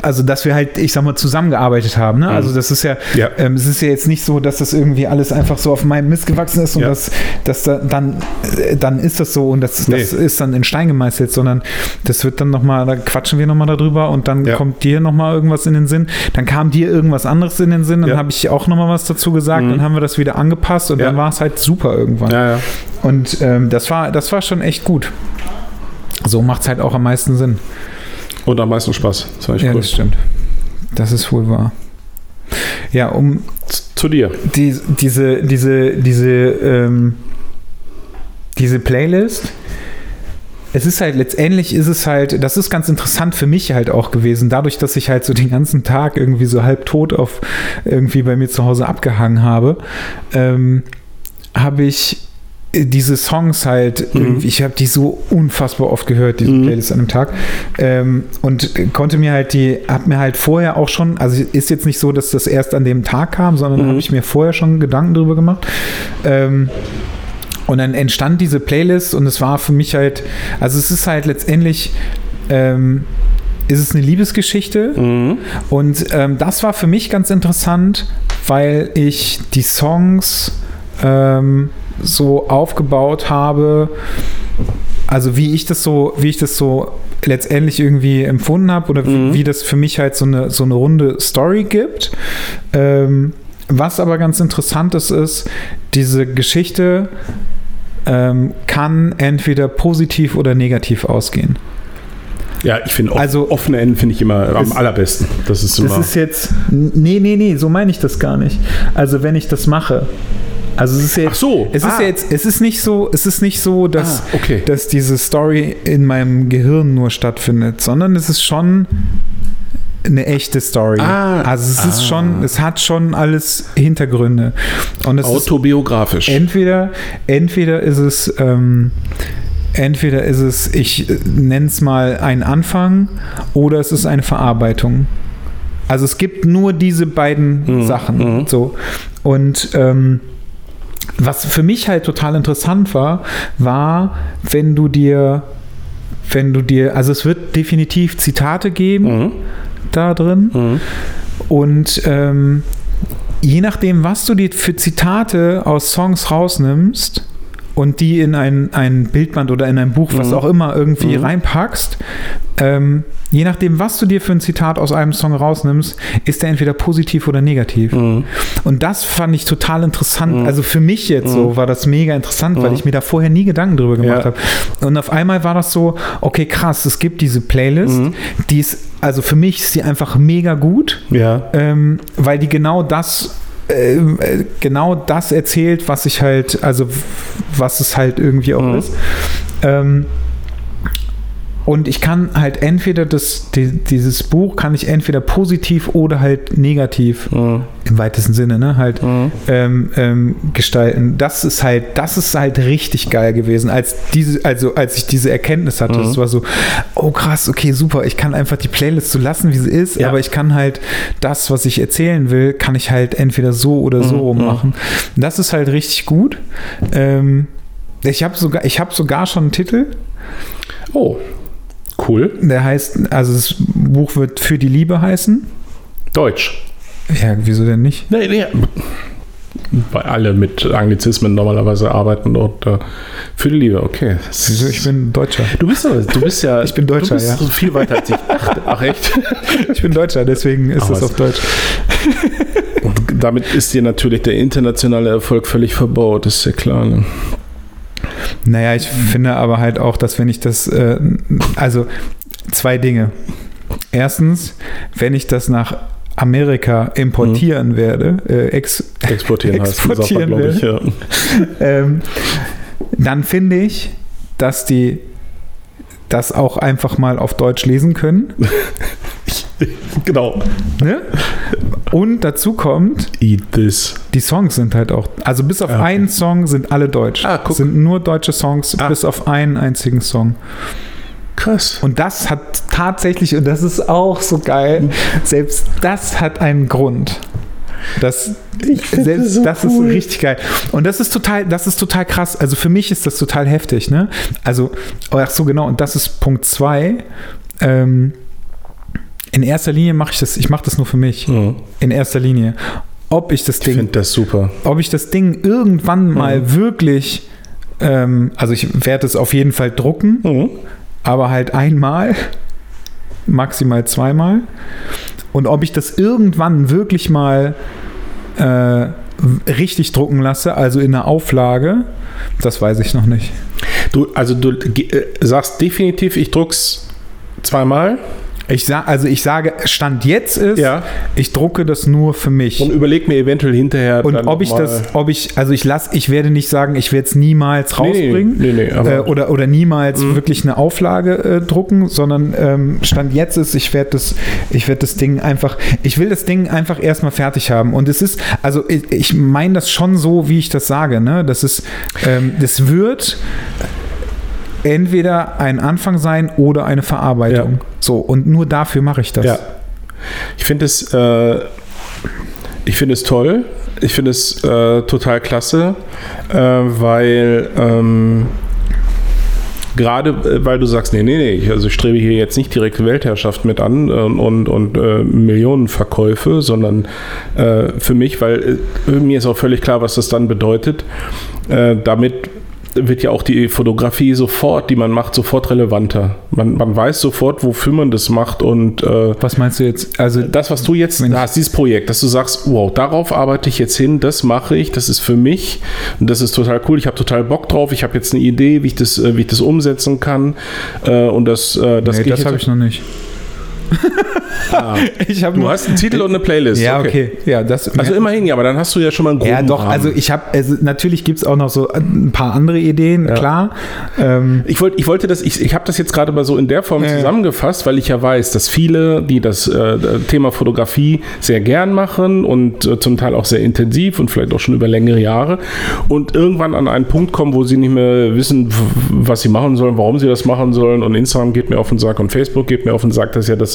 also dass wir halt, ich sag mal, zusammengearbeitet haben. Ne? Also das ist ja, Mhm. Ja. ähm, es ist ja jetzt nicht so, dass das irgendwie alles einfach so auf meinem Mist gewachsen ist und Ja. das, das da, dann, äh, dann ist das so und das, das Nee. ist dann in Stein gemeißelt, sondern das wird dann nochmal, da quatschen wir nochmal darüber und dann kommt dir nochmal irgendwas in den Sinn. Dann kam dir irgendwas anderes in den Sinn, dann Ja. habe ich auch nochmal was dazu gesagt, Mhm. dann haben wir das wieder angepasst und Ja. dann war es halt super irgendwann. Ja. Und ähm, das, war, das war schon echt gut. So macht es halt auch am meisten Sinn. Und am meisten Spaß. Das war echt Ja, cool. das stimmt. Das ist wohl wahr. Ja, um Zu dir. die, diese, diese, diese, ähm, diese Playlist. Es ist halt, letztendlich ist es halt, das ist ganz interessant für mich halt auch gewesen, dadurch, dass ich halt so den ganzen Tag irgendwie so halb tot auf irgendwie bei mir zu Hause abgehangen habe, ähm, habe ich diese Songs halt, Mhm. ich habe die so unfassbar oft gehört, diese Mhm. Playlist an dem Tag. Ähm, und konnte mir halt die, hab mir halt vorher auch schon, also ist jetzt nicht so, dass das erst an dem Tag kam, sondern Mhm. habe ich mir vorher schon Gedanken drüber gemacht. Ähm, und dann entstand diese Playlist und es war für mich halt, also es ist halt letztendlich, ähm, ist es eine Liebesgeschichte Mhm. und ähm, das war für mich ganz interessant, weil ich die Songs ähm, so aufgebaut habe, also wie ich das so, wie ich das so letztendlich irgendwie empfunden habe oder wie, Mhm. wie das für mich halt so eine, so eine runde Story gibt. Ähm, was aber ganz interessant ist, ist, diese Geschichte ähm, kann entweder positiv oder negativ ausgehen. Ja, ich finde, off Also- offene Enden finde ich immer am Es- allerbesten. Das ist immer. Das ist jetzt. Nee, nee, nee, so meine ich das gar nicht. Also wenn ich das mache. Also es ist jetzt, Ach so, es ist ah. ja jetzt, es ist nicht so, es ist nicht so, dass, Ah, okay. dass diese Story in meinem Gehirn nur stattfindet, sondern es ist schon eine echte Story. Ah, also es ist ah. schon, es hat schon alles Hintergründe. Und es ist autobiografisch. entweder, entweder ist es, ähm, entweder ist es, ich nenne es mal ein Anfang oder es ist eine Verarbeitung. Also es gibt nur diese beiden Mhm, Sachen. mhm. So. Und ähm, was für mich halt total interessant war, war, wenn du dir, wenn du dir, also es wird definitiv Zitate geben Mhm. Da drin. Mhm. Und ähm, je nachdem, was du dir für Zitate aus Songs rausnimmst und die in ein, ein Bildband oder in ein Buch, was Mhm. auch immer, irgendwie Mhm. reinpackst, ähm, je nachdem, was du dir für ein Zitat aus einem Song rausnimmst, ist der entweder positiv oder negativ. Mhm. Und das fand ich total interessant. Mhm. Also für mich jetzt so war das mega interessant, weil Mhm. ich mir da vorher nie Gedanken drüber gemacht Ja. habe. Und auf einmal war das so, okay, krass, es gibt diese Playlist, Mhm. die ist, also für mich ist die einfach mega gut Ja. ähm, weil die genau das genau das erzählt, was ich halt, also was es halt irgendwie auch Mhm. ist. Ähm, und ich kann halt entweder das, die, dieses Buch kann ich entweder positiv oder halt negativ Mhm. im weitesten Sinne, ne, halt Mhm. ähm, ähm, gestalten. Das ist halt, das ist halt richtig geil gewesen, als diese, also als ich diese Erkenntnis hatte. Mhm. Es war so, oh krass, okay, super, ich kann einfach die Playlist so lassen, wie sie ist, Ja. aber ich kann halt das, was ich erzählen will, kann ich halt entweder so oder so Mhm. rum machen. Das ist halt richtig gut. Ähm, ich habe sogar, ich habe sogar schon einen Titel, Oh, cool. der heißt, also das Buch wird für die Liebe heißen. Deutsch. Ja, wieso denn nicht? Nee, nee. Weil alle mit Anglizismen normalerweise arbeiten und äh, für die Liebe, okay. Wieso? Ich bin Deutscher. Du bist du bist ja. Ich bin Deutscher, du bist ja. so viel weiter als ich dachte. Ach echt? Ich bin Deutscher, deswegen ist es- auf Deutsch. Und damit ist dir natürlich der internationale Erfolg völlig verbaut, ist ja klar. Ne? Naja, ich finde aber halt auch, dass wenn ich das, äh, also zwei Dinge. erstens, wenn ich das nach Amerika importieren werde, äh, ex Exportieren heißt exportieren glaube ich. werde, Ja. ähm, dann finde ich, dass die das auch einfach mal auf Deutsch lesen können. genau. Ne? Und dazu kommt, Eat this. die Songs sind halt auch, also bis auf Ah, okay. einen Song sind alle deutsch. Ah, guck. Sind nur deutsche Songs, Ah. bis auf einen einzigen Song. Krass. Und das hat tatsächlich, und das ist auch so geil, selbst das hat einen Grund. Das, selbst so das cool. ist richtig geil. Und das ist total, das ist total krass. Also für mich ist das total heftig, ne? Also, ach so, genau, und das ist Punkt zwei. Ähm, in erster Linie mache ich das, ich mache das nur für mich. Mhm. In erster Linie. Ob ich das Ich Ding finde das super. ob ich das Ding irgendwann mal wirklich, ähm, also ich werde es auf jeden Fall drucken, Mhm. aber halt einmal, maximal zweimal. Und ob ich das irgendwann wirklich mal äh, richtig drucken lasse, also in einer Auflage, das weiß ich noch nicht. Du, also du äh, sagst definitiv, ich druck's zweimal Ich sag, also ich sage, Stand jetzt ist, Ja. ich drucke das nur für mich. und überleg mir eventuell hinterher. Und ob ich das, ob ich, also ich lasse, ich werde nicht sagen, ich werde es niemals Nee, nee, rausbringen nee, nee, aber- äh, oder, oder niemals Mhm. wirklich eine Auflage äh, drucken, sondern ähm, Stand jetzt ist, ich werde das, ich werde das Ding einfach, ich will das Ding einfach erstmal fertig haben. Und es ist, also ich, ich meine das schon so, wie ich das sage, ne? Das ist, ähm, das wird entweder ein Anfang sein oder eine Verarbeitung. Ja. So, und nur dafür mache ich das. Ja. Ich finde es, äh, ich finde es toll. Ich finde es äh, total klasse, äh, weil ähm, gerade äh, weil du sagst, nee, nee, nee, ich- also ich strebe hier jetzt nicht direkt Weltherrschaft mit an äh, und, und äh, Millionenverkäufe, sondern äh, für mich, weil äh, mir ist auch völlig klar, was das dann bedeutet. Äh, damit wird ja auch die Fotografie sofort, die man macht, sofort relevanter. Man, man weiß sofort, wofür man das macht und äh, Was meinst du jetzt? Also das, was du jetzt hast, dieses Projekt, dass du sagst, wow, darauf arbeite ich jetzt hin, das mache ich, das ist für mich und das ist total cool. Ich habe total Bock drauf. Ich habe jetzt eine Idee, wie ich das, äh, wie ich das umsetzen kann äh, und das, äh, das, nee, das habe ich noch nicht. Ah, du hast einen Titel und eine Playlist. Ja, okay. Ja, das, Also immerhin, ja, aber dann hast du ja schon mal einen groben ja, doch. Rahmen. Also ich habe, also natürlich gibt es auch noch so ein paar andere Ideen, Ja. klar. Ähm, Ich, wollt, ich wollte das, ich, ich habe das jetzt gerade mal so in der Form Ja, ja. zusammengefasst, weil ich ja weiß, dass viele, die das äh, Thema Fotografie sehr gern machen und äh, zum Teil auch sehr intensiv und vielleicht auch schon über längere Jahre und irgendwann an einen Punkt kommen, wo sie nicht mehr wissen, was sie machen sollen, warum sie das machen sollen und Instagram geht mir auf den Sack und Facebook geht mir auf den Sack, das ist ja das,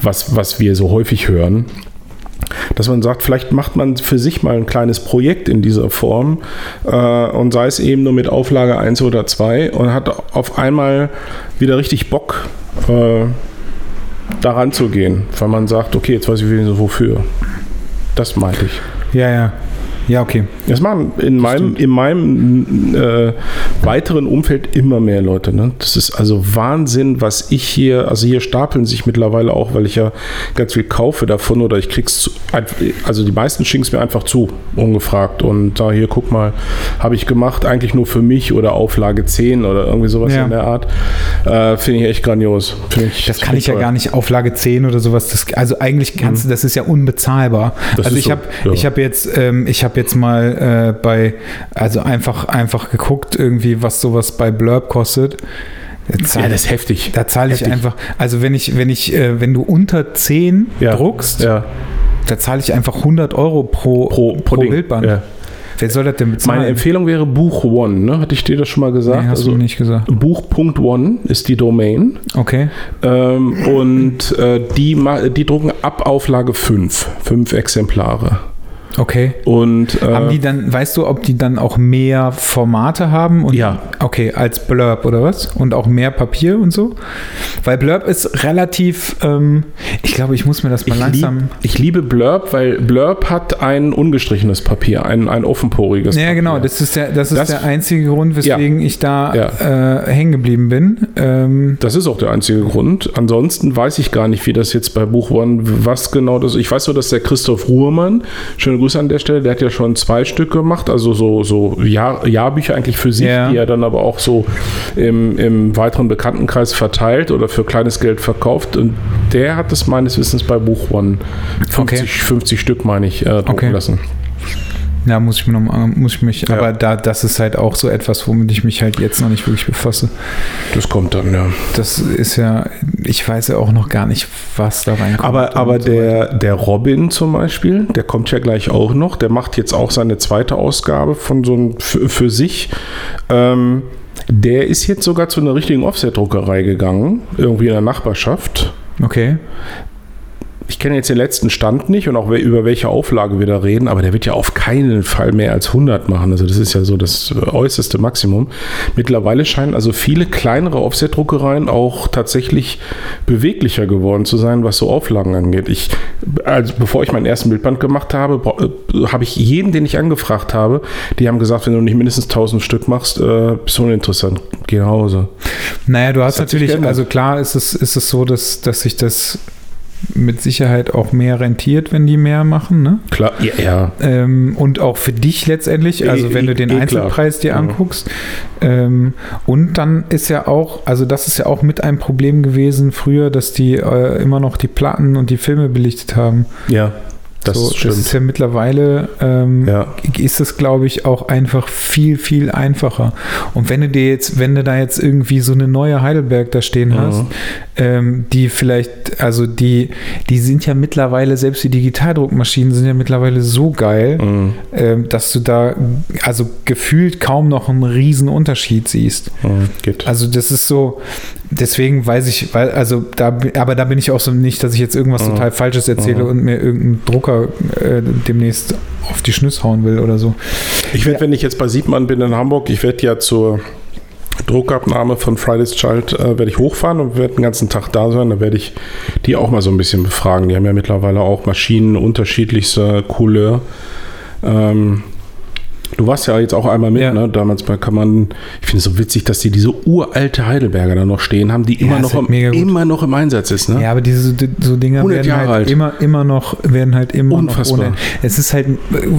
was, was wir so häufig hören dass man sagt, vielleicht macht man für sich mal ein kleines Projekt in dieser Form äh, und sei es eben nur mit Auflage 1 oder 2 und hat auf einmal wieder richtig Bock, äh, daran zu gehen, weil man sagt, okay, jetzt weiß ich wenigstens wofür. Das meinte ich. ja, ja. Ja, okay. Das machen in meinem, in meinem äh, weiteren Umfeld immer mehr Leute. Ne? Das ist also Wahnsinn, was ich hier, also hier stapeln sich mittlerweile auch, weil ich ja ganz viel kaufe davon oder ich krieg's, zu, also die meisten schicken es mir einfach zu, ungefragt. Und da hier, guck mal, habe ich gemacht, eigentlich nur für mich oder Auflage 10 oder irgendwie sowas Ja. in der Art. Äh, Finde ich echt grandios. Ich, Das kann ich ja gar nicht Auflage 10 oder sowas. Das, also eigentlich kannst du, das ist ja unbezahlbar. Mhm. Das also ich habe ja. ich habe jetzt ähm, ich habe jetzt mal äh, bei also einfach einfach geguckt irgendwie was sowas bei Blurb kostet. Da Ja, zahl- das ist heftig. da zahle ich Heftig. einfach, also wenn ich, wenn ich, äh, wenn du unter 10 Ja. druckst, Ja, da zahle ich einfach 100 Euro pro, pro, pro, Ding. Bildband. Ja. Wer soll das denn bezahlen? Meine Empfehlung wäre Buch One, ne? Hatte ich dir das schon mal gesagt? nee, hast also, du nicht gesagt. Buch.one ist die Domain. Okay. Ähm, und äh, die, die drucken ab Auflage 5. Fünf Exemplare. Okay. Und äh, haben die dann, weißt du, ob die dann auch mehr Formate haben? Und, Ja. Okay, als Blurb oder was? Und auch mehr Papier und so? Weil Blurb ist relativ, ähm, ich glaube, ich muss mir das mal ich, langsam. lieb, ich liebe Blurb, weil Blurb hat ein ungestrichenes Papier, ein, ein offenporiges Ja, Papier. genau, das ist der, das ist Das- der einzige Grund, weswegen ich da Ja. äh, hängen geblieben bin. Ähm, Das ist auch der einzige Grund. Ansonsten weiß ich gar nicht, wie das jetzt bei Buch One, was genau das ist. Ich weiß nur, dass der Christoph Ruhrmann, schöne Grüße an der Stelle, der hat ja schon zwei Stück gemacht, also so, so Jahr, Jahrbücher eigentlich für sich, Ja. die er dann aber auch so im, im weiteren Bekanntenkreis verteilt oder für kleines Geld verkauft. Und der hat es meines Wissens bei Buch One 50, Okay. 50 Stück, meine ich, äh, drucken Okay. lassen. Ja, muss ich mir noch muss ich mich, Ja. aber da, das ist halt auch so etwas, womit ich mich halt jetzt noch nicht wirklich befasse. Das kommt dann, ja. Das ist ja, ich weiß ja auch noch gar nicht, was da reinkommt. Aber, aber so weiter. der, der Robin zum Beispiel, der kommt ja gleich auch noch. Der macht jetzt auch seine zweite Ausgabe von so einem für, für sich. Ähm, der ist jetzt sogar zu einer richtigen Offset-Druckerei gegangen, irgendwie in der Nachbarschaft. Okay. Ich kenne jetzt den letzten Stand nicht und auch über welche Auflage wir da reden, aber der wird ja auf keinen Fall mehr als 100 machen. Also das ist ja so das äh, äußerste Maximum. Mittlerweile scheinen also viele kleinere Offset-Druckereien auch tatsächlich beweglicher geworden zu sein, was so Auflagen angeht. Ich, also bevor ich meinen ersten Bildband gemacht habe, äh, habe ich jeden, den ich angefragt habe, die haben gesagt, wenn du nicht mindestens 1000 Stück machst, äh, bist du uninteressant. Geh nach Hause. Naja, du hast natürlich, also klar ist es, ist es so, dass, dass sich das mit Sicherheit auch mehr rentiert, wenn die mehr machen, ne? Klar, ja, ja. Ähm, und auch für dich letztendlich, also Eh, wenn du den eh, klar. Einzelpreis dir Ja. anguckst. Ähm, und dann ist ja auch, also das ist ja auch mit ein Problem gewesen früher, dass die äh, immer noch die Platten und die Filme belichtet haben. ja, das so, stimmt. Das ist ja mittlerweile, ähm, Ja. ist es, glaube ich, auch einfach viel, viel einfacher. Und wenn du dir jetzt, wenn du da jetzt irgendwie so eine neue Heidelberg da stehen Mhm. hast, ähm, die vielleicht, also die, die sind ja mittlerweile, selbst die Digitaldruckmaschinen sind ja mittlerweile so geil, Mhm. ähm, dass du da also gefühlt kaum noch einen riesen Unterschied siehst. Mhm. Also das ist so, deswegen weiß ich, weil, also da, aber da bin ich auch so nicht, dass ich jetzt irgendwas Mhm. total Falsches erzähle Mhm. und mir irgendein Drucker äh, demnächst auf die Schnüsse hauen will oder so. Ich werde, wenn ich jetzt bei Siebmann bin in Hamburg, ich werde ja zur Druckabnahme von Friday's Child äh, werde ich hochfahren und werde den ganzen Tag da sein. Da werde ich die auch mal so ein bisschen befragen. Die haben ja mittlerweile auch Maschinen unterschiedlichster Couleur. Ähm, du warst ja jetzt auch einmal mit, Ja. ne? Damals bei kann man, ich finde es so witzig, dass die diese uralte Heidelberger da noch stehen haben, die immer, ist noch, halt im, immer noch im Einsatz ist. Ne? Ja, aber diese die- so Dinger 100 werden Jahre halt alt. immer, immer noch, werden halt immer Unfassbar. noch ohne. Es ist halt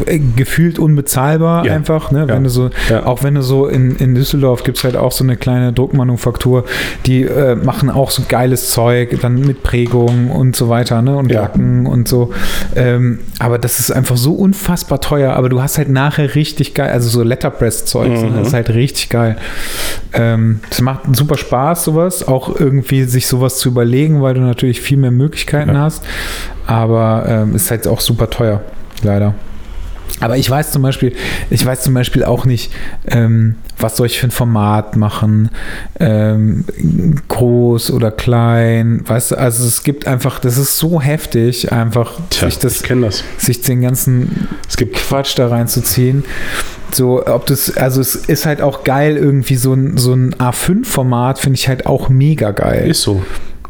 äh, gefühlt unbezahlbar Ja. einfach, ne? Ja. Wenn du so, Ja. auch wenn du so in, in Düsseldorf gibt es halt auch so eine kleine Druckmanufaktur, die äh, machen auch so geiles Zeug, dann mit Prägung und so weiter, ne? Und Ja. Lacken und so. Ähm, aber das ist einfach so unfassbar teuer, aber du hast halt nachher richtig geil, also so Letterpress-Zeug, Mhm. ne? das ist halt richtig geil. Ähm, das macht super Spaß, sowas, auch irgendwie sich sowas zu überlegen, weil du natürlich viel mehr Möglichkeiten Ja. hast. Aber ähm, ist halt auch super teuer, leider. Aber ich weiß zum Beispiel, ich weiß zum Beispiel auch nicht, ähm, was soll ich für ein Format machen, ähm, groß oder klein, weißt du, also es gibt einfach, das ist so heftig, einfach Tja, sich das das. sich den ganzen Es gibt Quatsch da reinzuziehen. So, ob das, also es ist halt auch geil, irgendwie so ein, so ein A5-Format finde ich halt auch mega geil. ist so.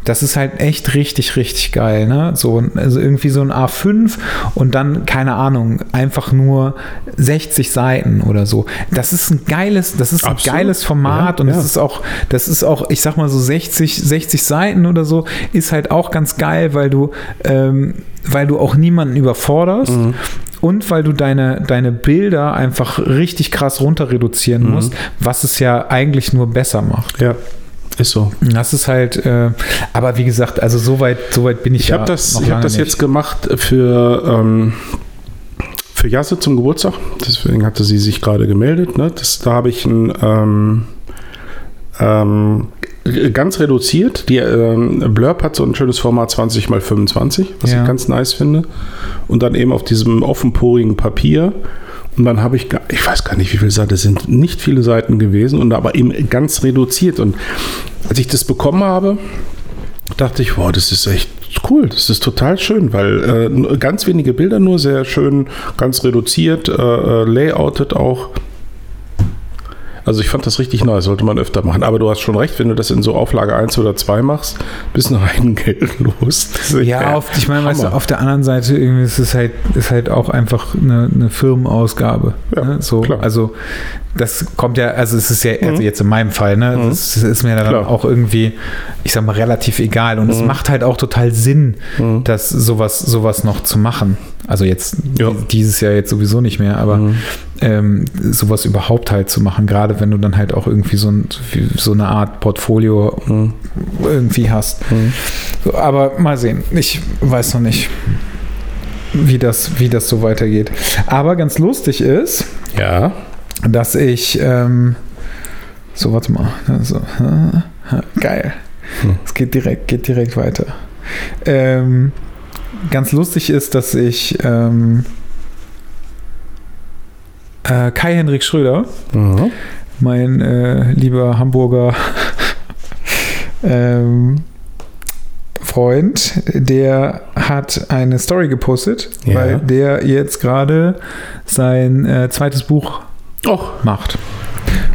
Das ist halt echt richtig, richtig geil, ne? So, also irgendwie so ein A5 und dann, keine Ahnung, einfach nur 60 Seiten oder so. Das ist ein geiles, das ist ein Absolut. geiles Format Ja, und ja. das ist auch, das ist auch, ich sag mal so 60, 60 Seiten oder so, ist halt auch ganz geil, weil du, ähm, weil du auch niemanden überforderst. Mhm. Und weil du deine, deine Bilder einfach richtig krass runter reduzieren Mhm. musst, was es ja eigentlich nur besser macht. Ja, ist so. Das ist halt, äh, aber wie gesagt, also so weit, so weit bin ich, Ich ja habe das, ich hab lange das nicht. jetzt gemacht für, ähm, für Jasse zum Geburtstag. Deswegen hatte sie sich gerade gemeldet. Ne? Das, da habe ich ein ähm, ähm, ganz reduziert. Die ähm, Blurb hat so ein schönes Format 20 x 25, was Ja. ich ganz nice finde. Und dann eben auf diesem offenporigen Papier. Und dann habe ich, ich weiß gar nicht, wie viele Seiten, es sind nicht viele Seiten gewesen, und aber eben ganz reduziert. Und als ich das bekommen habe, dachte ich, wow, das ist echt cool, das ist total schön, weil äh, ganz wenige Bilder nur, sehr schön, ganz reduziert, äh, äh, layoutet auch. Also ich fand das richtig neu, sollte man öfter machen. Aber du hast schon recht, wenn du das in so Auflage 1 oder 2 machst, bist du ein Geld los. Das Ja, auf, ich meine, weißt du, auf der anderen Seite irgendwie ist es halt, ist halt auch einfach eine, eine Firmenausgabe. Ja, ne? so, klar. Also das kommt ja, also es ist ja, also Mhm. jetzt in meinem Fall, ne, Mhm. das ist mir dann Klar. auch irgendwie, ich sag mal, relativ egal. Und es Mhm. macht halt auch total Sinn, Mhm. dass sowas, sowas noch zu machen. Also jetzt Ja. dieses Jahr jetzt sowieso nicht mehr, aber Mhm. ähm, sowas überhaupt halt zu machen, gerade wenn du dann halt auch irgendwie so, ein, so eine Art Portfolio Mhm. irgendwie hast. Mhm. So, aber mal sehen. Ich weiß noch nicht, wie das, wie das so weitergeht. Aber ganz lustig ist, Ja. dass ich ähm, so warte mal so, geil Hm. es geht direkt geht direkt weiter ähm, ganz lustig ist dass ich ähm, äh, Kai Henrik Schröder Mhm. mein äh, lieber Hamburger ähm, Freund, der hat eine Story gepostet, Ja. weil der jetzt gerade sein äh, zweites Buch Och, macht.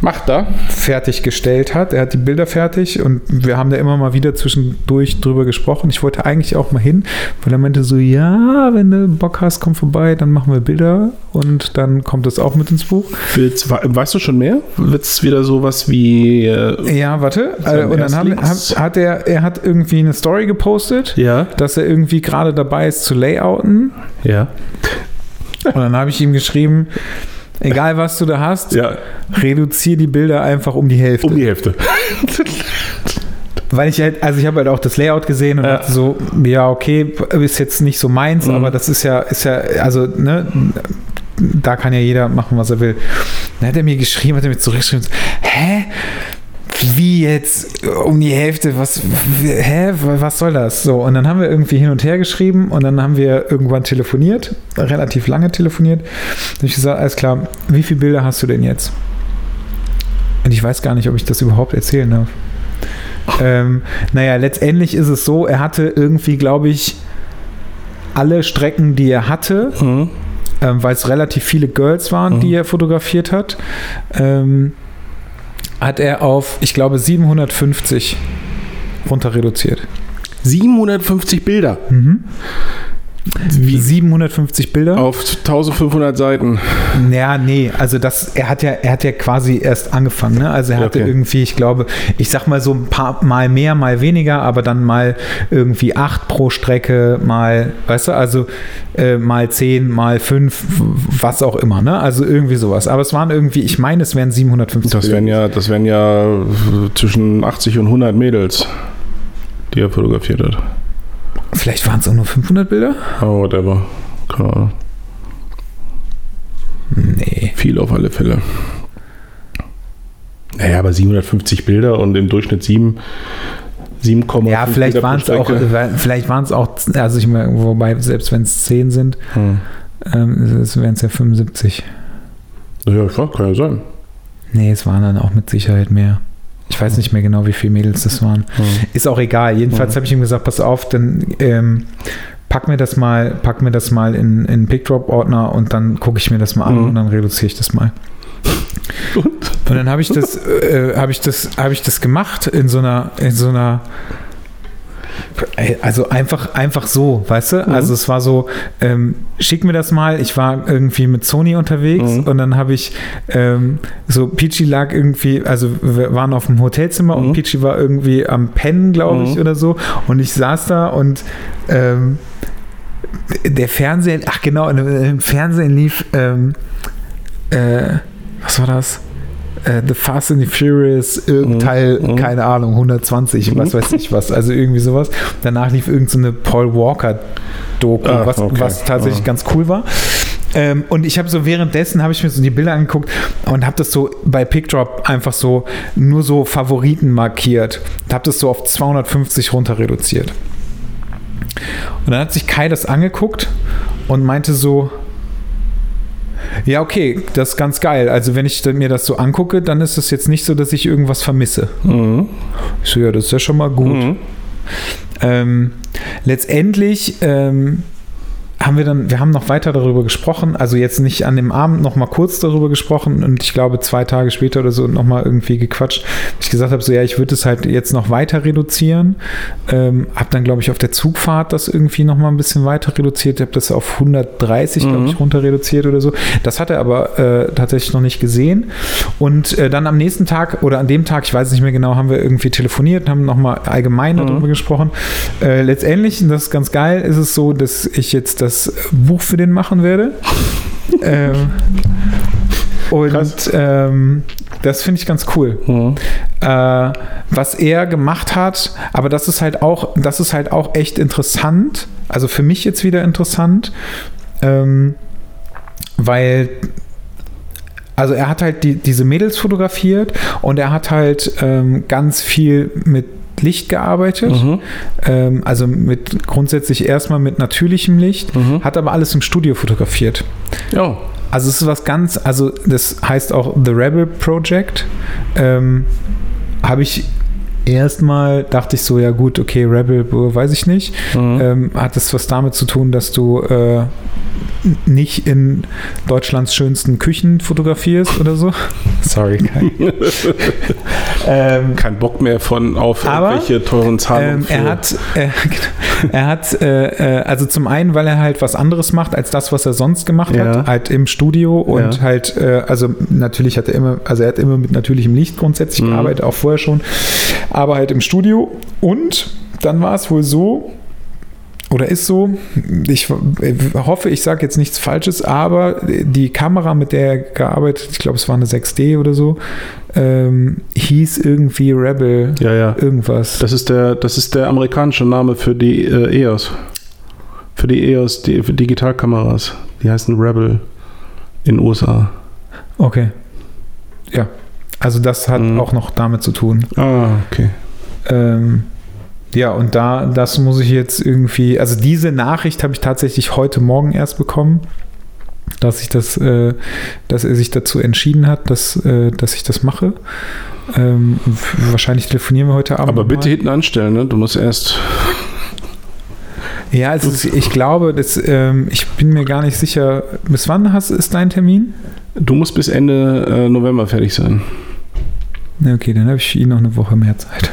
Macht da. fertiggestellt hat. Er hat die Bilder fertig und wir haben da immer mal wieder zwischendurch drüber gesprochen. Ich wollte eigentlich auch mal hin, weil er meinte so, ja, wenn du Bock hast, komm vorbei, dann machen wir Bilder und dann kommt das auch mit ins Buch. Willst, we- weißt du schon mehr? Wird es wieder sowas wie. Äh, Ja, warte. Sein Äh, und dann haben, hat, hat er, er hat irgendwie eine Story gepostet, ja. dass er irgendwie gerade dabei ist zu layouten. Ja. Und dann habe ich ihm geschrieben, egal was du da hast, Ja. reduziere die Bilder einfach um die Hälfte. Um die Hälfte. Weil ich halt, also ich habe halt auch das Layout gesehen und Ja. dachte so, ja, okay, ist jetzt nicht so meins, Mhm. aber das ist ja, ist ja, also, ne, da kann ja jeder machen, was er will. Dann hat er mir geschrieben, hat er mir zurückgeschrieben, hä? Wie jetzt um die Hälfte? Was, hä? Was soll das? So, und dann haben wir irgendwie hin und her geschrieben und dann haben wir irgendwann telefoniert, relativ lange telefoniert. Habe ich gesagt, alles klar, wie viele Bilder hast du denn jetzt? Und ich weiß gar nicht, ob ich das überhaupt erzählen darf. Ähm, naja, letztendlich ist es so, er hatte irgendwie, glaube ich, alle Strecken, die er hatte, Mhm. ähm, weil es relativ viele Girls waren, Mhm. die er fotografiert hat, ähm, hat er auf, ich glaube, 750 runter reduziert. 750 Bilder. Wie 750 Bilder? Auf 1500 Seiten. Ja, nee, also das, er hat ja, er hat ja quasi erst angefangen, ne? Also er hatte Okay. irgendwie, ich glaube, ich sag mal so ein paar mal mehr, mal weniger, aber dann mal irgendwie acht pro Strecke, mal, weißt du, also äh, mal zehn, mal fünf, was auch immer, ne? Also irgendwie sowas. Aber es waren irgendwie, ich meine, es wären 750 Das wären ja, das wären ja zwischen 80 und 100 Mädels, die er fotografiert hat. Vielleicht waren es auch nur 500 Bilder? Oh, whatever. Keine Ahnung. Nee. Viel auf alle Fälle. Naja, aber 750 Bilder und im Durchschnitt 7, 7,5 Ja, vielleicht waren es auch, vielleicht waren es auch, also ich meine, wobei, selbst wenn es 10 sind, Hm. ähm, es wären es ja 75. Ja, klar, kann ja sein. Nee, es waren dann auch mit Sicherheit mehr. Ich weiß nicht mehr genau, wie viele Mädels das waren. Ist auch egal. Jedenfalls Mhm. habe ich ihm gesagt, pass auf, dann ähm, pack mir das mal, pack mir das mal in, in Pickdrop-Ordner und dann gucke ich mir das mal an Mhm. und dann reduziere ich das mal. Und? Und dann habe ich das, äh, habe ich das, habe ich das gemacht in so einer, in so einer also einfach, einfach so, weißt du? Mhm. Also es war so, ähm, schick mir das mal. Ich war irgendwie mit Sony unterwegs Mhm. und dann habe ich ähm, so, Peachy lag irgendwie, also wir waren auf dem Hotelzimmer und Mhm. Peachy war irgendwie am Pennen, glaube ich, Mhm. oder so. Und ich saß da und ähm, der Fernseher, ach genau, im- im Fernsehen lief, ähm, äh, was war das? Äh, The Fast and the Furious, irgendein Mhm. Teil, Mhm. keine Ahnung, 120, was weiß ich was, also irgendwie sowas. Danach lief irgendeine so Paul Walker-Doku, Ah, was, okay. was tatsächlich Ah. ganz cool war. Ähm, und ich habe so währenddessen habe ich mir so die Bilder angeguckt und habe das so bei PickDrop einfach so nur so Favoriten markiert habe das so auf 250 runter reduziert. Und dann hat sich Kai das angeguckt und meinte so, ja, okay, das ist ganz geil. Also wenn ich mir das so angucke, dann ist es jetzt nicht so, dass ich irgendwas vermisse. Mhm. Ich so, ja, das ist ja schon mal gut. Mhm. Ähm, letztendlich ähm, haben wir dann, wir haben noch weiter darüber gesprochen, also jetzt nicht an dem Abend noch mal kurz darüber gesprochen und ich glaube zwei Tage später oder so noch mal irgendwie gequatscht. Ich gesagt habe so, ja, ich würde es halt jetzt noch weiter reduzieren. Ähm, habe dann glaube ich auf der Zugfahrt das irgendwie noch mal ein bisschen weiter reduziert. Ich habe das auf 130 glaube Mhm. ich runter reduziert oder so. Das hat er aber äh, tatsächlich noch nicht gesehen. Und äh, dann am nächsten Tag oder an dem Tag, ich weiß nicht mehr genau, haben wir irgendwie telefoniert haben noch mal allgemein Mhm. darüber gesprochen. Äh, letztendlich, und das ist ganz geil, ist es so, dass ich jetzt das das Buch für den machen werde. ähm, und ähm, das finde ich ganz cool. Mhm. Äh, was er gemacht hat, aber das ist halt auch, das ist halt auch echt interessant. Also für mich jetzt wieder interessant, ähm, weil also er hat halt die, diese Mädels fotografiert und er hat halt ähm, ganz viel mit Licht gearbeitet. Mhm. Ähm, also mit grundsätzlich erstmal mit natürlichem Licht, Mhm. hat aber alles im Studio fotografiert. Ja. Also es ist was ganz, also das heißt auch The Rebel Project. Ähm, Habe ich erstmal, dachte ich so, ja gut, okay, Rebel, weiß ich nicht. Mhm. Ähm, hat es was damit zu tun, dass du äh, nicht in Deutschlands schönsten Küchen fotografierst oder so? Sorry, Kai. ähm, Kein Bock mehr von auf Aber, irgendwelche teuren Zahlungen. ähm, er für- hat, äh, er hat, äh, äh, also zum einen, weil er halt was anderes macht als das, was er sonst gemacht Ja. hat, halt im Studio und Ja. halt, äh, also natürlich hat er immer, also er hat immer mit natürlichem Licht grundsätzlich Mhm. gearbeitet, auch vorher schon, aber halt im Studio und dann war es wohl so, oder ist so, ich hoffe, ich sage jetzt nichts Falsches, aber die Kamera, mit der er gearbeitet, ich glaube, es war eine 6D oder so, ähm, hieß irgendwie Rebel ja, ja. irgendwas. Das ist der, das ist der amerikanische Name für die äh, EOS. Für die EOS, die für Digitalkameras. Die heißen Rebel in USA. Okay. Ja. Also das hat Mhm. auch noch damit zu tun. Ah, okay. Ähm, ja, und da, das muss ich jetzt irgendwie, also diese Nachricht habe ich tatsächlich heute Morgen erst bekommen, dass ich das, äh, dass er sich dazu entschieden hat, dass, äh, dass ich das mache. Ähm, wahrscheinlich telefonieren wir heute Abend. Aber bitte mal. hinten anstellen, ne? Du musst erst. Ja, also es- ich glaube, dass, ähm, ich bin mir gar nicht sicher, bis wann hast, ist dein Termin? Du musst bis Ende äh, November fertig sein. Okay, dann habe ich für ihn noch eine Woche mehr Zeit.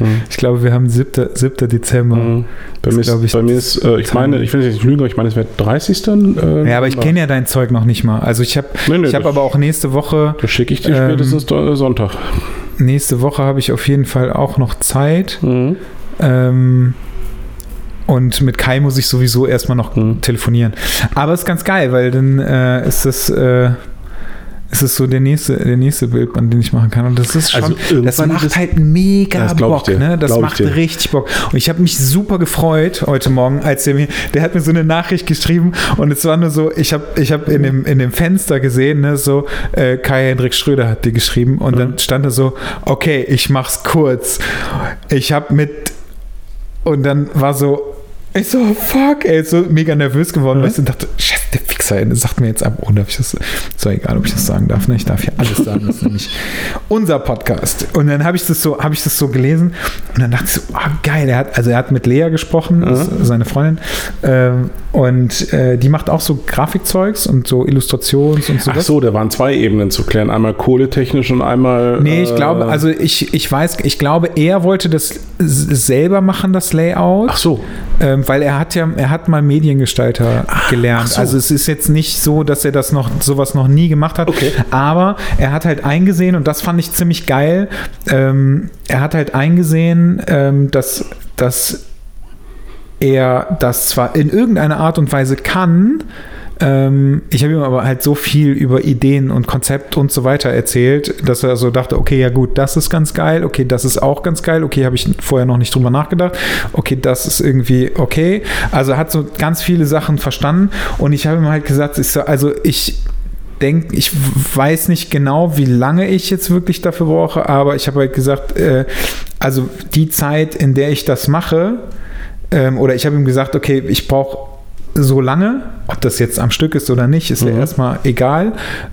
Mhm. Ich glaube, wir haben 7. 7. Dezember. Mhm. Bei mir glaub ist, ich, bei mir ist äh, ich meine, ich will nicht lügen, aber ich meine, es wäre 30. Äh, Ja, aber ich kenne ja dein Zeug noch nicht mal. Also ich habe Nee, nee, ich das- aber auch nächste Woche, Das schicke ich dir Ähm, spätestens äh, Sonntag. nächste Woche habe ich auf jeden Fall auch noch Zeit. Mhm. Ähm, und mit Kai muss ich sowieso erstmal noch Mhm. telefonieren. Aber ist ganz geil, weil dann äh, ist das, äh, ist das so der nächste, der nächste Bild, an den ich machen kann. Und das ist schon, Also das macht halt mega Das Bock, ne? Das Glaub macht richtig Bock. Und ich habe mich super gefreut heute Morgen, als der mir, der hat mir so eine Nachricht geschrieben und es war nur so, ich habe ich hab in, dem, in dem Fenster gesehen, ne, so, äh, Kai Hendrik Schröder hat dir geschrieben und dann stand da so, okay, ich mach's kurz. Ich habe mit und dann war so, ich so, fuck, ey, so mega nervös geworden, Mhm. weißt du, und dachte, scheiße, der Fixer, ey, das sagt mir jetzt ab, oh, darf ich das, ist doch egal, ob ich das sagen darf, ne? Ich darf hier alles sagen, das ist nämlich unser Podcast. Und dann habe ich das so, habe ich das so gelesen und dann dachte ich so, ah, geil, er hat, also er hat mit Lea gesprochen, ist seine Freundin, ähm, und äh, die macht auch so Grafikzeugs und so Illustrations und so. Ach so, da waren zwei Ebenen zu klären. Einmal kohletechnisch und einmal. Nee, ich äh, glaube, also ich, ich weiß, ich glaube, er wollte das selber machen, das Layout. Ach so. Ähm, weil er hat ja, er hat mal Mediengestalter gelernt. ach so. Also es ist jetzt nicht so, dass er das noch, sowas noch nie gemacht hat. Okay. Aber er hat halt eingesehen, und das fand ich ziemlich geil, ähm, er hat halt eingesehen, ähm, dass, dass er das zwar in irgendeiner Art und Weise kann, ähm, ich habe ihm aber halt so viel über Ideen und Konzept und so weiter erzählt, dass er so dachte, okay, ja gut, das ist ganz geil, okay, das ist auch ganz geil, okay, habe ich vorher noch nicht drüber nachgedacht, okay, das ist irgendwie okay. Also er hat so ganz viele Sachen verstanden und ich habe ihm halt gesagt, ich so, also ich denke, ich weiß nicht genau, wie lange ich jetzt wirklich dafür brauche, aber ich habe halt gesagt, äh, also die Zeit, in der ich das mache, ähm, oder ich habe ihm gesagt, okay, ich brauche so lange, ob das jetzt am Stück ist oder nicht, ist ja Mhm. erstmal egal,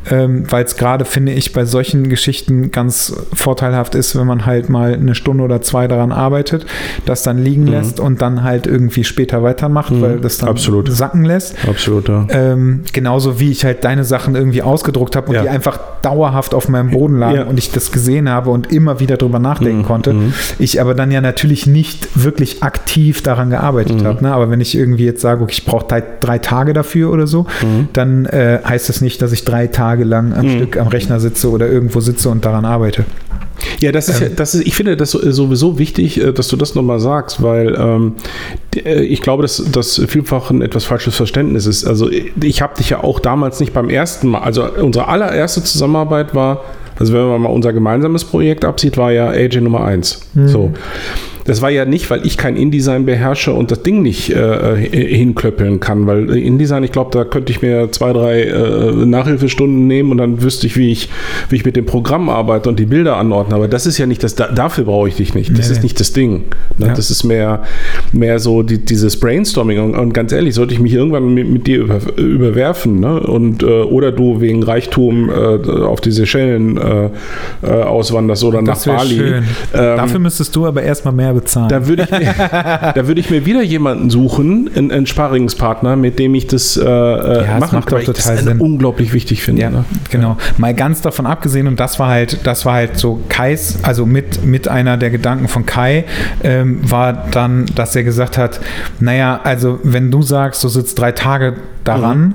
ähm, weil es gerade, finde ich, bei solchen Geschichten ganz vorteilhaft ist, wenn man halt mal eine Stunde oder zwei daran arbeitet, das dann liegen lässt und dann halt irgendwie später weitermacht, Mhm. weil das dann Absolut. sacken lässt. Absolut, ja. Ähm, genauso wie ich halt deine Sachen irgendwie ausgedruckt habe und Ja. die einfach dauerhaft auf meinem Boden lagen Ja. und ich das gesehen habe und immer wieder drüber nachdenken Mhm, konnte. mhm. Ich aber dann ja natürlich nicht wirklich aktiv daran gearbeitet Mhm. habe. Ne? Aber wenn ich irgendwie jetzt sage, okay, ich brauche drei, drei Tage dafür oder so, Mhm. dann äh, heißt das nicht, dass ich drei Tage lang am Mhm. Stück am Rechner sitze oder irgendwo sitze und daran arbeite. Ja, das ist ähm, ja, das ist, ich finde das sowieso wichtig, äh, dass du das nochmal sagst, weil ähm, äh, ich glaube, dass das vielfach ein etwas falsches Verständnis ist. Also ich habe dich ja auch damals nicht beim ersten Mal, also unsere allererste Zusammenarbeit war, also wenn man mal unser gemeinsames Projekt absieht, war ja AJ Nummer 1. Mhm. So. Das war ja nicht, weil ich kein InDesign beherrsche und das Ding nicht äh, hinklöppeln kann, weil InDesign, ich glaube, da könnte ich mir zwei, drei äh, Nachhilfestunden nehmen und dann wüsste ich, wie ich, wie ich mit dem Programm arbeite und die Bilder anordne. Aber das ist ja nicht das, da, dafür brauche ich dich nicht. Das nee. ist nicht das Ding. Ne? Ja. Das ist mehr, mehr so die, dieses Brainstorming. Und, und, ganz ehrlich, sollte ich mich irgendwann mit, mit dir über, überwerfen ne? und, äh, oder du wegen Reichtum äh, auf diese Schellen äh, äh, auswanderst oder das nach Bali. Schön. Ähm, Dafür müsstest du aber erstmal mehr bezahlen. Da würde ich, mir, da ich mir wieder jemanden suchen, einen, einen Sparringspartner, mit dem ich das äh, äh ja, machen kann, weil ich das Sinn. unglaublich wichtig finde. Ja, ne? Genau. Mal ganz davon abgesehen, und das war halt, das war halt so Kais, also mit, mit einer der Gedanken von Kai, ähm, war dann, dass er gesagt hat, naja, also wenn du sagst, du sitzt drei Tage daran, mhm.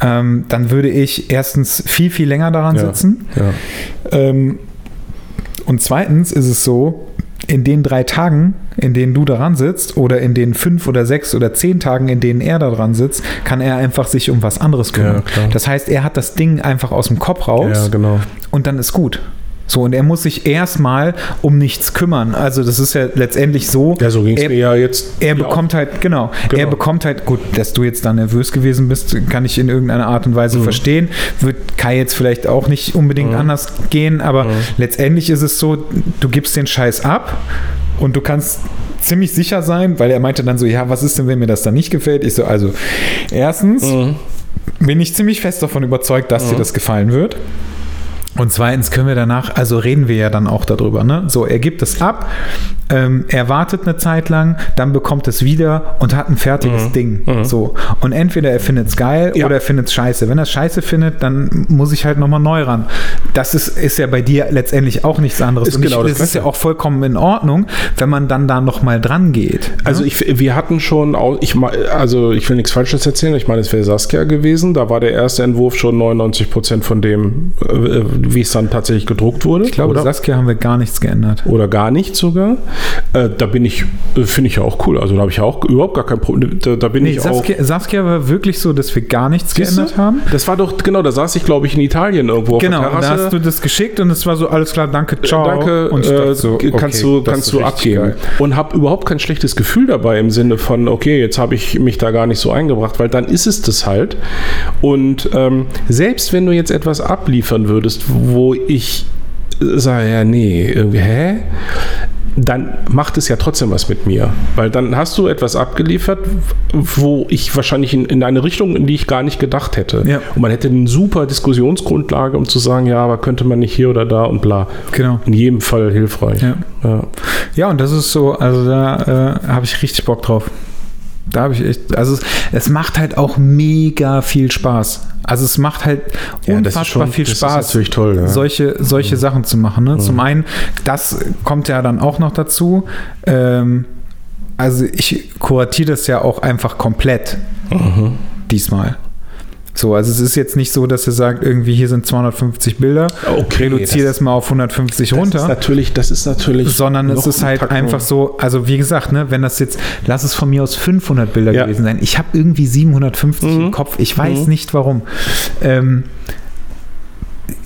ähm, dann würde ich erstens viel, viel länger daran ja, sitzen. Ja. Ähm, und zweitens ist es so, in den drei Tagen, in denen du daran sitzt, oder in den fünf oder sechs oder zehn Tagen, in denen er daran sitzt, kann er einfach sich um was anderes kümmern. Ja, das heißt, er hat das Ding einfach aus dem Kopf raus ja, genau. und dann ist gut. So, und er muss sich erstmal um nichts kümmern. Also, das ist ja letztendlich so. Ja, so ging es mir ja jetzt. Er bekommt halt, genau, genau, er bekommt halt, gut, dass du jetzt da nervös gewesen bist, kann ich in irgendeiner Art und Weise mhm. verstehen. Wird Kai jetzt vielleicht auch nicht unbedingt mhm. anders gehen, aber mhm. letztendlich ist es so, du gibst den Scheiß ab und du kannst ziemlich sicher sein, weil er meinte dann so, ja, was ist denn, wenn mir das dann nicht gefällt? Ich so, also, erstens mhm. bin ich ziemlich fest davon überzeugt, dass dir mhm. das gefallen wird. Und zweitens können wir danach, also reden wir ja dann auch darüber, ne? So, er gibt es ab, ähm, er wartet eine Zeit lang, dann bekommt es wieder und hat ein fertiges mhm. Ding. Mhm. So. Und entweder er findet es geil ja. oder er findet es scheiße. Wenn er es scheiße findet, dann muss ich halt nochmal neu ran. Das ist, ist ja bei dir letztendlich auch nichts anderes. Ist und genau ich, das, das ist ja auch vollkommen in Ordnung, wenn man dann da nochmal dran geht. Ne? Also ich, wir hatten schon, auch, ich, also ich will nichts Falsches erzählen, ich meine, es wäre Saskia gewesen, da war der erste Entwurf schon 99 Prozent von dem, äh, wie es dann tatsächlich gedruckt wurde. Ich glaube, oder? Saskia haben wir gar nichts geändert. Oder gar nichts sogar. Äh, da bin ich, äh, finde ich ja auch cool. Also da habe ich ja auch überhaupt gar kein Problem. Da, da bin nee, ich Saskia, auch. Saskia war wirklich so, dass wir gar nichts geändert haben. Das war doch, genau, da saß ich, glaube ich, in Italien irgendwo. Genau, da hast du das geschickt und es war so, alles klar, danke, ciao. Danke, und äh, so, okay, kannst du, kannst du abgeben. Geil. Und habe überhaupt kein schlechtes Gefühl dabei im Sinne von, okay, jetzt habe ich mich da gar nicht so eingebracht, weil dann ist es das halt. Und ähm, selbst wenn du jetzt etwas abliefern würdest, wo ich sage, ja, nee, irgendwie, hä? Dann macht es ja trotzdem was mit mir. Weil dann hast du etwas abgeliefert, wo ich wahrscheinlich in, in eine Richtung, in die ich gar nicht gedacht hätte. Ja. Und man hätte eine super Diskussionsgrundlage, um zu sagen, ja, aber könnte man nicht hier oder da und bla. Genau. In jedem Fall hilfreich. Ja, ja. ja und das ist so, also da äh, habe ich richtig Bock drauf. Da habe ich echt, also es, es, macht halt auch mega viel Spaß. Also es macht halt ja, unfassbar schon, viel Spaß, toll, ja. solche, solche mhm. Sachen zu machen. Ne? Zum einen, das kommt ja dann auch noch dazu. Ähm, also ich kuratiere das ja auch einfach komplett mhm. diesmal. So, also es ist jetzt nicht so, dass er sagt, irgendwie hier sind 250 Bilder, okay, reduziere das, das, mal auf 150 das runter. Ist natürlich, das ist natürlich. Sondern es ist halt einfach so, also wie gesagt, ne, wenn das jetzt, lass es von mir aus 500 Bilder ja. gewesen sein. Ich habe irgendwie 750 mhm. im Kopf. Ich weiß mhm. nicht warum. Ähm,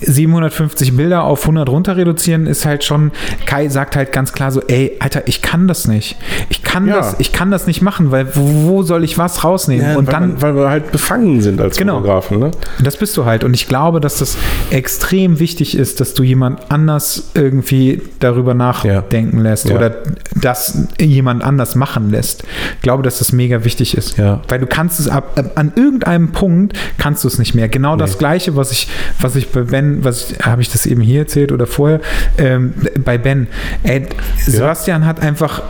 750 Bilder auf 100 runter reduzieren ist halt schon, Kai sagt halt ganz klar so, ey, Alter, ich kann das nicht. Ich kann ja. das, ich kann das nicht machen, weil wo, soll ich was rausnehmen? Ja, und weil dann, weil wir halt befangen sind als genau, Fotografen. Ne? Das bist du halt. Und ich glaube, dass das extrem wichtig ist, dass du jemand anders irgendwie darüber nachdenken ja. lässt oder das jemand anders machen lässt. Ich glaube, dass das mega wichtig ist. Weil du kannst es ab, an irgendeinem Punkt kannst du es nicht mehr. Genau nee. das Gleiche, was ich, was ich bei Ben, was habe ich das eben hier erzählt oder vorher, ähm, bei Ben. Ey, Sebastian ja. hat einfach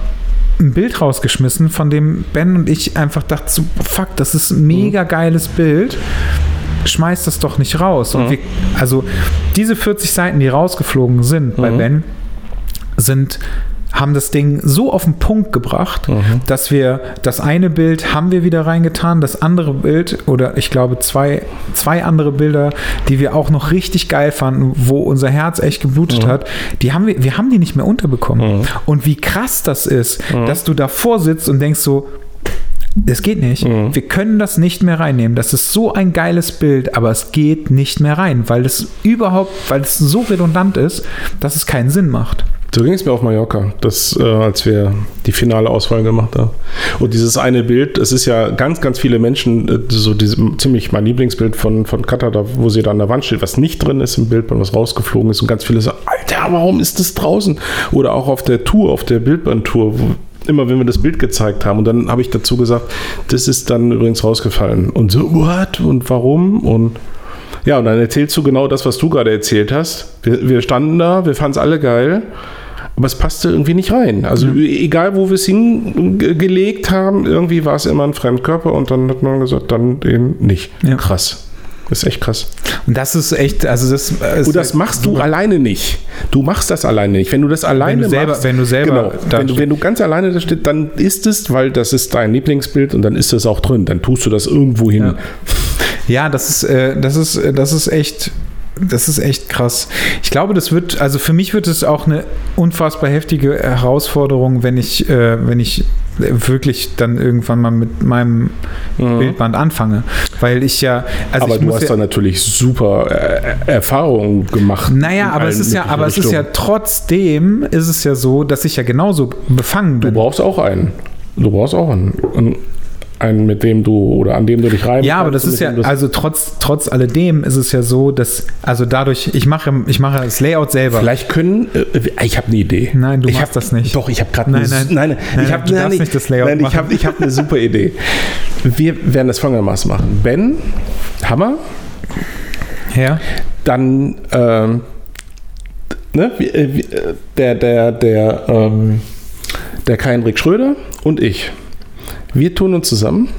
ein Bild rausgeschmissen, von dem Ben und ich einfach dachten, so, fuck, das ist ein mega geiles Bild. Schmeiß das doch nicht raus. Und mhm. wir, also diese 40 Seiten, die rausgeflogen sind mhm. bei Ben, sind haben das Ding so auf den Punkt gebracht, dass wir das eine Bild haben wir wieder reingetan, das andere Bild oder ich glaube zwei, zwei andere Bilder, die wir auch noch richtig geil fanden, wo unser Herz echt geblutet hat, die haben wir, wir haben die nicht mehr unterbekommen. Und wie krass das ist, dass du davor sitzt und denkst so, es geht nicht. Wir können das nicht mehr reinnehmen. Das ist so ein geiles Bild, aber es geht nicht mehr rein, weil es überhaupt, weil es so redundant ist, dass es keinen Sinn macht. So ging es mir auf Mallorca, das, äh, als wir die finale Auswahl gemacht haben. Und dieses eine Bild, es ist ja ganz, ganz viele Menschen, äh, so diese, ziemlich mein Lieblingsbild von, von Katar, da, wo sie da an der Wand steht, was nicht drin ist im Bild, was rausgeflogen ist und ganz viele sagen, Alter, warum ist das draußen? Oder auch auf der Tour, auf der Bildbandtour, wo immer wenn wir das Bild gezeigt haben und dann habe ich dazu gesagt, das ist dann übrigens rausgefallen. Und so, what? Und warum? Und ja, und dann erzählst du genau das, was du gerade erzählt hast. Wir, wir standen da, wir fanden es alle geil, aber es passte irgendwie nicht rein. Also egal, wo wir es hingelegt haben, irgendwie war es immer ein Fremdkörper und dann hat man gesagt, dann eben nicht. Ja. Krass. Das ist echt krass. Und das ist echt, also das ist Und das machst du alleine nicht. Du machst das alleine nicht. Wenn du das alleine du selber- machst, wenn du selber genau, wenn, du, wenn du ganz alleine da steht, dann ist es, weil das ist dein Lieblingsbild und dann ist es auch drin. Dann tust du das irgendwo hin. Ja. Ja, das ist, äh, das ist, äh, das ist echt, das ist echt krass. Ich glaube, das wird, also für mich wird es auch eine unfassbar heftige Herausforderung, wenn ich, äh, wenn ich wirklich dann irgendwann mal mit meinem Bildband anfange, weil ich ja, also Mhm. aber du hast ja, da natürlich super äh, Erfahrungen gemacht. naja, aber es ist ja, aber es ist ja trotzdem ist es ja so, dass ich ja genauso befangen Du bin. brauchst auch einen. Du brauchst auch einen. einen. Einen, mit dem du oder an dem du dich rein Ja, aber das ist ja, also trotz, trotz alledem ist es ja so, dass, also dadurch, ich mache, ich mache das Layout selber. Vielleicht können. Äh, ich habe eine Idee. Nein, du ich machst hab, das nicht. Doch, ich habe gerade Nein, eine. nein. nein, nein, Nein, ich habe du darfst nicht das Layout Nein, ich habe ich hab eine super Idee. Wir werden das folgendermaßen machen. Ben, Hammer, Ja. dann ähm, ne, äh, äh, der, der, der, ähm, der Kai-Henrik Schröder und ich. Wir tun uns zusammen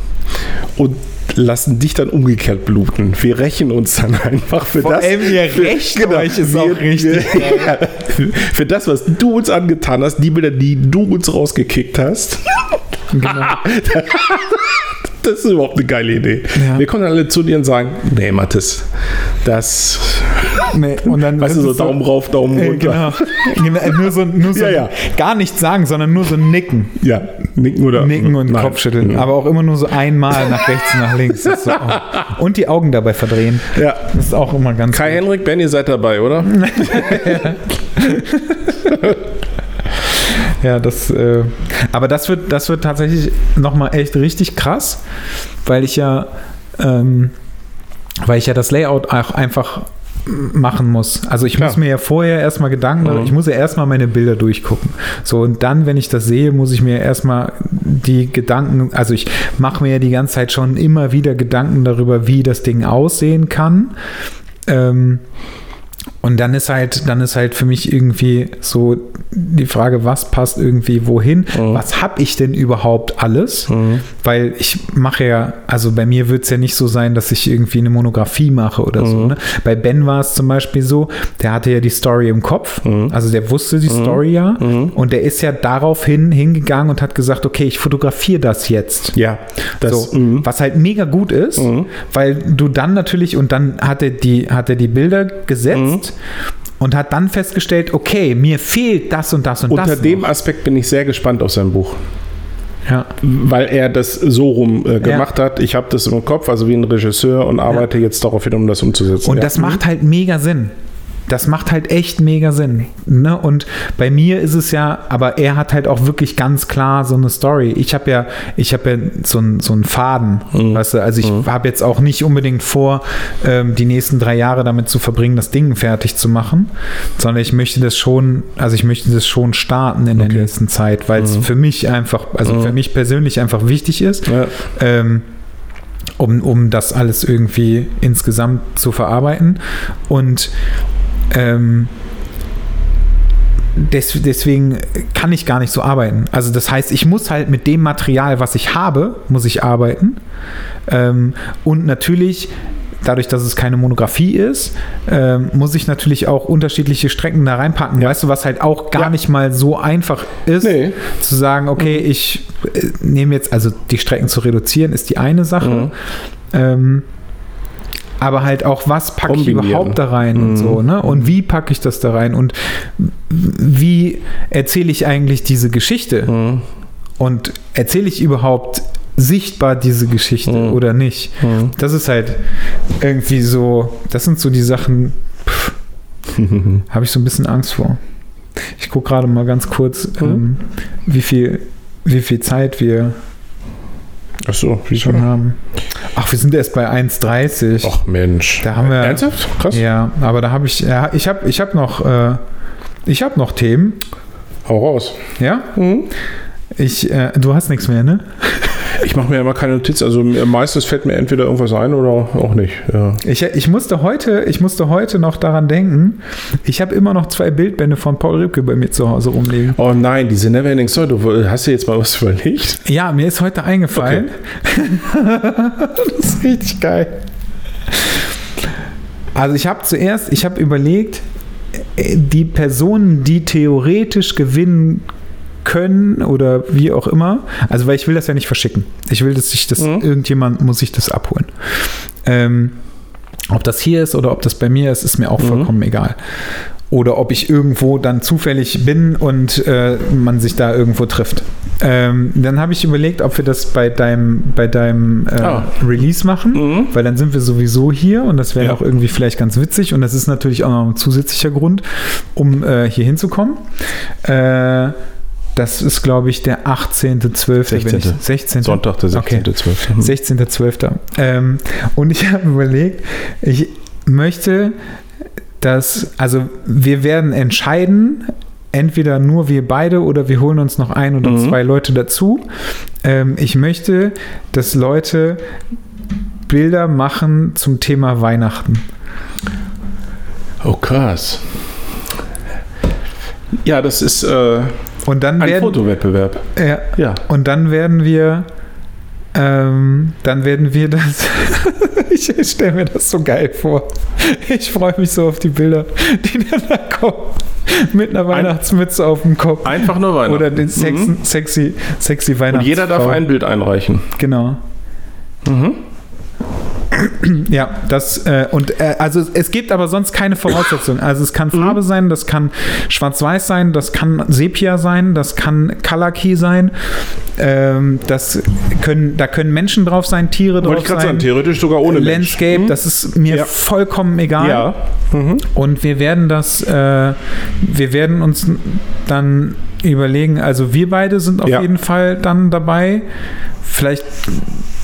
und lassen dich dann umgekehrt bluten. Wir rächen uns dann einfach für Vor das. allem, ihr für, rächt euch, ist auch richtig Wir, für, das, was du uns angetan hast, die Bilder, die du uns rausgekickt hast. Genau. Das ist überhaupt eine geile Idee. Ja. Wir kommen alle zu dir und sagen, nee, Mathis, das, Nee, und dann weißt du, so Daumen rauf, Daumen Äh, runter. genau. genau. Nur so, nur so Ja, ja. gar nichts sagen, sondern nur so nicken. Ja, nicken oder Nicken und Nein. Kopfschütteln. Aber auch immer nur so einmal nach rechts und nach links. So, oh. Und die Augen dabei verdrehen. Ja. Das ist auch immer ganz Kai gut. Henrik, Ben, ihr seid dabei, oder? Ja, das, äh, aber das wird, das wird tatsächlich nochmal echt richtig krass, weil ich ja, ähm, weil ich ja das Layout auch einfach machen muss. Also ich Klar. muss mir ja vorher erstmal Gedanken, Mhm. ich muss ja erstmal meine Bilder durchgucken. So und dann, wenn ich das sehe, muss ich mir erstmal die Gedanken, also ich mache mir ja die ganze Zeit schon immer wieder Gedanken darüber, wie das Ding aussehen kann. Ähm, und dann ist halt, dann ist halt für mich irgendwie so die Frage, was passt irgendwie wohin? Mhm. Was habe ich denn überhaupt alles? Weil ich mache ja, also bei mir wird es ja nicht so sein, dass ich irgendwie eine Monografie mache oder so. Ne? Bei Ben war es zum Beispiel so, der hatte ja die Story im Kopf, also der wusste die Story ja und der ist ja daraufhin hingegangen und hat gesagt, okay, ich fotografiere das jetzt. Ja, das, so, mhm. was halt mega gut ist, weil du dann natürlich, und dann hat er die, hat er die Bilder gesetzt und hat dann festgestellt, okay, mir fehlt das und das und Unter das. dem noch. Aspekt bin ich sehr gespannt auf sein Buch. ja. Weil er das so rum äh, gemacht hat. Ich habe das im Kopf, also wie ein Regisseur, und arbeite jetzt darauf hin, um das umzusetzen. Und ja. das macht halt mega Sinn. Das macht halt echt mega Sinn. Ne? Und bei mir ist es ja, aber er hat halt auch wirklich ganz klar so eine Story. Ich habe ja, ich habe ja so einen so einen Faden, Mhm. weißt du, also ich habe jetzt auch nicht unbedingt vor, ähm, die nächsten drei Jahre damit zu verbringen, das Ding fertig zu machen, sondern ich möchte das schon, also ich möchte das schon starten in der nächsten Zeit, weil es für mich einfach, also für mich persönlich einfach wichtig ist. Ja. Ähm, um, um das alles irgendwie insgesamt zu verarbeiten. Und ähm, des, deswegen kann ich gar nicht so arbeiten. Also das heißt, ich muss halt mit dem Material, was ich habe, muss ich arbeiten. Ähm, und natürlich dadurch, dass es keine Monografie ist, ähm, muss ich natürlich auch unterschiedliche Strecken da reinpacken. Weißt du, was halt auch gar Ja. nicht mal so einfach ist, Nee. zu sagen, okay, ich äh, nehme jetzt, also die Strecken zu reduzieren, ist die eine Sache. Mhm. Ähm, aber halt auch, was packe ich überhaupt da rein und Mhm. so, ne? Und wie packe ich das da rein? Und wie erzähle ich eigentlich diese Geschichte? Mhm. Und erzähle ich überhaupt sichtbar diese Geschichte Mhm. oder nicht? Mhm. Das ist halt irgendwie so, das sind so die Sachen, habe ich so ein bisschen Angst vor. Ich gucke gerade mal ganz kurz, Mhm. ähm, wie, viel, wie viel Zeit wir Achso, wieso? schon haben. Ach, wir sind erst bei 1,30. Ach Mensch. Da haben wir- Ernsthaft? Krass. Ja, aber da habe ich, ja, ich habe ich hab noch, äh, ich habe noch Themen. Hau raus. Ja, Mhm. ich, äh, du hast nichts mehr, ne? Ich mache mir immer keine Notiz. Also meistens fällt mir entweder irgendwas ein oder auch nicht. Ja. Ich, ich, musste heute, ich musste heute noch daran denken, ich habe immer noch zwei Bildbände von Paul Ripke bei mir zu Hause rumliegen. Oh nein, diese Neverending Story. Du hast dir jetzt mal was überlegt? Ja, mir ist heute eingefallen. das ist richtig geil. Also ich habe zuerst, ich habe überlegt, äh, die Personen, die theoretisch gewinnen können oder wie auch immer, also weil ich will das ja nicht verschicken. Ich will, dass sich das, Mhm. irgendjemand muss sich das abholen. Ähm, ob das hier ist oder ob das bei mir ist, ist mir auch Mhm. vollkommen egal. Oder ob ich irgendwo dann zufällig bin und äh, man sich da irgendwo trifft. Ähm, dann habe ich überlegt, ob wir das bei deinem, bei deinem äh, Ah. Release machen, Mhm. weil dann sind wir sowieso hier und das wäre Ja. auch irgendwie vielleicht ganz witzig und das ist natürlich auch noch ein zusätzlicher Grund, um äh, hier hinzukommen. Äh, das ist, glaube ich, der 18.12. wenn ich- 16.. 16. Sonntag, der Okay. 16.12. 16.12. Ähm, und ich habe überlegt, ich möchte, dass, also wir werden entscheiden, entweder nur wir beide oder wir holen uns noch ein oder Mhm. zwei Leute dazu. Ähm, ich möchte, dass Leute Bilder machen zum Thema Weihnachten. Oh, krass. Ja, das ist äh, Und dann ein werden, Fotowettbewerb. ja, Ja. und dann werden wir, ähm, dann werden wir das. ich stelle mir das so geil vor. Ich freue mich so auf die Bilder, die dann da kommen. Mit einer Weihnachtsmütze auf dem Kopf. Einfach nur Weihnachten. Oder den sexy, Mhm. sexy, sexy Und Weihnachtsfrau. jeder darf ein Bild einreichen. Genau. Mhm. Ja, das äh, und äh, also es gibt aber sonst keine Voraussetzungen. Also es kann Mhm. Farbe sein, das kann Schwarz-Weiß sein, das kann Sepia sein, das kann Color Key sein. Ähm, das können, da können Menschen drauf sein, Tiere Wollte drauf ich gerade sagen, sein. theoretisch sogar ohne Mensch. Landscape, Mhm. das ist mir Ja. vollkommen egal. Ja. Mhm. Und wir werden das, äh, wir werden uns dann überlegen, also wir beide sind auf Ja. jeden Fall dann dabei. Vielleicht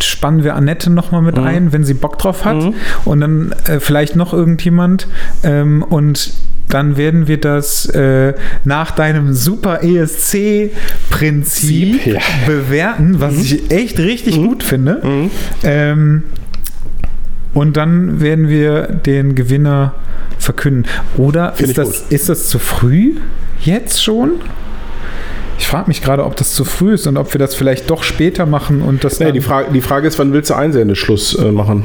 spannen wir Annette nochmal mit Mhm. ein, wenn sie Bock drauf hat. Mhm. Und dann äh, vielleicht noch irgendjemand. Ähm, und dann werden wir das äh, nach deinem super ESC-Prinzip Ja. bewerten, was ich echt richtig gut finde. Mhm. Ähm, und dann werden wir den Gewinner verkünden. Oder Find ist das, ist das zu früh jetzt schon? Ich frage mich gerade, ob das zu früh ist und ob wir das vielleicht doch später machen und das Nee, die, Frage, die Frage ist, wann willst du Einsendeschluss äh, machen?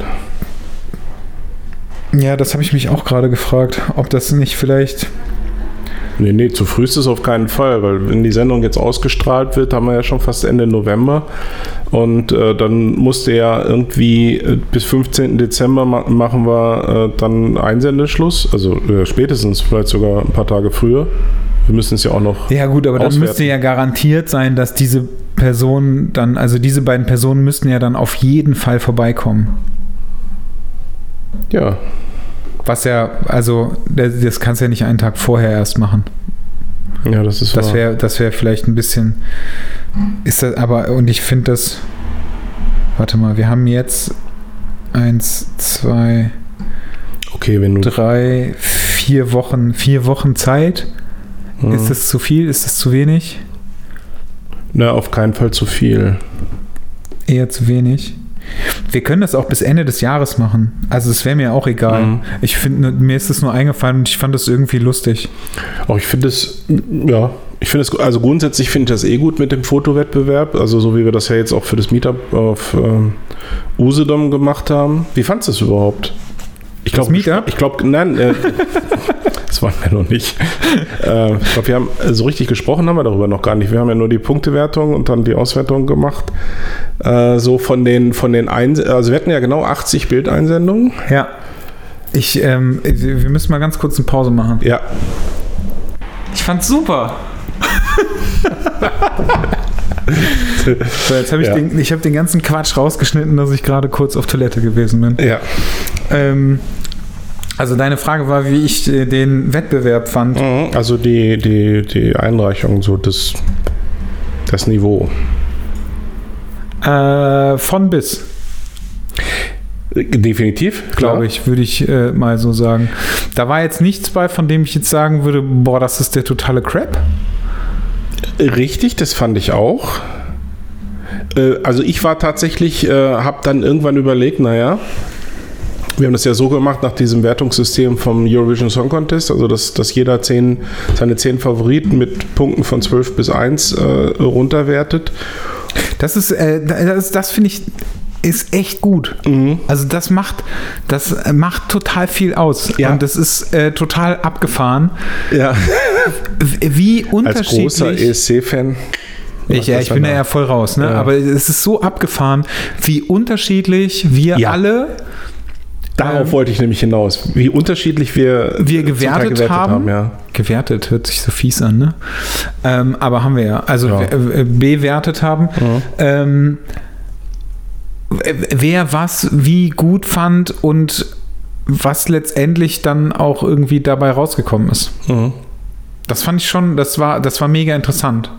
Ja, das habe ich mich auch gerade gefragt, ob das nicht vielleicht. Nee, nee, zu früh ist es auf keinen Fall, weil wenn die Sendung jetzt ausgestrahlt wird, haben wir ja schon fast Ende November. Und äh, dann musste ja irgendwie äh, bis 15. Dezember ma machen wir äh, dann Einsendeschluss. Also äh, spätestens vielleicht sogar ein paar Tage früher. Wir müssen es ja auch noch. Ja, gut, aber dann Auswerten. müsste ja garantiert sein, dass diese Personen dann, also diese beiden Personen müssten ja dann auf jeden Fall vorbeikommen. Ja, Was ja, also, das, kannst du ja nicht einen Tag vorher erst machen. ja, das ist Das wäre das wär vielleicht ein bisschen. Ist das aber, und ich finde das. Warte mal, wir haben jetzt eins, zwei, Okay, wenn du. drei, vier Wochen, vier Wochen Zeit. Mhm. Ist das zu viel? Ist das zu wenig? Na, auf keinen Fall zu viel. Eher zu wenig. Wir können das auch bis Ende des Jahres machen. Also es wäre mir auch egal. Mhm. Ich finde, mir ist es nur eingefallen und ich fand das irgendwie lustig. Auch ich finde es, ja, ich finde es, also grundsätzlich finde ich das eh gut mit dem Fotowettbewerb, also so wie wir das ja jetzt auch für das Meetup auf ähm, Usedom gemacht haben. Wie fandest du es überhaupt? glaube, Meetup? ich glaube, nein, äh, das wollen wir noch nicht. Äh, ich glaube, wir haben äh, so richtig gesprochen haben wir darüber noch gar nicht. Wir haben ja nur die Punktewertung und dann die Auswertung gemacht. Äh, so von den, von den Eins also wir hatten ja genau 80 Bildeinsendungen. Ja. Ich, ähm, wir müssen mal ganz kurz eine Pause machen. Ja, Ich fand's super. so, jetzt habe ich, Ja. den, ich hab den ganzen Quatsch rausgeschnitten, dass ich gerade kurz auf Toilette gewesen bin. ja. Ähm, also deine Frage war, wie ich äh, den Wettbewerb fand. Mhm, Also die, die, die Einreichung, so das, das Niveau. Äh, von bis, Definitiv, glaube ich, würde ich äh, mal so sagen. Da war jetzt nichts bei, von dem ich jetzt sagen würde, boah, das ist der totale Crap. Richtig, das fand ich auch. Äh, Also ich war tatsächlich, äh, habe dann irgendwann überlegt, naja, wir haben das ja so gemacht nach diesem Wertungssystem vom Eurovision Song Contest, also dass, dass jeder zehn, seine zehn Favoriten mit Punkten von 12 bis 1 äh, runterwertet. Das ist, äh, das, das finde ich, ist echt gut. Mhm. Also das macht, das äh, macht total viel aus. Ja. Und das ist äh, total abgefahren. Ja. Wie Als großer unterschiedlich. ESC-Fan. ich, ja, ich bin da ja voll raus, ne? Ja. Aber es ist so abgefahren, wie unterschiedlich wir Ja. alle Darauf Ähm, wollte ich nämlich hinaus. Wie unterschiedlich wir, wir Teil gewertet, haben. ja. Gewertet hört sich so fies an, ne? Ähm, aber haben wir ja. Also Ja. w- äh, bewertet haben. Ähm, w- wer was wie gut fand und was letztendlich dann auch irgendwie dabei rausgekommen ist. Mhm. Das fand ich schon, das war, das war mega interessant.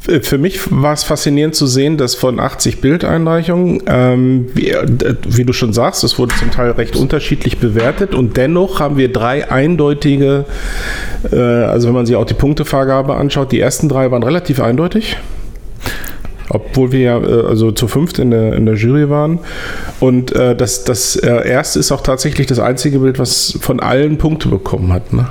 Für mich war es faszinierend zu sehen, dass von 80 Bildeinreichungen, ähm, wie, äh, wie du schon sagst, es wurde zum Teil recht unterschiedlich bewertet und dennoch haben wir drei eindeutige, äh, also wenn man sich auch die Punktevergabe anschaut, die ersten drei waren relativ eindeutig. Obwohl wir ja äh, also zu fünft in der, in der Jury waren. Und äh, das, das äh, erste ist auch tatsächlich das einzige Bild, was von allen Punkte bekommen hat. Ne?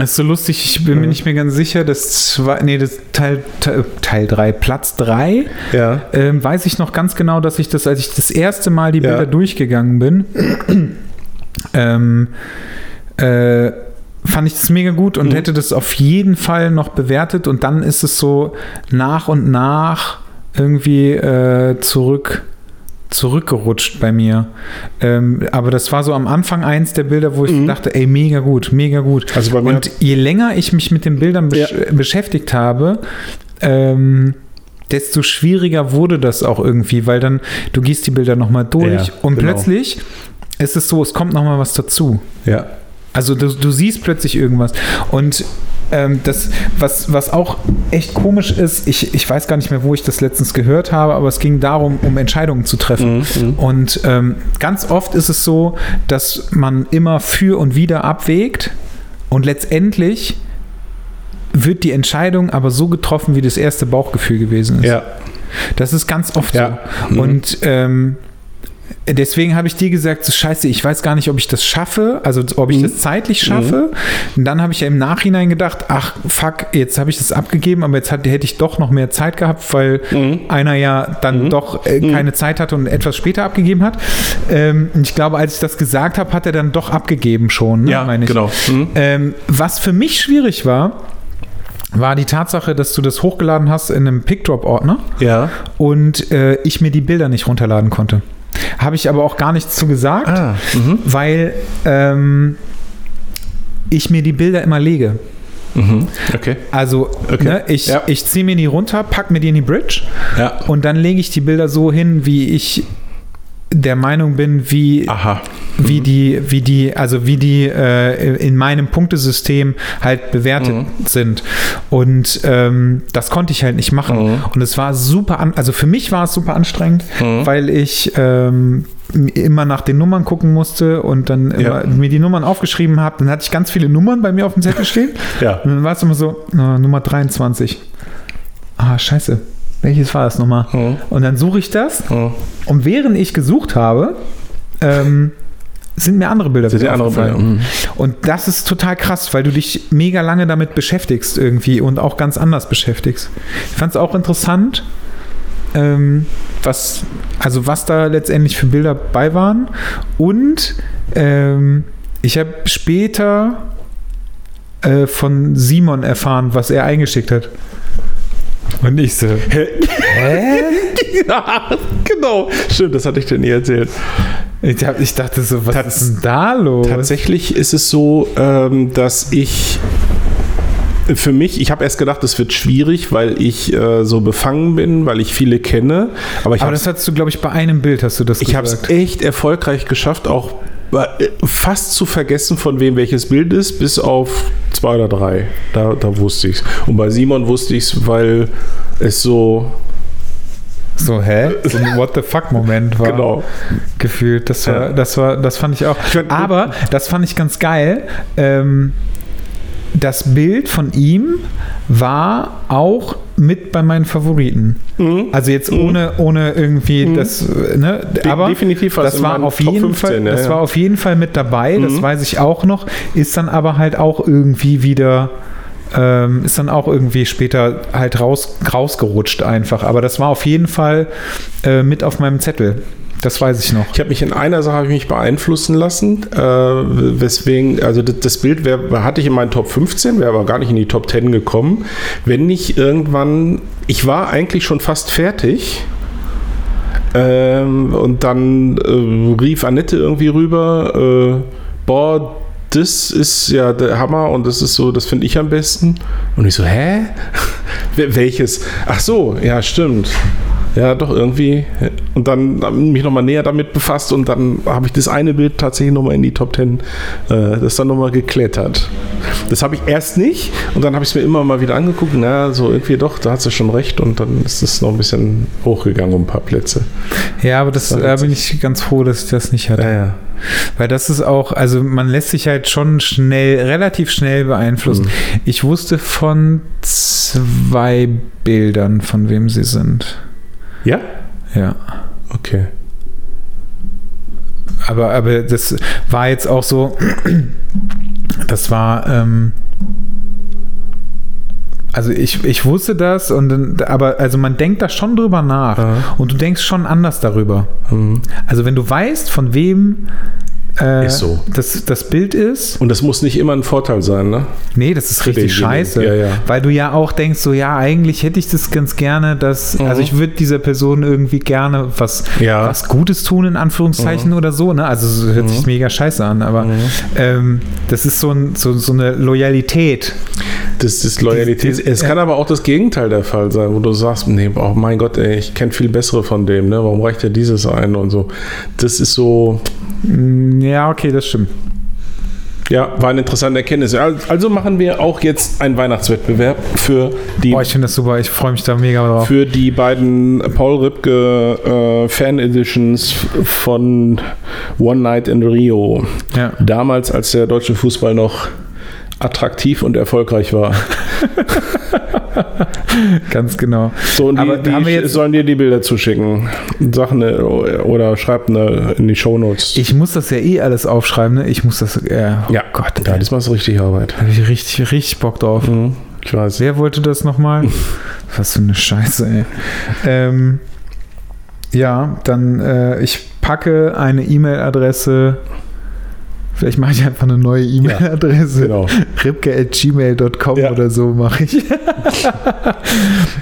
Das ist so lustig, ich bin mir nicht mehr ganz sicher, das zwei, nee, das Teil, Teil, Teil 3, Platz 3, Ja. ähm, weiß ich noch ganz genau, dass ich das, als ich das erste Mal die Ja. Bilder durchgegangen bin, ähm, äh, fand ich das mega gut und Mhm. hätte das auf jeden Fall noch bewertet und dann ist es so nach und nach irgendwie äh, zurück zurückgerutscht bei mir. Ähm, aber das war so am Anfang eins der Bilder, wo ich Mhm. dachte, ey, mega gut, mega gut. Also bei mir Und je länger ich mich mit den Bildern besch beschäftigt habe, ähm, desto schwieriger wurde das auch irgendwie, weil dann du gehst die Bilder nochmal durch Ja, und genau. plötzlich ist es so, es kommt nochmal was dazu. ja. Also du, du siehst plötzlich irgendwas. Und ähm, das, was, was auch echt komisch ist, ich, ich weiß gar nicht mehr, wo ich das letztens gehört habe, aber es ging darum, um Entscheidungen zu treffen. Mhm. Und ähm, ganz oft ist es so, dass man immer für und wieder abwägt und letztendlich wird die Entscheidung aber so getroffen, wie das erste Bauchgefühl gewesen ist. Ja. Das ist ganz oft Ja. so. Mhm. Und ähm, deswegen habe ich dir gesagt, so scheiße, ich weiß gar nicht, ob ich das schaffe, also ob ich Mhm. das zeitlich schaffe. Und dann habe ich ja im Nachhinein gedacht, ach fuck, jetzt habe ich das abgegeben, aber jetzt hat, hätte ich doch noch mehr Zeit gehabt, weil Mhm. einer ja dann doch äh, keine Zeit hatte und etwas später abgegeben hat. Ähm, ich glaube, als ich das gesagt habe, hat er dann doch abgegeben schon, ne, meine ich. genau. Mhm. Ähm, was für mich schwierig war, war die Tatsache, dass du das hochgeladen hast in einem Pickdrop-Ordner Ja. und äh, ich mir die Bilder nicht runterladen konnte. Habe ich aber auch gar nichts zu gesagt, Ah. Mhm. weil ähm, ich mir die Bilder immer lege. Mhm. Okay. Also Okay. ne, ich, Ja. ich ziehe mir die runter, pack mir die in die Bridge Ja. und dann lege ich die Bilder so hin, wie ich der Meinung bin, wie, Aha. wie die, wie die, also wie die äh, in meinem Punktesystem halt bewertet Mhm. sind. Und ähm, das konnte ich halt nicht machen. Mhm. Und es war super, an, also für mich war es super anstrengend, Mhm. weil ich ähm, immer nach den Nummern gucken musste und dann Ja. mir die Nummern aufgeschrieben habe. Dann hatte ich ganz viele Nummern bei mir auf dem Zettel stehen. Ja. Und dann war es immer so, äh, Nummer 23. Ah, scheiße. Welches war das nochmal? Mhm. Und dann suche ich das Mhm. und während ich gesucht habe, ähm, sind mir andere Bilder Sind wieder andere. Bilder, mhm. Und das ist total krass, weil du dich mega lange damit beschäftigst irgendwie und auch ganz anders beschäftigst. Ich fand es auch interessant, ähm, was, also was da letztendlich für Bilder bei waren. Und ähm, ich habe später äh, von Simon erfahren, was er eingeschickt hat. Und ich so, Hä? ja, genau. Stimmt, das hatte ich dir nie erzählt. ich, hab, ich dachte so, was Tats- ist denn da los? Tatsächlich ist es so, ähm, dass ich für mich, ich habe erst gedacht, es wird schwierig, weil ich äh, so befangen bin, weil ich viele kenne. Aber ich Aber das hattest du, glaube ich, bei einem Bild hast du das ich habe es echt erfolgreich geschafft, auch fast zu vergessen, von wem welches Bild ist, bis auf zwei oder drei. Da, da wusste ich es. Und bei Simon wusste ich es, weil es so, So, hä? So ein What the fuck-Moment war genau. gefühlt. Das war, Ja. das war, das fand ich auch. Aber das fand ich ganz geil. Ähm, das Bild von ihm war auch mit bei meinen Favoriten. Mhm. Also jetzt ohne, ohne irgendwie das, äh, ne? De- Aber definitiv das war auf Top jeden 15, Fall, ja, das ja. war auf jeden Fall mit dabei. Das Mhm. weiß ich auch noch. Ist dann aber halt auch irgendwie wieder ähm, ist dann auch irgendwie später halt raus, rausgerutscht einfach. Aber das war auf jeden Fall äh, mit auf meinem Zettel. Das weiß ich noch. Ich habe mich in einer Sache ich mich beeinflussen lassen, äh, weswegen, also das, das Bild wär, hatte ich in meinen Top 15, wäre aber gar nicht in die Top 10 gekommen, wenn nicht irgendwann, ich war eigentlich schon fast fertig. Ähm, und dann äh, rief Annette irgendwie rüber, äh, boah, das ist ja der Hammer und das ist so, das finde ich am besten. Und ich so, hä? Wel- Welches? Ach so, ja, stimmt. Ja, doch irgendwie. Und dann mich nochmal näher damit befasst und dann habe ich das eine Bild tatsächlich nochmal in die Top 10, äh, das dann nochmal geklettert. Das habe ich erst nicht und dann habe ich es mir immer mal wieder angeguckt. Na, so irgendwie doch, da hat sie schon recht und dann ist es noch ein bisschen hochgegangen um ein paar Plätze. Ja, aber das, da bin ich ganz froh, dass ich das nicht hatte. Ja, ja. Weil das ist auch, also man lässt sich halt schon schnell, relativ schnell beeinflussen. Mhm. Ich wusste von zwei Bildern, von wem sie sind. Ja? Ja. Okay. Aber, aber das war jetzt auch so, das war, ähm, also ich, ich wusste das und aber also man denkt da schon drüber nach Ja. und du denkst schon anders darüber. Mhm. Also wenn du weißt, von wem äh, Ist so. das, das Bild ist, Und das muss nicht immer ein Vorteil sein, ne? nee, das ist Für richtig scheiße. Ja, ja. Weil du ja auch denkst, so ja, eigentlich hätte ich das ganz gerne, dass, Mhm. also ich würde dieser Person irgendwie gerne was, Ja. Mhm. was Gutes tun, in Anführungszeichen oder so, ne? Also es hört sich mega scheiße an, aber ähm, das ist so, ein, so, so eine Loyalität. Das ist Loyalität. Die- die- es kann aber auch das Gegenteil der Fall sein, wo du sagst, nee, oh mein Gott, ey, ich kenne viel bessere von dem, ne? Warum reicht ja dieses ein und so. Das ist so, Ja, okay, das stimmt. ja, war eine interessante Erkenntnis. Al- Also machen wir auch jetzt einen Weihnachtswettbewerb für die Boah, ich finde das super, ich freue mich da mega drauf. für die beiden Paul Ripke äh, Fan Editions von One Night in Rio. Ja. Damals, als der deutsche Fußball noch attraktiv und erfolgreich war. Ganz genau. So, und Aber die, die haben wir jetzt- sollen dir die Bilder zuschicken. Sag eine oder schreib eine in die Shownotes. Ich muss das ja eh alles aufschreiben, ne? Ich muss das, äh, oh ja, Gott, das machst du richtig Arbeit. habe ich richtig, richtig Bock drauf. Mhm, ich weiß. Wer wollte das nochmal? Was für eine Scheiße, ey. Ähm, ja, dann, äh, ich packe eine E-Mail-Adresse. Vielleicht mache ich einfach eine neue E-Mail-Adresse. Genau. ripke.gmail.com Ja. oder so mache ich.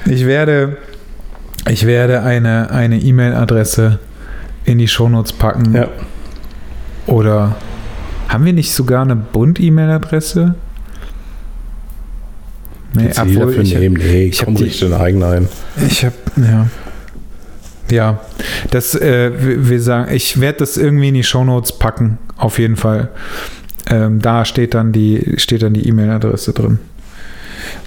ich werde, ich werde eine eine E-Mail-Adresse in die Shownotes packen. Ja. Oder haben wir nicht sogar eine Bund-E-Mail-Adresse? Nee, obwohl ich. Nee, ich hab komm die- deine eigene ein. ich habe, ja. Ja, das, äh, wir sagen, ich werde das irgendwie in die Shownotes packen, auf jeden Fall. Ähm, da steht dann die, steht dann die E-Mail-Adresse drin.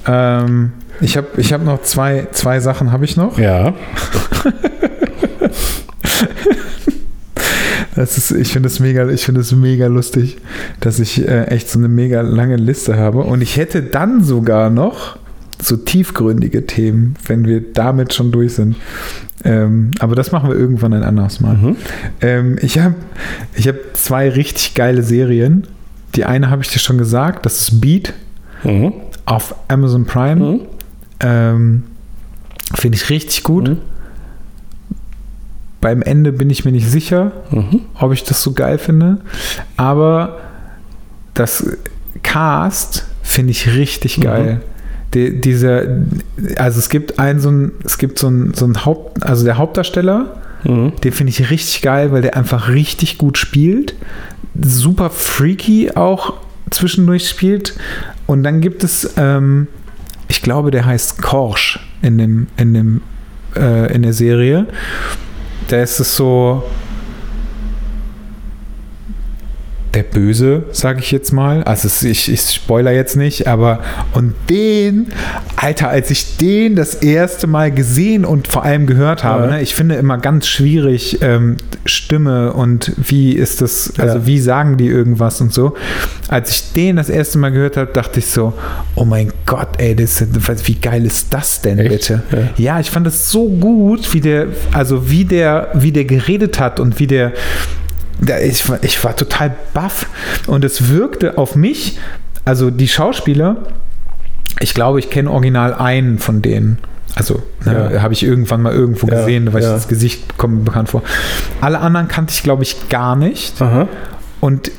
Ähm, ich habe ich hab noch zwei, zwei Sachen habe ich noch. Ja. Das ist, ich finde es mega, ich finde es mega lustig, dass ich äh, echt so eine mega lange Liste habe. Und ich hätte dann sogar noch so tiefgründige Themen, wenn wir damit schon durch sind. Ähm, aber das machen wir irgendwann ein anderes Mal. Mhm. Ähm, ich habe ich hab zwei richtig geile Serien. Die eine habe ich dir schon gesagt, das ist Beat Mhm. auf Amazon Prime. Mhm. Ähm, Finde ich richtig gut. Mhm. beim Ende bin ich mir nicht sicher, Mhm. ob ich das so geil finde. Aber das Cast finde ich richtig geil. Die, dieser, also es gibt einen so ein, es gibt so ein, so ein Haupt, also der Hauptdarsteller, Mhm. den finde ich richtig geil, weil der einfach richtig gut spielt. Super freaky auch zwischendurch spielt. Und dann gibt es, ähm, ich glaube, der heißt Korsch in dem, in dem, äh, in der Serie. Da ist es so der Böse, sage ich jetzt mal. Also es, ich, ich spoiler jetzt nicht, aber und den, Alter, als ich den das erste Mal gesehen und vor allem gehört habe, Ja. ne, ich finde immer ganz schwierig ähm, Stimme und wie ist das, also Ja. wie sagen die irgendwas und so. Als ich den das erste Mal gehört habe, dachte ich so, oh mein Gott, ey, das, wie geil ist das denn Echt? bitte? Ja. Ja, ich fand es so gut, wie der, also wie der, wie der geredet hat und wie der ich, war- ich war total baff und es wirkte auf mich, also die Schauspieler, ich glaube, ich kenne original einen von denen. Also ne, Ja. habe ich irgendwann mal irgendwo Ja, gesehen, weil ich ja. das Gesicht kommt bekannt vor. Alle anderen kannte ich, glaube ich, gar nicht. Aha. Und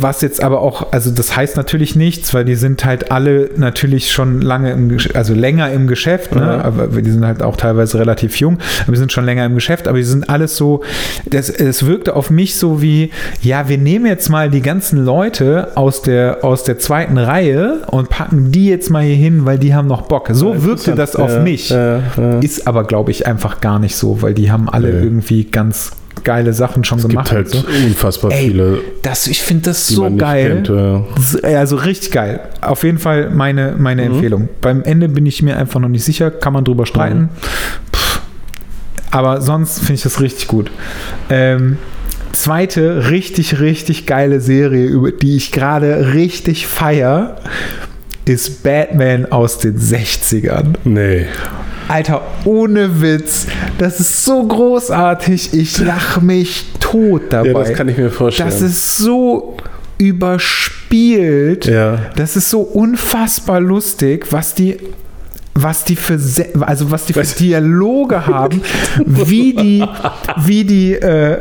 was jetzt aber auch, also das heißt natürlich nichts, weil die sind halt alle natürlich schon lange im, also länger im Geschäft, ne? Ja. aber die sind halt auch teilweise relativ jung, aber die sind schon länger im Geschäft, aber die sind alles so, das, es wirkte auf mich so wie, ja, wir nehmen jetzt mal die ganzen Leute aus der, aus der zweiten Reihe und packen die jetzt mal hier hin, weil die haben noch Bock. So wirkte das auf Ja, mich. Ja, ja. Ist aber, glaube ich, einfach gar nicht so, weil die haben alle irgendwie ganz geile Sachen schon Es gemacht. gibt halt so. unfassbar Ey, viele, Das, ich finde das so geil. kennt. Ja. Also richtig geil. Auf jeden Fall meine, meine Mhm. Empfehlung. Beim Ende bin ich mir einfach noch nicht sicher, kann man drüber streiten. Pff. Aber sonst finde ich das richtig gut. Ähm, zweite richtig, richtig geile Serie, über die ich gerade richtig feier, ist Batman aus den 60ern. Nee. Alter, ohne Witz. Das ist so großartig. Ich lache mich tot dabei. Ja, das kann ich mir vorstellen. Das ist so überspielt. Ja. Das ist so unfassbar lustig, was die was die für also was die für Was? Dialoge haben, wie die wie die äh,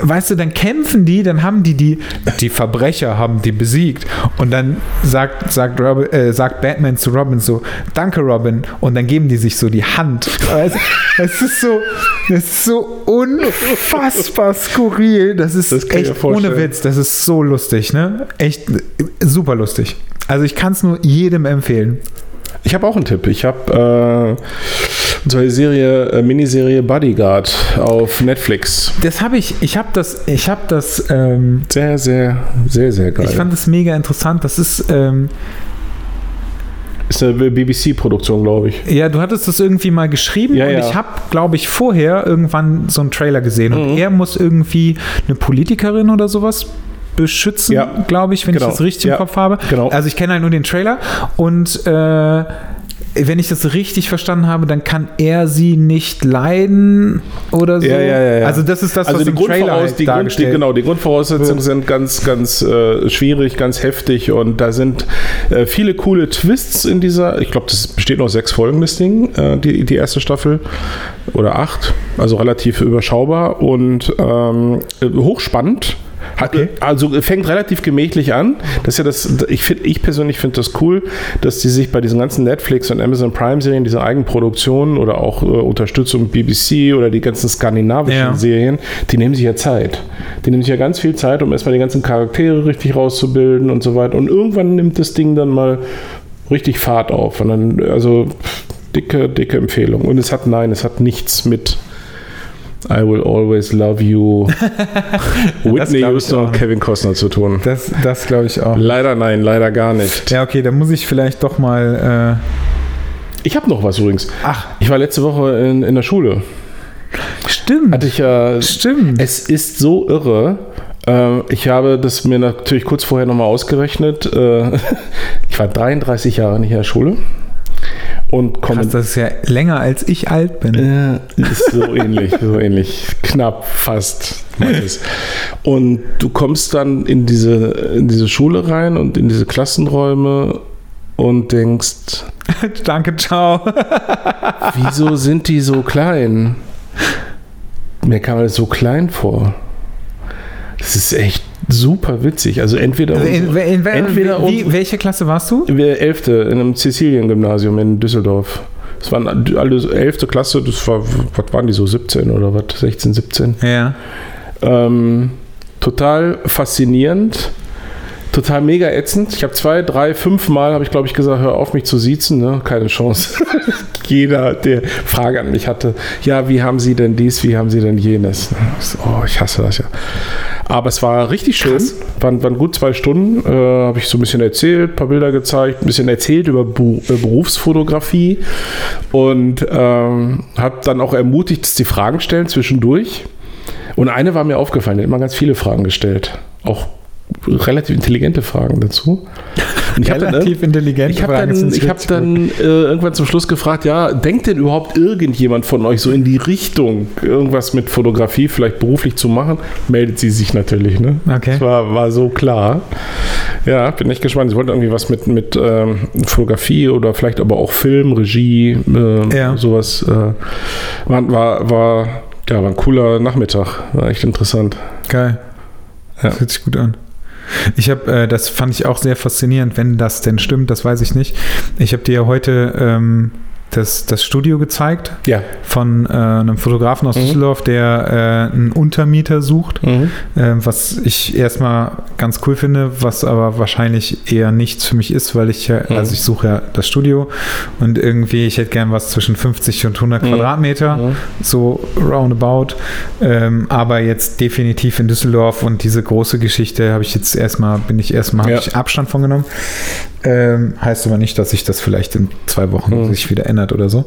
weißt du, dann kämpfen die, dann haben die die die Verbrecher haben die besiegt und dann sagt sagt Robin, äh, sagt Batman zu Robin so, danke Robin und dann geben die sich so die Hand. Also, es ist so es ist so unfassbar skurril, das ist Das echt ohne. Witz, das ist so lustig, ne? Echt äh, super lustig. Also ich kann es nur jedem empfehlen. Ich habe auch einen Tipp. Ich habe äh, und zwar die Serie, äh, Miniserie Bodyguard auf Netflix. Das habe ich, ich habe das, ich habe das, ähm, Sehr, sehr, sehr, sehr geil. ich fand das mega interessant. Das ist, ähm, ist eine BBC-Produktion, glaube ich. ja, du hattest das irgendwie mal geschrieben Ja, und ja. ich habe, glaube ich, vorher irgendwann so einen Trailer gesehen und Mhm. er muss irgendwie eine Politikerin oder sowas beschützen, Ja. glaube ich, wenn Genau. ich das richtig Ja. im Kopf habe. Genau. Also ich kenne halt nur den Trailer und äh, wenn ich das richtig verstanden habe, dann kann er sie nicht leiden oder so. Ja, ja, ja, ja. Also das ist das, also was die, im Trailer Grundvoraus halt die, Grund, die, genau, die Grundvoraussetzungen sind ganz, ganz äh, schwierig, ganz heftig und da sind äh, viele coole Twists in dieser. Ich glaube, das besteht noch sechs Folgen, das Ding, äh, die, die erste Staffel oder acht, also relativ überschaubar und ähm, äh, hochspannend. Hat, Okay. Also fängt relativ gemächlich an. Das ist ja das, ich, find, ich persönlich finde das cool, dass die sich bei diesen ganzen Netflix und Amazon Prime-Serien, diese Eigenproduktionen oder auch äh, Unterstützung BBC oder die ganzen skandinavischen Ja. Serien, die nehmen sich ja Zeit. Die nehmen sich ja ganz viel Zeit, um erstmal die ganzen Charaktere richtig rauszubilden und so weiter. Und irgendwann nimmt das Ding dann mal richtig Fahrt auf. Und dann, also dicke, dicke Empfehlung. Und es hat, nein, es hat nichts mit I will always love you, Whitney Houston und. Kevin Costner zu tun. Das, das glaube ich auch. Leider nein, leider gar nicht. Ja, okay, dann muss ich vielleicht doch mal. Ich habe noch was übrigens. Äh, ach, Ich war letzte Woche in, in der Schule. stimmt. Hatte ich ja. stimmt. Es ist so irre. Ähm, Ich habe das mir natürlich kurz vorher nochmal ausgerechnet. Äh, Ich war 33 Jahre nicht in der Schule und. Krass, das ist ja länger als ich alt bin. Ja, ist so ähnlich, so ähnlich. Knapp, fast. Und du kommst dann in diese, in diese Schule rein und in diese Klassenräume und denkst, Danke, ciao. wieso sind die so klein? Mir kam das so klein vor. Das ist echt super witzig. Also entweder, Also in, unsere- in, in, entweder wie, unsere- welche Klasse warst du? Elfte in einem Sizilien-Gymnasium in Düsseldorf. Das waren alle elfte Klasse, das war, was waren die so, 17 oder was, 16, 17. Ja. Ähm, total faszinierend, total mega ätzend. Ich habe zwei, drei, fünf Mal, habe ich glaube ich gesagt, hör auf mich zu siezen, ne? keine Chance. Jeder, der Frage an mich hatte, ja, wie haben Sie denn dies, wie haben Sie denn jenes? So, Oh, ich hasse das ja. Aber es war richtig schön, waren, waren gut zwei Stunden, äh, habe ich so ein bisschen erzählt, ein paar Bilder gezeigt, ein bisschen erzählt über Bu Berufsfotografie und ähm, habe dann auch ermutigt, dass die Fragen stellen zwischendurch. Und eine war mir aufgefallen, der hat immer ganz viele Fragen gestellt. Auch relativ intelligente Fragen dazu. Und ich habe dann, Relativ intelligent. ich hab dann, ich hab dann äh, irgendwann zum Schluss gefragt, ja, denkt denn überhaupt irgendjemand von euch so in die Richtung, irgendwas mit Fotografie vielleicht beruflich zu machen? Meldet sie sich natürlich, ne? Okay. Das war, war so klar. Ja, bin echt gespannt. Sie wollten irgendwie was mit, mit ähm, Fotografie oder vielleicht aber auch Film, Regie, äh, Ja. sowas. Äh, war, war, war, ja, war ein cooler Nachmittag. War echt interessant. Geil. Ja. Das hört sich gut an. Ich habe, äh, das fand ich auch sehr faszinierend, wenn das denn stimmt, das weiß ich nicht. Ich habe dir ja heute ähm, das, das Studio gezeigt Ja. von äh, einem Fotografen aus Mhm. Düsseldorf, der äh, einen Untermieter sucht, Mhm. äh, was ich erstmal ganz cool finde, was aber wahrscheinlich eher nichts für mich ist, weil ich ja, Mhm. also ich suche ja das Studio und irgendwie, ich hätte gern was zwischen 50 und 100 Mhm. Quadratmeter Mhm. so roundabout. Ähm, aber jetzt definitiv in Düsseldorf und diese große Geschichte habe ich jetzt erstmal, bin ich erstmal, Ja. ich Abstand von genommen. Ähm, heißt aber nicht, dass sich das vielleicht in zwei Wochen Mhm. sich wieder ändert oder so.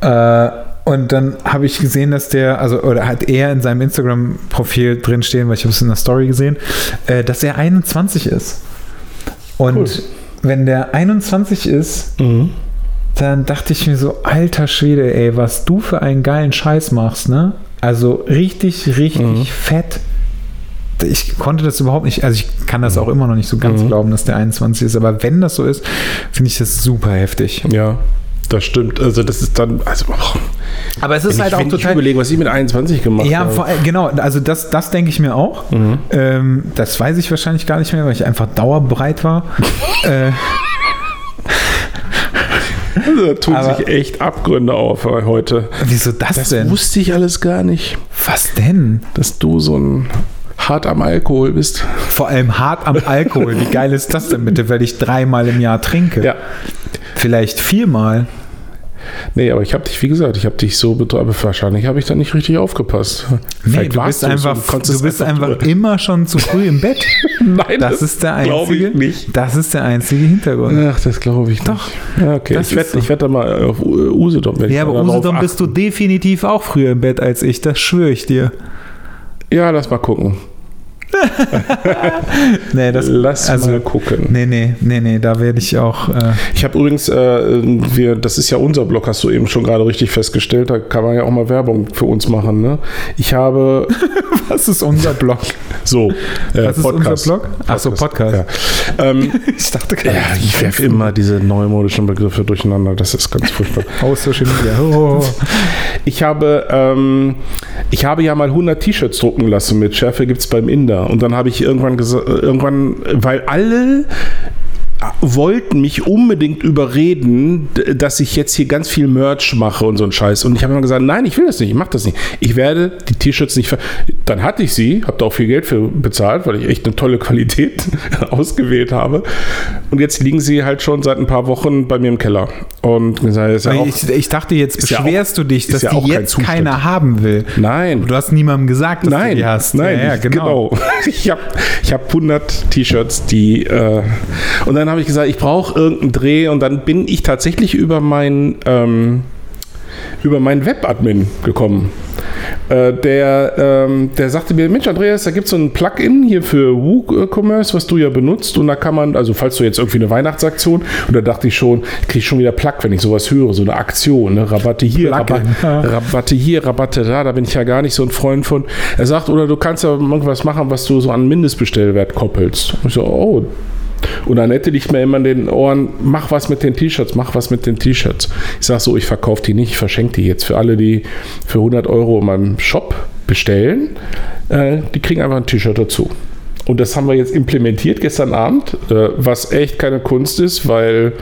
Äh, und dann habe ich gesehen, dass der, also, oder hat er in seinem Instagram-Profil drinstehen, weil ich habe es in der Story gesehen, äh, dass er 21 ist. Und Cool. wenn der 21 ist, Mhm. dann dachte ich mir so, alter Schwede, ey, was du für einen geilen Scheiß machst, ne? Also richtig, richtig Mhm. fett. Ich konnte das überhaupt nicht, also ich kann das auch immer noch nicht so ganz Mhm. glauben, dass der 21 ist, aber wenn das so ist, finde ich das super heftig. Ja, das stimmt. Also das ist dann, also oh, Aber es wenn ist ich, halt auch wenn ich total. überlege, was ich mit 21 gemacht Ja, habe. vor, genau, also das, das denke ich mir auch. Mhm. Ähm, das weiß ich wahrscheinlich gar nicht mehr, weil ich einfach dauerbreit war. äh, Also, da tun Aber- sich echt Abgründe auf heute. wieso das, Das denn? wusste ich alles gar nicht, Was denn? dass du so ein hart am Alkohol bist. Vor allem hart am Alkohol. Wie geil ist das denn bitte, weil ich dreimal im Jahr trinke? Ja. Vielleicht viermal. Nee, aber ich habe dich, wie gesagt, ich habe dich so betroffen. Wahrscheinlich habe ich da nicht richtig aufgepasst. Nee, Vielleicht du bist es einfach, und konntest du bist einfach drüber- immer schon zu früh im Bett. Nein, Das ist der einzige. Das ist der einzige Hintergrund. Ach, das glaube ich Doch. nicht. Ja, okay. Das ich werde so. werd da mal auf U- Usedom. Ja, aber Usedom bist du definitiv auch früher im Bett als ich, das schwöre ich dir. Ja, lass mal gucken. Nee, das, lass also, mal gucken. Nee, nee, nee, nee, da werde ich auch. Äh, Ich habe übrigens, äh, wir, das ist ja unser Blog, hast du eben schon gerade richtig festgestellt. Da kann man ja auch mal Werbung für uns machen. Ne? Ich habe was ist unser Blog? so äh, Was ist unser Blog? Ach so, Podcast. Ja. Ähm, Ich dachte gerade. ja, ich werfe immer diese neumodischen Begriffe durcheinander. Das ist ganz furchtbar. Oh, Social Media. Oh. Ich habe, ähm, ich habe ja mal 100 T-Shirts drucken lassen mit Schärfe gibt's beim Inder. Und dann habe ich irgendwann gesagt, irgendwann, weil alle wollten mich unbedingt überreden, dass ich jetzt hier ganz viel Merch mache und so ein Scheiß. Und ich habe immer gesagt, nein, ich will das nicht, ich mache das nicht. Ich werde die T-Shirts nicht ver Dann hatte ich sie, habe da auch viel Geld für bezahlt, weil ich echt eine tolle Qualität ausgewählt habe. Und jetzt liegen sie halt schon seit ein paar Wochen bei mir im Keller. Und gesagt, ist ja auch, ich, ich dachte, jetzt ist ja beschwerst du dich, dass ja die auch kein jetzt Zustand. keiner haben will. nein, Du hast niemandem gesagt, dass Nein, du die hast. nein, ja, ja, ich- genau. Ich habe ich hab 100 T-Shirts, die äh, und dann habe ich gesagt, ich brauche irgendeinen Dreh und dann bin ich tatsächlich über mein ähm, über meinen Webadmin gekommen. Äh, der, ähm, der sagte mir, Mensch Andreas, da gibt es so ein Plugin hier für WooCommerce, was du ja benutzt und da kann man, also falls du jetzt irgendwie eine Weihnachtsaktion, und da dachte ich schon, ich kriege schon wieder Plug, wenn ich sowas höre, so eine Aktion, ne? Rabatte hier, Rabatte, ja. Rabatte hier, Rabatte da, da bin ich ja gar nicht so ein Freund von. Er sagt, oder du kannst ja irgendwas machen, was du so an Mindestbestellwert koppelst. Ich so, oh. Und Annette liegt mir immer in den Ohren, mach was mit den T-Shirts, mach was mit den T-Shirts. Ich sag so, ich verkaufe die nicht, ich verschenke die jetzt für alle, die für 100 Euro in meinem Shop bestellen, äh, die kriegen einfach ein T-Shirt dazu. Und das haben wir jetzt implementiert gestern Abend, äh, was echt keine Kunst ist, weil.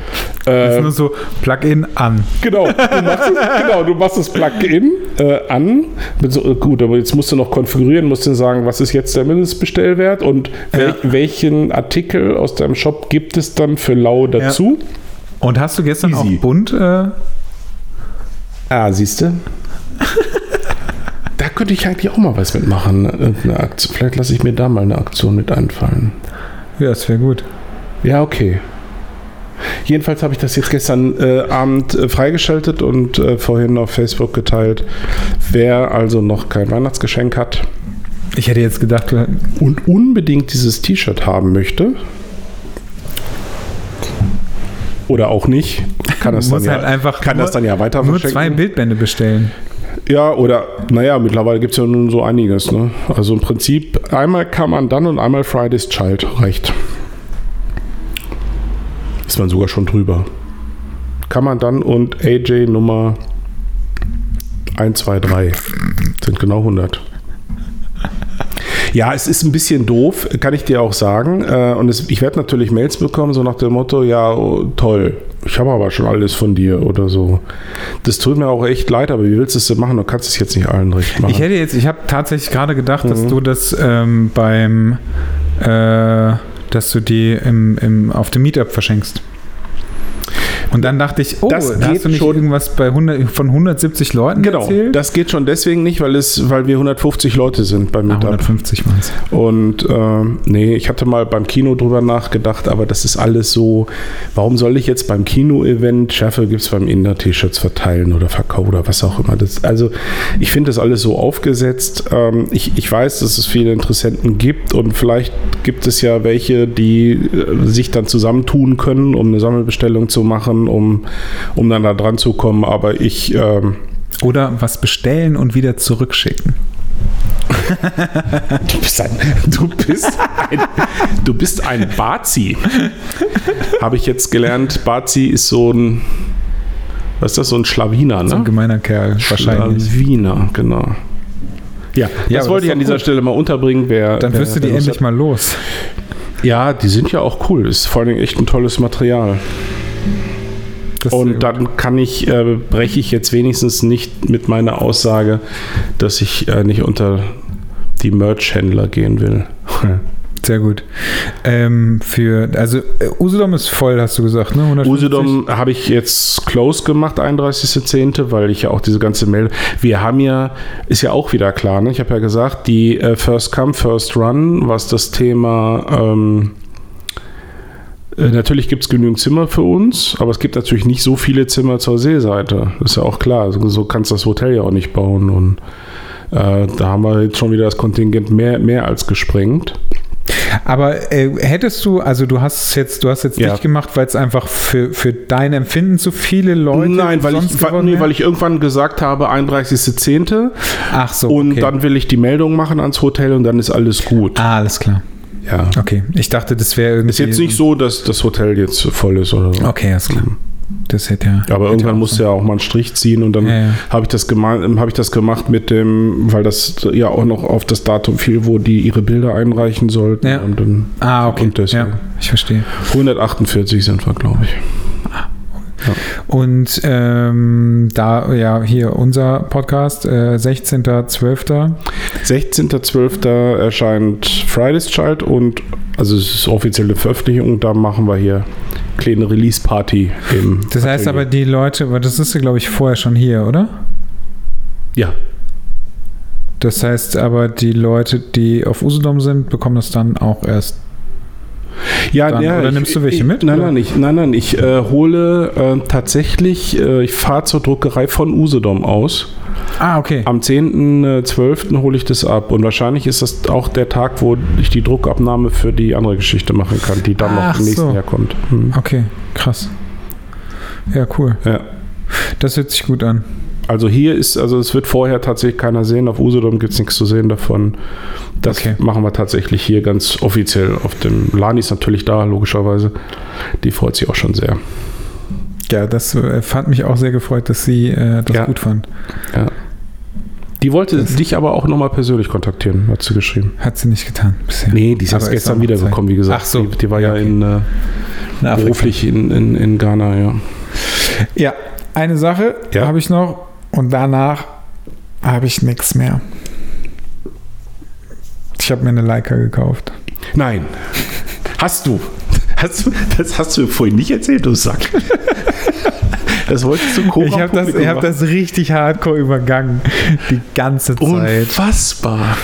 Das ist nur so Plugin an. Genau, du machst, es, genau, du machst das Plugin äh, an. So, äh, gut, aber jetzt musst du noch konfigurieren, musst du sagen, was ist jetzt der Mindestbestellwert und wel, Ja. welchen Artikel aus deinem Shop gibt es dann für Lau dazu. Und hast du gestern Easy. auch bunt? Äh, Ah, siehst du? könnte ich eigentlich auch mal was mitmachen. Irgendeine Aktion. Vielleicht lasse ich mir da mal eine Aktion mit einfallen. ja, das wäre gut. Ja, okay. Jedenfalls habe ich das jetzt gestern äh, Abend äh, freigeschaltet und äh, vorhin auf Facebook geteilt. Wer also noch kein Weihnachtsgeschenk hat Ich hätte jetzt gedacht, du- und unbedingt dieses T-Shirt haben möchte, oder auch nicht, kann das dann musst ja, halt einfach kann nur, das dann ja weiter nur zwei Bildbände bestellen. Ja, oder, naja, mittlerweile gibt es ja nun so einiges. Ne? Also im Prinzip, einmal kann man dann und einmal Friday's Child reicht. Ist man sogar schon drüber. Kann man dann und AJ Nummer 1, 2, 3 sind genau 100. Ja, es ist ein bisschen doof, kann ich dir auch sagen. Äh, Und ich werde natürlich Mails bekommen, so nach dem Motto, ja, oh, toll, ich habe aber schon alles von dir oder so. Das tut mir auch echt leid, aber wie willst du es denn machen? Du kannst es jetzt nicht allen recht machen. Ich hätte jetzt, ich habe tatsächlich gerade gedacht, dass Mhm. du das ähm, beim, äh, dass du die im, im, auf dem Meetup verschenkst. Und dann dachte ich, oh, Das hast du nicht schon. irgendwas bei 100, von 170 Leuten genau, erzählt? das geht schon deswegen nicht, weil, es, weil wir 150 Leute sind beim ah, Meetup. 150 waren es. Und ähm, nee, ich hatte mal beim Kino drüber nachgedacht, aber das ist alles so, warum soll ich jetzt beim Kino-Event Schärfe gibt es beim Inder-T-Shirts verteilen oder verkaufen oder was auch immer. Das, also ich finde das alles so aufgesetzt. Ähm, ich, ich weiß, dass es viele Interessenten gibt und vielleicht gibt es ja welche, die äh, sich dann zusammentun können, um eine Sammelbestellung zu machen, um, um dann da dran zu kommen. Aber ich... Ähm, Oder was bestellen und wieder zurückschicken. Du bist ein, du bist ein, du bist ein Bazi. Habe ich jetzt gelernt. Bazi ist so ein, was ist das, so ein Schlawiner, So ein ne? gemeiner Kerl, wahrscheinlich. Schlawiner, genau. Ja, Ja, das wollte das ich an dieser gut. Stelle mal unterbringen. Wer, Dann wirst du die endlich hat. mal los. Ja, die sind ja auch cool. Ist vor allem echt ein tolles Material. Und dann kann ich, äh, breche ich jetzt wenigstens nicht mit meiner Aussage, dass ich äh, nicht unter die Merch-Händler gehen will. Sehr gut. Ähm, für, also äh, Usedom ist voll, hast du gesagt, ne? 150? Usedom habe ich jetzt close gemacht, 31.10., weil ich ja auch diese ganze Mail. Wir haben ja, ist ja auch wieder klar, ne? Ich habe ja gesagt, die äh, First Come, First Run, was das Thema. Ähm, äh, natürlich gibt es genügend Zimmer für uns, aber es gibt natürlich nicht so viele Zimmer zur Seeseite. Ist ja auch klar. So, so kannst du das Hotel ja auch nicht bauen. Und äh, da haben wir jetzt schon wieder das Kontingent mehr, mehr als gesprengt. Aber äh, hättest du, also du hast es jetzt, du hast jetzt Ja. nicht gemacht, weil es einfach für, für dein Empfinden zu viele Leute Nein, weil ich, weil, nee, weil ich irgendwann gesagt habe, 31.10. Ach so, Und okay. dann will ich die Meldung machen ans Hotel und dann ist alles gut. ah, alles klar. Ja. Okay, ich dachte, das wäre irgendwie. Ist jetzt nicht so, dass das Hotel jetzt voll ist oder so. Okay, alles klar. Das hätte ja. Aber hätte irgendwann auch musst sein. du ja auch mal einen Strich ziehen und dann Ja, ja. habe ich, das hab ich das gemacht mit dem, weil das ja auch noch auf das Datum fiel, wo die ihre Bilder einreichen sollten. Ja. Und dann Ah, okay. Und. Ja, ich verstehe. 148 sind wir, glaube ich. Und ähm, da, ja, hier unser Podcast, äh, 16.12. 16.12. erscheint Friday's Child und also es ist offizielle Veröffentlichung, da machen wir hier kleine Release-Party Das heißt Atelier. aber, die Leute, aber das ist ja, glaube ich, vorher schon hier, oder? Ja, Das heißt aber, die Leute, die auf Usedom sind, bekommen das dann auch erst. Ja, Dann- ja, oder ich- nimmst du welche ich, mit, Nein, oder? nein, ich, nein, nein, ich äh, hole äh, tatsächlich, äh, ich fahre zur Druckerei von Usedom aus. Ah, okay. Am 10.12. hole ich das ab und wahrscheinlich ist das auch der Tag, wo ich die Druckabnahme für die andere Geschichte machen kann, die dann Ach noch im nächsten so. Jahr kommt. Hm. Okay, krass. Ja, cool. Ja. Das hört sich gut an. Also hier ist, also es wird vorher tatsächlich keiner sehen, auf Usedom gibt es nichts zu sehen davon. Das Okay. machen wir tatsächlich hier ganz offiziell auf dem, Lani ist natürlich da, logischerweise. Die freut sich auch schon sehr. Ja, das äh, fand mich auch sehr gefreut, dass sie äh, das Ja. gut fand. Die Die wollte dich aber auch nochmal persönlich kontaktieren, hat sie geschrieben. Hat sie nicht getan bisher. Nee, die ist Aber erst gestern wiedergekommen, wie gesagt. Ach so. Die, die war ja Okay. in, äh, beruflich in, in, in Ghana, ja. Ja, eine Sache Ja. habe ich noch und danach habe ich nichts mehr. Ich habe mir eine Leica gekauft. Nein. Hast du? Hast du? Das hast du vorhin nicht erzählt, du Sack. Das wolltest du Cora Ich habe das, ich hab das richtig hardcore übergangen. Die ganze Zeit. Unfassbar.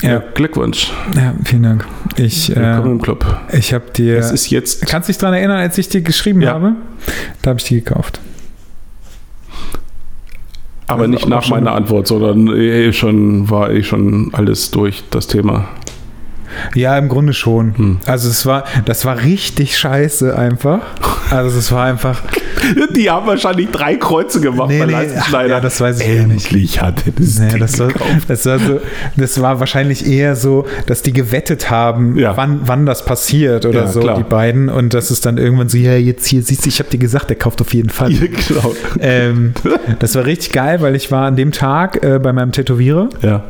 Ja. Glückwunsch. Ja, vielen Dank. Ich, Willkommen äh, im Club. ich habe dir. Es ist jetzt. Kannst du dich daran erinnern, als ich dir geschrieben Ja. habe? Da habe ich die gekauft. Aber Also nicht nach meiner Antwort, sondern eh schon war eh schon alles durch das Thema. Ja, im Grunde schon. Hm. Also es war, das war richtig scheiße einfach. Also es war einfach. Die haben wahrscheinlich drei Kreuze gemacht Nee, bei nee, Leistenschneider. ja, das weiß ich gar nicht. Endlich hat er das Nee, Ding das, war, gekauft. das, war so, das war wahrscheinlich eher so, dass die gewettet haben, Ja. wann, wann das passiert oder Ja, so, klar. die beiden. Und das ist dann irgendwann so, ja, jetzt hier, siehst du, ich habe dir gesagt, der kauft auf jeden Fall. Geklaut. Ähm, das war richtig geil, weil ich war an dem Tag äh, bei meinem Tätowierer Ja.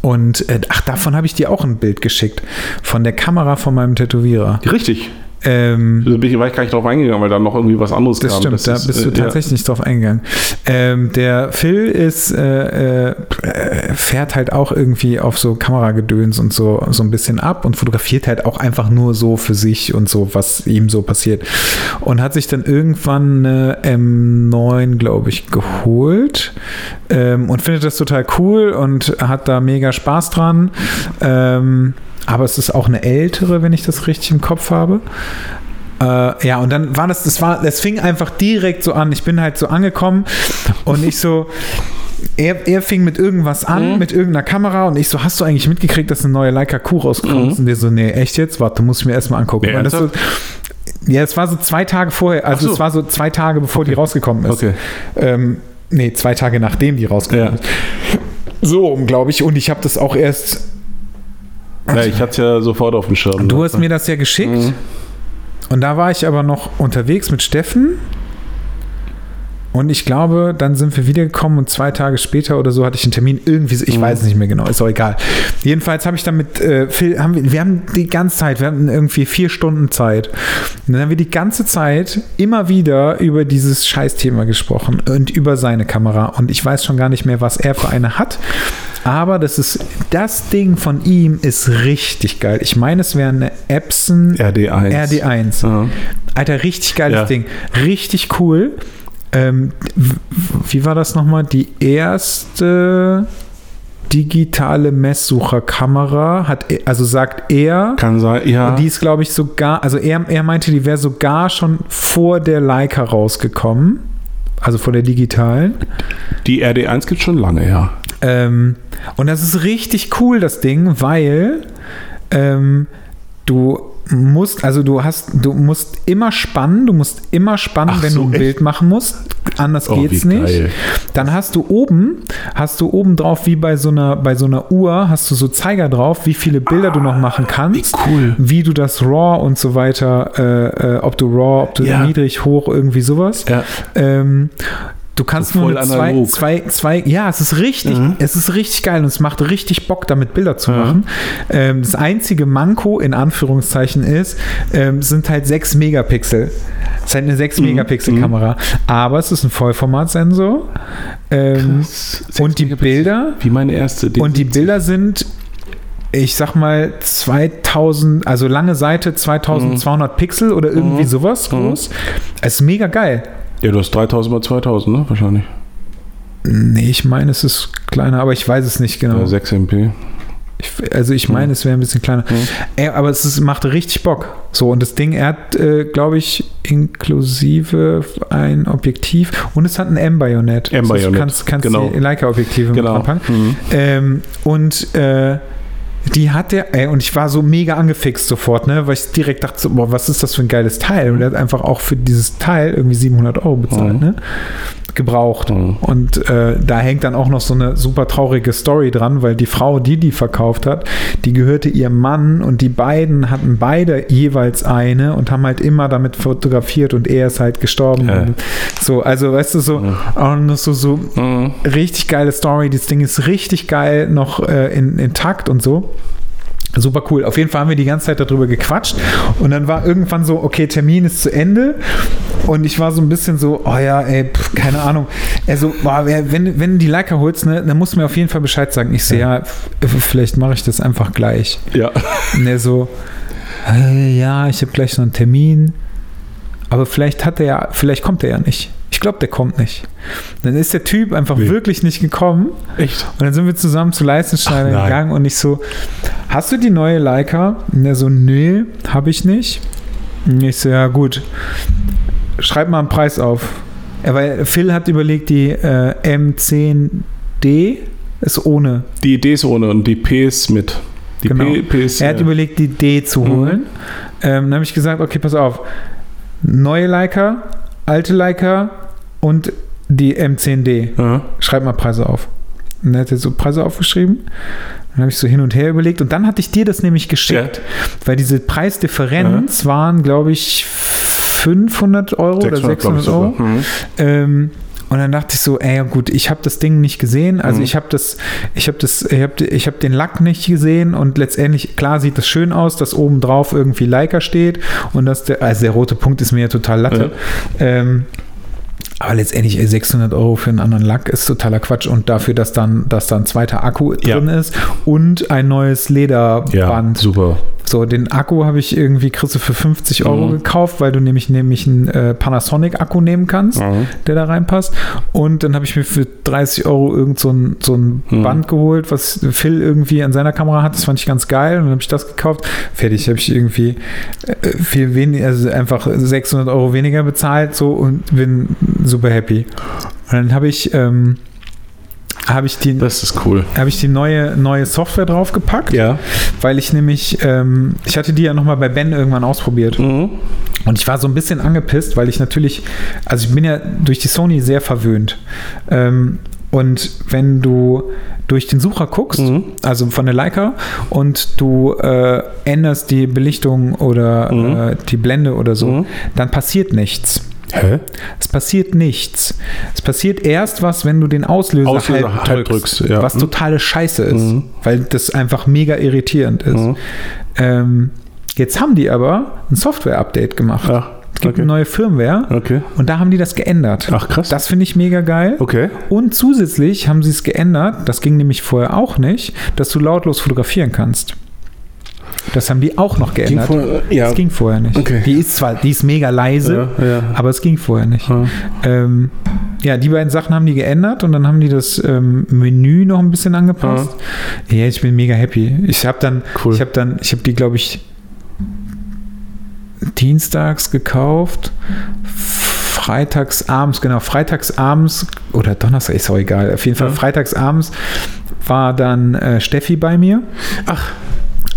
und äh, ach, davon habe ich dir auch ein Bild geschickt. Von der Kamera von meinem Tätowierer. Richtig. Ähm, Da bin ich, war ich gar nicht drauf eingegangen, weil da noch irgendwie was anderes das kam. stimmt, da ist, bist du äh, tatsächlich nicht drauf eingegangen. Ähm, der Phil ist, äh, äh, fährt halt auch irgendwie auf so Kameragedöns und so, so ein bisschen ab und fotografiert halt auch einfach nur so für sich und so, was ihm so passiert. Und hat sich dann irgendwann eine M9, glaube ich, geholt ähm, und findet das total cool und hat da mega Spaß dran. Ähm, aber es ist auch eine ältere, wenn ich das richtig im Kopf habe. Äh, ja, und dann war das, das war, das fing einfach direkt so an. Ich bin halt so angekommen und ich so, er, er fing mit irgendwas an, Mhm. mit irgendeiner Kamera und ich so, hast du eigentlich mitgekriegt, dass eine neue Leica Q rausgekommen ist? Und der so, nee, echt jetzt? Warte, muss ich mir erstmal angucken. Das so, ja, es war so zwei Tage vorher, also so. es war so zwei Tage, bevor die rausgekommen ist. Okay. Ähm, nee, zwei Tage nachdem die rausgekommen Ja. ist. So, glaube ich. Und ich habe das auch erst. Ja, ich hatte es ja sofort auf dem Schirm. Du ne? hast mir das ja geschickt. Mhm. Und da war ich aber noch unterwegs mit Steffen. Und ich glaube, dann sind wir wiedergekommen und zwei Tage später oder so hatte ich einen Termin. Irgendwie, ich Mhm. weiß es nicht mehr genau, ist auch egal. Jedenfalls habe ich dann mit äh, Phil, haben wir, wir haben die ganze Zeit, wir hatten irgendwie vier Stunden Zeit. Und dann haben wir die ganze Zeit immer wieder über dieses Scheißthema gesprochen und über seine Kamera. Und ich weiß schon gar nicht mehr, was er für eine hat. Aber das ist, das Ding von ihm ist richtig geil. Ich meine, es wäre eine Epson RD1. RD1. Ja. Alter, richtig geiles Ja. Ding. Richtig cool. Ähm, wie war das nochmal? Die erste digitale Messsucherkamera hat, er- also sagt er, Kann sein, ja. und die ist, glaube ich, sogar, also er, er meinte, die wäre sogar schon vor der Leica rausgekommen. Also vor der digitalen. die RD1 gibt schon lange, ja. Ähm, und das ist richtig cool, das Ding, weil ähm, du musst, also du hast, du musst immer spannen, du musst immer spannen, Ach wenn so, du ein echt? Bild machen musst. Anders Oh, geht's nicht. geil. Dann hast du oben, hast du oben drauf, wie bei so einer, bei so einer Uhr, hast du so Zeiger drauf, wie viele Bilder du noch machen kannst. wie cool. Wie du das RAW und so weiter, äh, äh, ob du RAW, ob du Ja. niedrig, hoch, irgendwie sowas. Ja. Ähm, du kannst nur zwei, zwei, zwei, ja, es ist richtig, Mhm. es ist richtig geil und es macht richtig Bock, damit Bilder zu Ja. machen. Ähm, das einzige Manko in Anführungszeichen ist, ähm, sind halt 6 Megapixel. Es ist halt eine 6 Mhm. Megapixel Kamera, aber es ist ein Vollformatsensor. Ähm, und die Bilder Wie meine erste. und die Bilder sind, ich sag mal, 2000, also lange Seite, 2200 Pixel oder irgendwie Mhm. sowas Mhm. groß. Es ist mega geil. Ja, du hast 3000 mal 2000, ne? Wahrscheinlich. Nee, ich meine, es ist kleiner, aber ich weiß es nicht genau. Ja, 6 MP. Ich, also ich meine, es wäre ein bisschen kleiner. Mhm. Äh, aber es ist, macht richtig Bock. So, und das Ding, er hat, äh, glaube ich, inklusive ein Objektiv und es hat ein M-Bajonett. M-Bajonett, Also du kannst, kannst genau. die Leica-Objektive Genau. mit anpacken. Mhm. Ähm, und äh, die hat der, ey, und ich war so mega angefixt sofort, ne, weil ich direkt dachte, so, boah, was ist das für ein geiles Teil? Und er hat einfach auch für dieses Teil irgendwie 700 Euro bezahlt, Mhm. ne? Gebraucht. Mhm. Und äh, da hängt dann auch noch so eine super traurige Story dran, weil die Frau, die die verkauft hat, die gehörte ihrem Mann und die beiden hatten beide jeweils eine und haben halt immer damit fotografiert und er ist halt gestorben. Und so, also weißt du, so, und so, so Mhm. richtig geile Story. Das Ding ist richtig geil, noch äh, in, intakt und so. Super cool. Auf jeden Fall haben wir die ganze Zeit darüber gequatscht und dann war irgendwann so, okay, Termin ist zu Ende und ich war so ein bisschen so, oh ja, ey, pf, keine Ahnung. Also, wenn, wenn du die Leica holst, ne, dann musst du mir auf jeden Fall Bescheid sagen. Ich sehe, ja, f- vielleicht mache ich das einfach gleich. Ja. Und er so, äh, ja, ich habe gleich noch einen Termin. Aber vielleicht hat er ja, vielleicht kommt er ja nicht. Ich glaube, der kommt nicht. Dann ist der Typ einfach Wie? wirklich nicht gekommen. Echt? Und dann sind wir zusammen zu Leistenschneider gegangen und ich so, hast du die neue Leica? Und er so, nee, habe ich nicht. Und ich so, ja gut, schreib mal einen Preis auf. Ja, weil Phil hat überlegt, die äh, M10D ist ohne. Die Idee ist ohne und die P ist mit. Die Genau. P, P ist. Er hat ja. überlegt, die D zu Mhm. holen. Ähm, dann habe ich gesagt, okay, pass auf. Neue Leica, alte Leica und die M10D. Ja. Schreib mal Preise auf. Und er hat jetzt so Preise aufgeschrieben. Dann habe ich so hin und her überlegt. Und dann hatte ich dir das nämlich geschickt. Weil diese Preisdifferenz waren, glaube ich, 500 Euro oder 600, glaub ich 600 Euro. Mhm. Ähm, und dann dachte ich so, ey, ja gut, ich habe das Ding nicht gesehen. Also Mhm. ich habe das, ich habe das, ich habe ich hab den Lack nicht gesehen und letztendlich, klar sieht das schön aus, dass oben drauf irgendwie Leica steht und dass der, also der rote Punkt ist mir ja total Latte. Ähm, aber letztendlich ey, 600 Euro für einen anderen Lack ist totaler Quatsch und dafür, dass dann, dass da ein zweiter Akku Ja. drin ist und ein neues Ja, Lederband. super. So, den Akku habe ich irgendwie, kriegst du für 50 Euro Mhm. gekauft, weil du nämlich, nämlich einen äh, Panasonic-Akku nehmen kannst Mhm. der da reinpasst. Und dann habe ich mir für 30 Euro irgend so ein, so ein Mhm. Band geholt, was Phil irgendwie an seiner Kamera hat. Das fand ich ganz geil. Und dann habe ich das gekauft. Fertig, habe ich irgendwie äh, viel weniger, also einfach 600 Euro weniger bezahlt so und bin super happy. Und dann habe ich, ähm, habe ich die, Das ist cool. habe ich die neue, neue Software draufgepackt, Ja. weil ich nämlich, ähm, ich hatte die ja nochmal bei Ben irgendwann ausprobiert. Mhm. Und ich war so ein bisschen angepisst, weil ich natürlich, also ich bin ja durch die Sony sehr verwöhnt. Ähm, und wenn du durch den Sucher guckst, Mhm. also von der Leica, und du äh, änderst die Belichtung oder Mhm. äh, die Blende oder so, Mhm. dann passiert nichts. Hä? Es passiert nichts. Es passiert erst was, wenn du den Auslöser, Auslöser halb, halb drückst, drückst, ja. was Mhm. totale Scheiße ist, Mhm. weil das einfach mega irritierend ist. Mhm. Ähm, jetzt haben die aber ein Software-Update gemacht. Ach, Es gibt okay. eine neue Firmware Okay. und da haben die das geändert. Ach, krass. Das finde ich mega geil. Okay. Und zusätzlich haben sie es geändert, das ging nämlich vorher auch nicht, dass du lautlos fotografieren kannst. Das haben die auch noch Ging geändert. vor, ja. Das ging vorher nicht. Okay. Die ist zwar, die ist mega leise, ja, ja. aber es ging vorher nicht. Ja. Ähm, ja, die beiden Sachen haben die geändert und dann haben die das ähm, Menü noch ein bisschen angepasst. Ja, ich bin mega happy. Ich habe dann, Cool. ich habe dann, ich habe die, glaube ich, dienstags gekauft. Freitags abends, genau, freitags abends oder Donnerstag, ist auch egal. Auf jeden Fall Ja. freitags abends war dann äh, Steffi bei mir. Ach,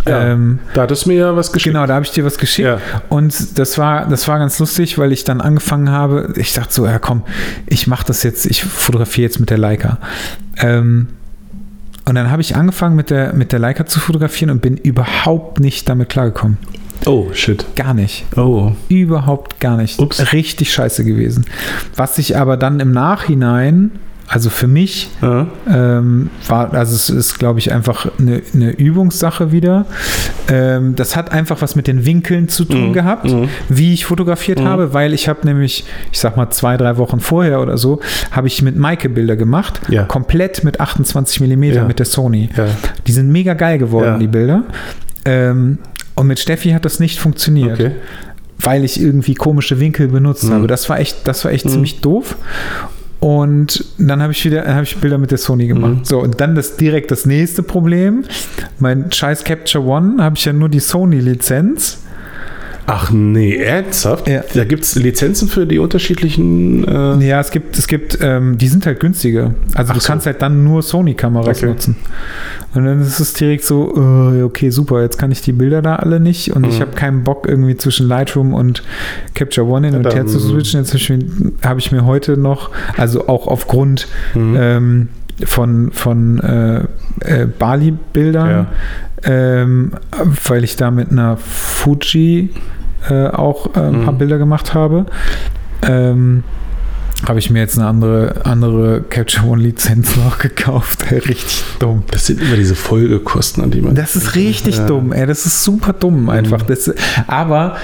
ja. Ähm, da hattest du mir ja was geschickt. Genau, da habe ich dir was geschickt. Ja. Und das war, das war ganz lustig, weil ich dann angefangen habe, ich dachte so, ja komm, ich mache das jetzt, ich fotografiere jetzt mit der Leica. Ähm, und dann habe ich angefangen mit der, mit der Leica zu fotografieren und bin überhaupt nicht damit klargekommen. Oh, shit. Gar nicht. Oh. Überhaupt gar nicht. Ups. Richtig scheiße gewesen. Was sich aber dann im Nachhinein, also für mich, Ja. ähm, war, also es ist, glaube ich, einfach eine, eine Übungssache wieder. Ähm, das hat einfach was mit den Winkeln zu tun Mhm. gehabt, Mhm. wie ich fotografiert Mhm. habe, weil ich habe nämlich, ich sag mal zwei, drei Wochen vorher oder so, habe ich mit Maike Bilder gemacht, Ja. komplett mit 28 Millimeter Ja. mit der Sony. Die sind mega geil geworden, die Bilder. Ähm, und mit Steffi hat das nicht funktioniert Okay. weil ich irgendwie komische Winkel benutzt Mhm. habe. Das war echt, das war echt Mhm. ziemlich doof. Und dann habe ich wieder, habe ich Bilder mit der Sony gemacht. Mhm. So, und dann das direkt das nächste Problem. Mein scheiß Capture One habe ich ja nur die Sony-Lizenz. Ach nee, ernsthaft? Ja. Da gibt es Lizenzen für die unterschiedlichen. Äh, Ja, es gibt, es gibt, ähm, die sind halt günstiger. Also Ach du so. kannst halt dann nur Sony-Kameras Okay. nutzen. Und dann ist es direkt so, äh, okay, super, jetzt kann ich die Bilder da alle nicht und ich Mhm. habe keinen Bock irgendwie zwischen Lightroom und Capture One hin und her zu switchen. Jetzt habe ich, mir- habe ich mir heute noch, also auch aufgrund Mhm. ähm, von, von äh, äh, Bali-Bildern, ähm, weil ich da mit einer Fuji äh, auch äh, ein paar Mhm. Bilder gemacht habe. Ähm, habe ich mir jetzt eine andere, andere Capture One Lizenz noch gekauft. Richtig dumm. Das sind immer diese Folgekosten, an die man. Das ist richtig Ja. dumm, ey. Das ist super dumm einfach. Das, aber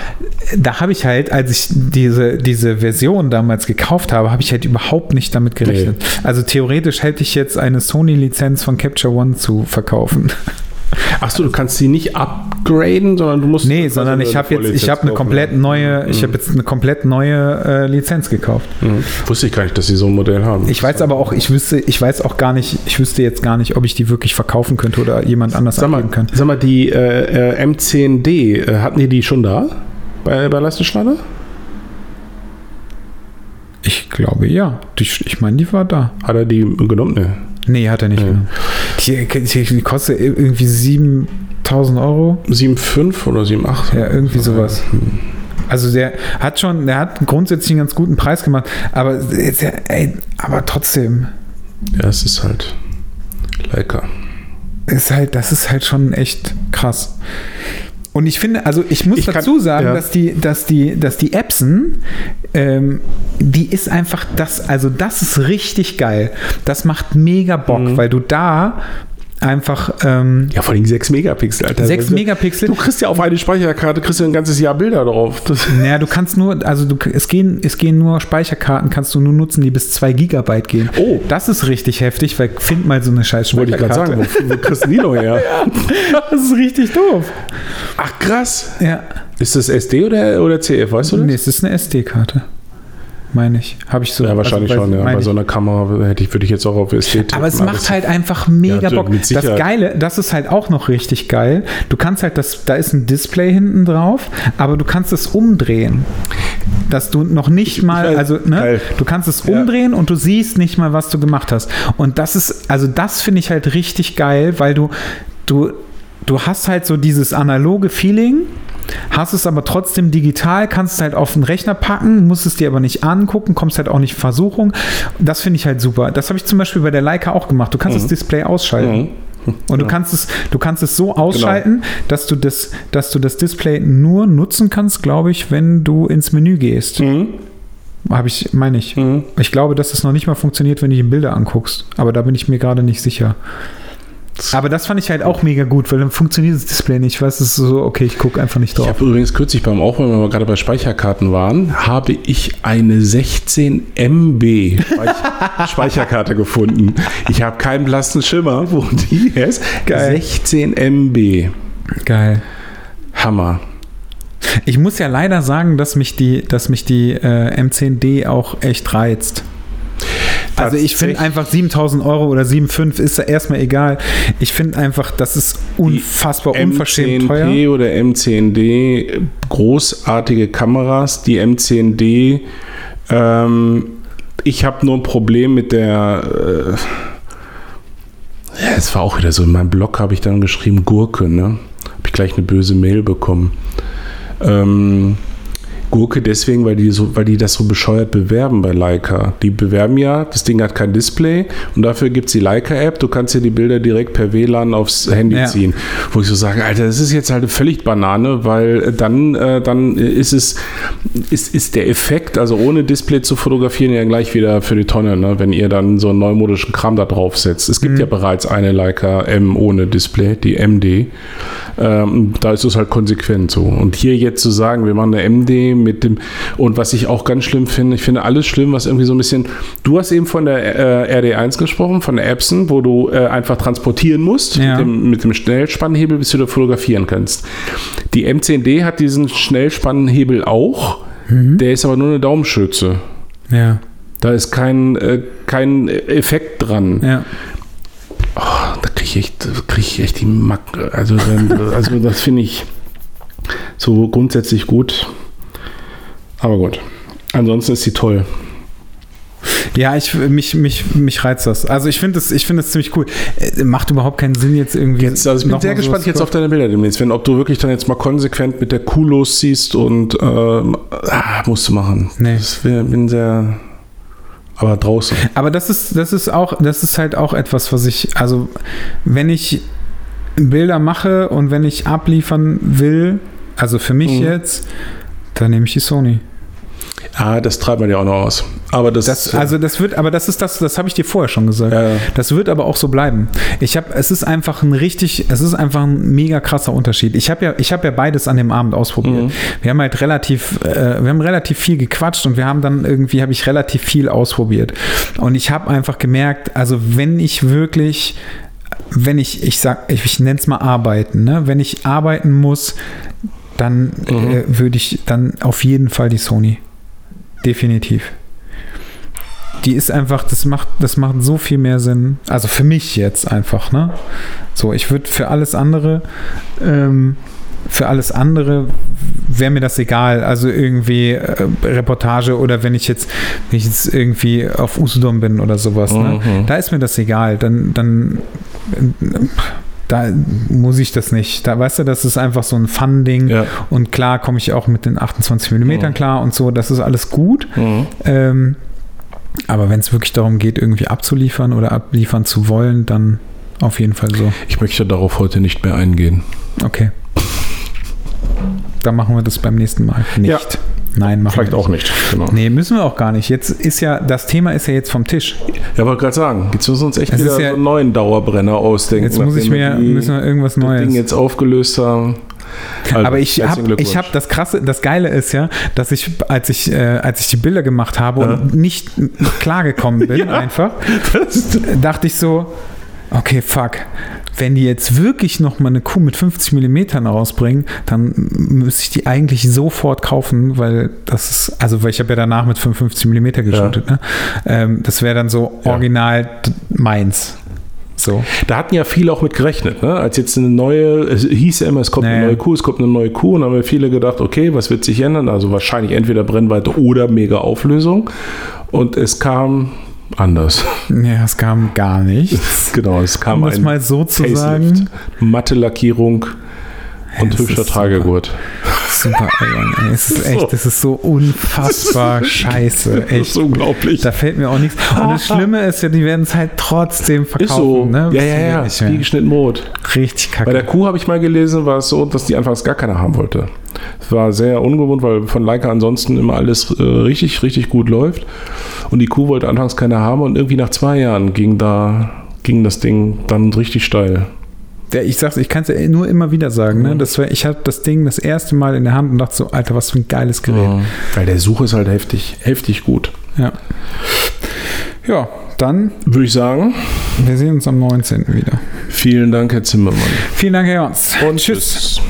da habe ich halt, als ich diese, diese Version damals gekauft habe, habe ich halt überhaupt nicht damit gerechnet. Also theoretisch hätte ich jetzt eine Sony-Lizenz von Capture One zu verkaufen. Achso, du kannst sie nicht upgraden, sondern du musst. Nee, sondern ich habe jetzt, ich habe eine komplett neue, ich habe jetzt eine komplett neue äh, Lizenz gekauft. Mhm. Wusste ich gar nicht, dass sie so ein Modell haben. Ich weiß aber auch, ich wüsste, ich weiß auch gar nicht, ich wüsste jetzt gar nicht, ob ich die wirklich verkaufen könnte oder jemand anders Sag mal, kann. sag mal, die äh, äh, M10D, äh, hatten die die schon da? Bei, bei? Ich glaube ja. Die, ich meine, die war da. Hat er die genommen? Nee. Nee, hat er nicht. genommen. Die, die, die kostet irgendwie 7000 Euro. 7,5 oder 7,8? Ja, irgendwie sowas. Also der hat schon, der hat grundsätzlich einen ganz guten Preis gemacht, aber, jetzt, ey, aber trotzdem Ja, es ist halt Leica. ist halt, das ist halt schon echt krass. Und ich finde, also ich muss Ich kann- dazu sagen, ja. dass die, dass die, dass die Epson, ähm, die ist einfach das, also das ist richtig geil. Das macht mega Bock, Mhm. weil du da einfach ähm, Ja, vor allem 6 Megapixel, Alter. 6 Also, Megapixel. Du kriegst ja auf eine Speicherkarte kriegst du ein ganzes Jahr Bilder drauf. Das, Naja, du kannst nur, also du, es, gehen, es gehen nur Speicherkarten, kannst du nur nutzen, die bis 2 Gigabyte gehen. Oh. Das ist richtig heftig, weil find mal so eine scheiß wollte ich gerade Speicherkarte. sagen. Wo, wo kriegst du die noch her? Das ist richtig doof. Ach, krass. Ja. Ist das SD oder, oder CF, weißt du das? Nee, es ist eine SD-Karte. Meine ich. Habe ich so. Ja, wahrscheinlich also, schon, ja. Bei so einer Kamera hätte ich, würde ich jetzt auch auf tippen. Aber es macht halt einfach mega Ja, Bock. Das. Geile, das ist halt auch noch richtig geil. Du kannst halt das, da ist ein Display hinten drauf, aber du kannst es umdrehen. Dass du noch nicht mal, weiß. also, ne, Geil. du kannst es Ja. umdrehen und du siehst nicht mal, was du gemacht hast. Und das ist, also das finde ich halt richtig geil, weil du, du, du hast halt so dieses analoge Feeling, hast es aber trotzdem digital, kannst es halt auf den Rechner packen, musst es dir aber nicht angucken, kommst halt auch nicht in Versuchung. Das finde ich halt super. Das habe ich zum Beispiel bei der Leica auch gemacht. Du kannst das Display ausschalten. Mhm. Und du kannst es, du kannst es so ausschalten, dass du das, dass du das Display nur nutzen kannst, glaube ich, wenn du ins Menü gehst. Mhm. Habe ich, meine ich. Mhm. Ich glaube, dass es noch nicht mal funktioniert, wenn du die Bilder anguckst. Aber da bin ich mir gerade nicht sicher. Aber das fand ich halt auch mega gut, weil dann funktioniert das Display nicht. Ich weiß, es ist so, okay, ich gucke einfach nicht Ich drauf. habe übrigens kürzlich beim Aufräumen, wenn wir gerade bei Speicherkarten waren, habe ich eine 16 MB Speich- Speicherkarte gefunden. Ich habe keinen blassen Schimmer, wo die ist. Geil. 16 MB. Geil. Hammer. Ich muss ja leider sagen, dass mich die, dass mich die äh, M10D auch echt reizt. Also ich finde einfach 7000 Euro oder 7,5 ist ja erstmal egal. Ich finde einfach, das ist unfassbar unverschämt teuer. M10P oder M10D, großartige Kameras. Die M10D, ähm, ich habe nur ein Problem mit der. Äh, ja, es war auch wieder so. In meinem Blog habe ich dann geschrieben Gurke, ne? Habe ich gleich eine böse Mail bekommen. Ähm, Gurke deswegen, weil die, so, weil die das so bescheuert bewerben bei Leica. Die bewerben ja, das Ding hat kein Display und dafür gibt es die Leica-App. Du kannst dir die Bilder direkt per WLAN aufs Handy Ja. ziehen. Wo ich so sage, Alter, das ist jetzt halt völlig Banane, weil dann, äh, dann ist es, ist, ist der Effekt, also ohne Display zu fotografieren, ja gleich wieder für die Tonne, ne? wenn ihr dann so einen neumodischen Kram da drauf setzt. Es gibt ja bereits eine Leica M ohne Display, die MD. Ähm, da ist es halt konsequent so. Und hier jetzt zu sagen, wir machen eine MD mit dem, und was ich auch ganz schlimm finde, ich finde alles schlimm, was irgendwie so ein bisschen, du hast eben von der äh, RD1 gesprochen, von der Epson, wo du äh, einfach transportieren musst Ja. mit, dem, mit dem Schnellspannhebel, bis du da fotografieren kannst. Die M10D hat diesen Schnellspannhebel auch, der ist aber nur eine Daumenschütze. Ja, Da ist kein, äh, kein Effekt dran. ja. Da kriege ich, echt- krieg ich echt die Mack. Also, also das finde ich so grundsätzlich gut. Aber gut. Ansonsten ist sie toll. Ja, ich, mich, mich, mich reizt das. Also ich finde das, ich finde das ziemlich cool. Äh, Macht überhaupt keinen Sinn jetzt irgendwie. Jetzt, also ich bin sehr gespannt jetzt auf deine Bilder demnächst, wenn ob du wirklich dann jetzt mal konsequent mit der Kuh losziehst und ähm, ah, musst du machen. Nee. Wär, bin sehr. Aber draußen. Aber das ist, das ist auch, das ist halt auch etwas, was ich, also wenn ich Bilder mache und wenn ich abliefern will, also für mich Mhm. jetzt, dann nehme ich die Sony. Ah, das treibt man ja auch noch aus. Aber das, Das, also das wird, aber das ist das, das habe ich dir vorher schon gesagt. Ja, ja. Das wird aber auch so bleiben. Ich habe, es ist einfach ein richtig, es ist einfach ein mega krasser Unterschied. Ich habe ja, ich habe ja beides an dem Abend ausprobiert. Mhm. Wir haben halt relativ, äh, wir haben relativ viel gequatscht und wir haben dann irgendwie, habe ich relativ viel ausprobiert. Und ich habe einfach gemerkt, also wenn ich wirklich wenn ich, ich sag, ich, ich nenne es mal arbeiten, ne? wenn ich arbeiten muss, dann Mhm. äh, würde ich dann auf jeden Fall die Sony. Definitiv. Die ist einfach, das macht, das macht so viel mehr Sinn. Also für mich jetzt einfach, ne? So, ich würde für alles andere, ähm, für alles andere wäre mir das egal. Also irgendwie äh, Reportage oder wenn ich jetzt, wenn ich jetzt irgendwie auf Usedom bin oder sowas, ne? Mhm. Da ist mir das egal. Dann, dann äh, da muss ich das nicht. Da weißt du, das ist einfach so ein Fun-Ding. Ja. Und klar komme ich auch mit den 28 mm Mhm. klar und so. Das ist alles gut. Mhm. Ähm, aber wenn es wirklich darum geht, irgendwie abzuliefern oder abliefern zu wollen, dann auf jeden Fall so. Ich möchte darauf heute nicht mehr eingehen. Okay. Dann machen wir das beim nächsten Mal nicht. Ja. Nein, machen Vielleicht wir auch nicht. Genau. Nee, müssen wir auch gar nicht. Jetzt ist ja, das Thema ist ja jetzt vom Tisch. Ja, wollte gerade sagen, jetzt müssen wir uns echt Es wieder ja- so einen neuen Dauerbrenner ausdenken. Jetzt muss ich mir, die- müssen wir irgendwas das Ding Neues. jetzt aufgelöst haben. Also, Aber ich habe, ich habe das krasse, das Geile ist ja, dass ich, als ich, äh, als ich die Bilder gemacht habe Ja. und nicht klargekommen bin, Ja. einfach, dachte ich so, okay, fuck. Wenn die jetzt wirklich noch mal eine Kuh mit 50 Millimetern rausbringen, dann müsste ich die eigentlich sofort kaufen, weil das ist, also weil ich habe ja danach mit 55 Millimeter geshootet, ne? ähm, das wäre dann so Ja. original d- meins. So. Da hatten ja viele auch mit gerechnet, ne? Als jetzt eine neue, es hieß ja immer, es kommt eine Naja. neue Kuh, es kommt eine neue Kuh, und dann haben wir viele gedacht, okay, was wird sich ändern? Also wahrscheinlich entweder Brennweite oder mega Auflösung. Und es kam anders. Ja, es kam gar nichts. genau, es kam Um ein mal so zu Facelift. sagen. Matte Lackierung und hübscher ist Tragegurt. Super albern, ey. Es ist echt, das ist so unfassbar scheiße. Das Echt. ist unglaublich. Da fällt mir auch nichts. Und das Schlimme ist ja, die werden es halt trotzdem verkaufen. ist so. Ne? Ja, ja, ja. Nicht Wie geschnitten Brot. Richtig Bei der kacke. Kuh habe ich mal gelesen, war es so, dass die anfangs gar keiner haben wollte. Es war sehr ungewohnt, weil von Leica ansonsten immer alles äh, richtig, richtig gut läuft. Und die Kuh wollte anfangs keiner haben und irgendwie nach zwei Jahren ging da ging das Ding dann richtig steil. Ich sag's, ich kann es ja nur immer wieder sagen. Ne? Das war, ich hatte das Ding das erste Mal in der Hand und dachte so, Alter, was für ein geiles Gerät. Weil der Such ist halt heftig, heftig gut. Ja. Ja, dann, Würde ich sagen, wir sehen uns am 19. wieder. vielen Dank, Herr Zimmermann. Vielen Dank, Herr Jons. Und tschüss.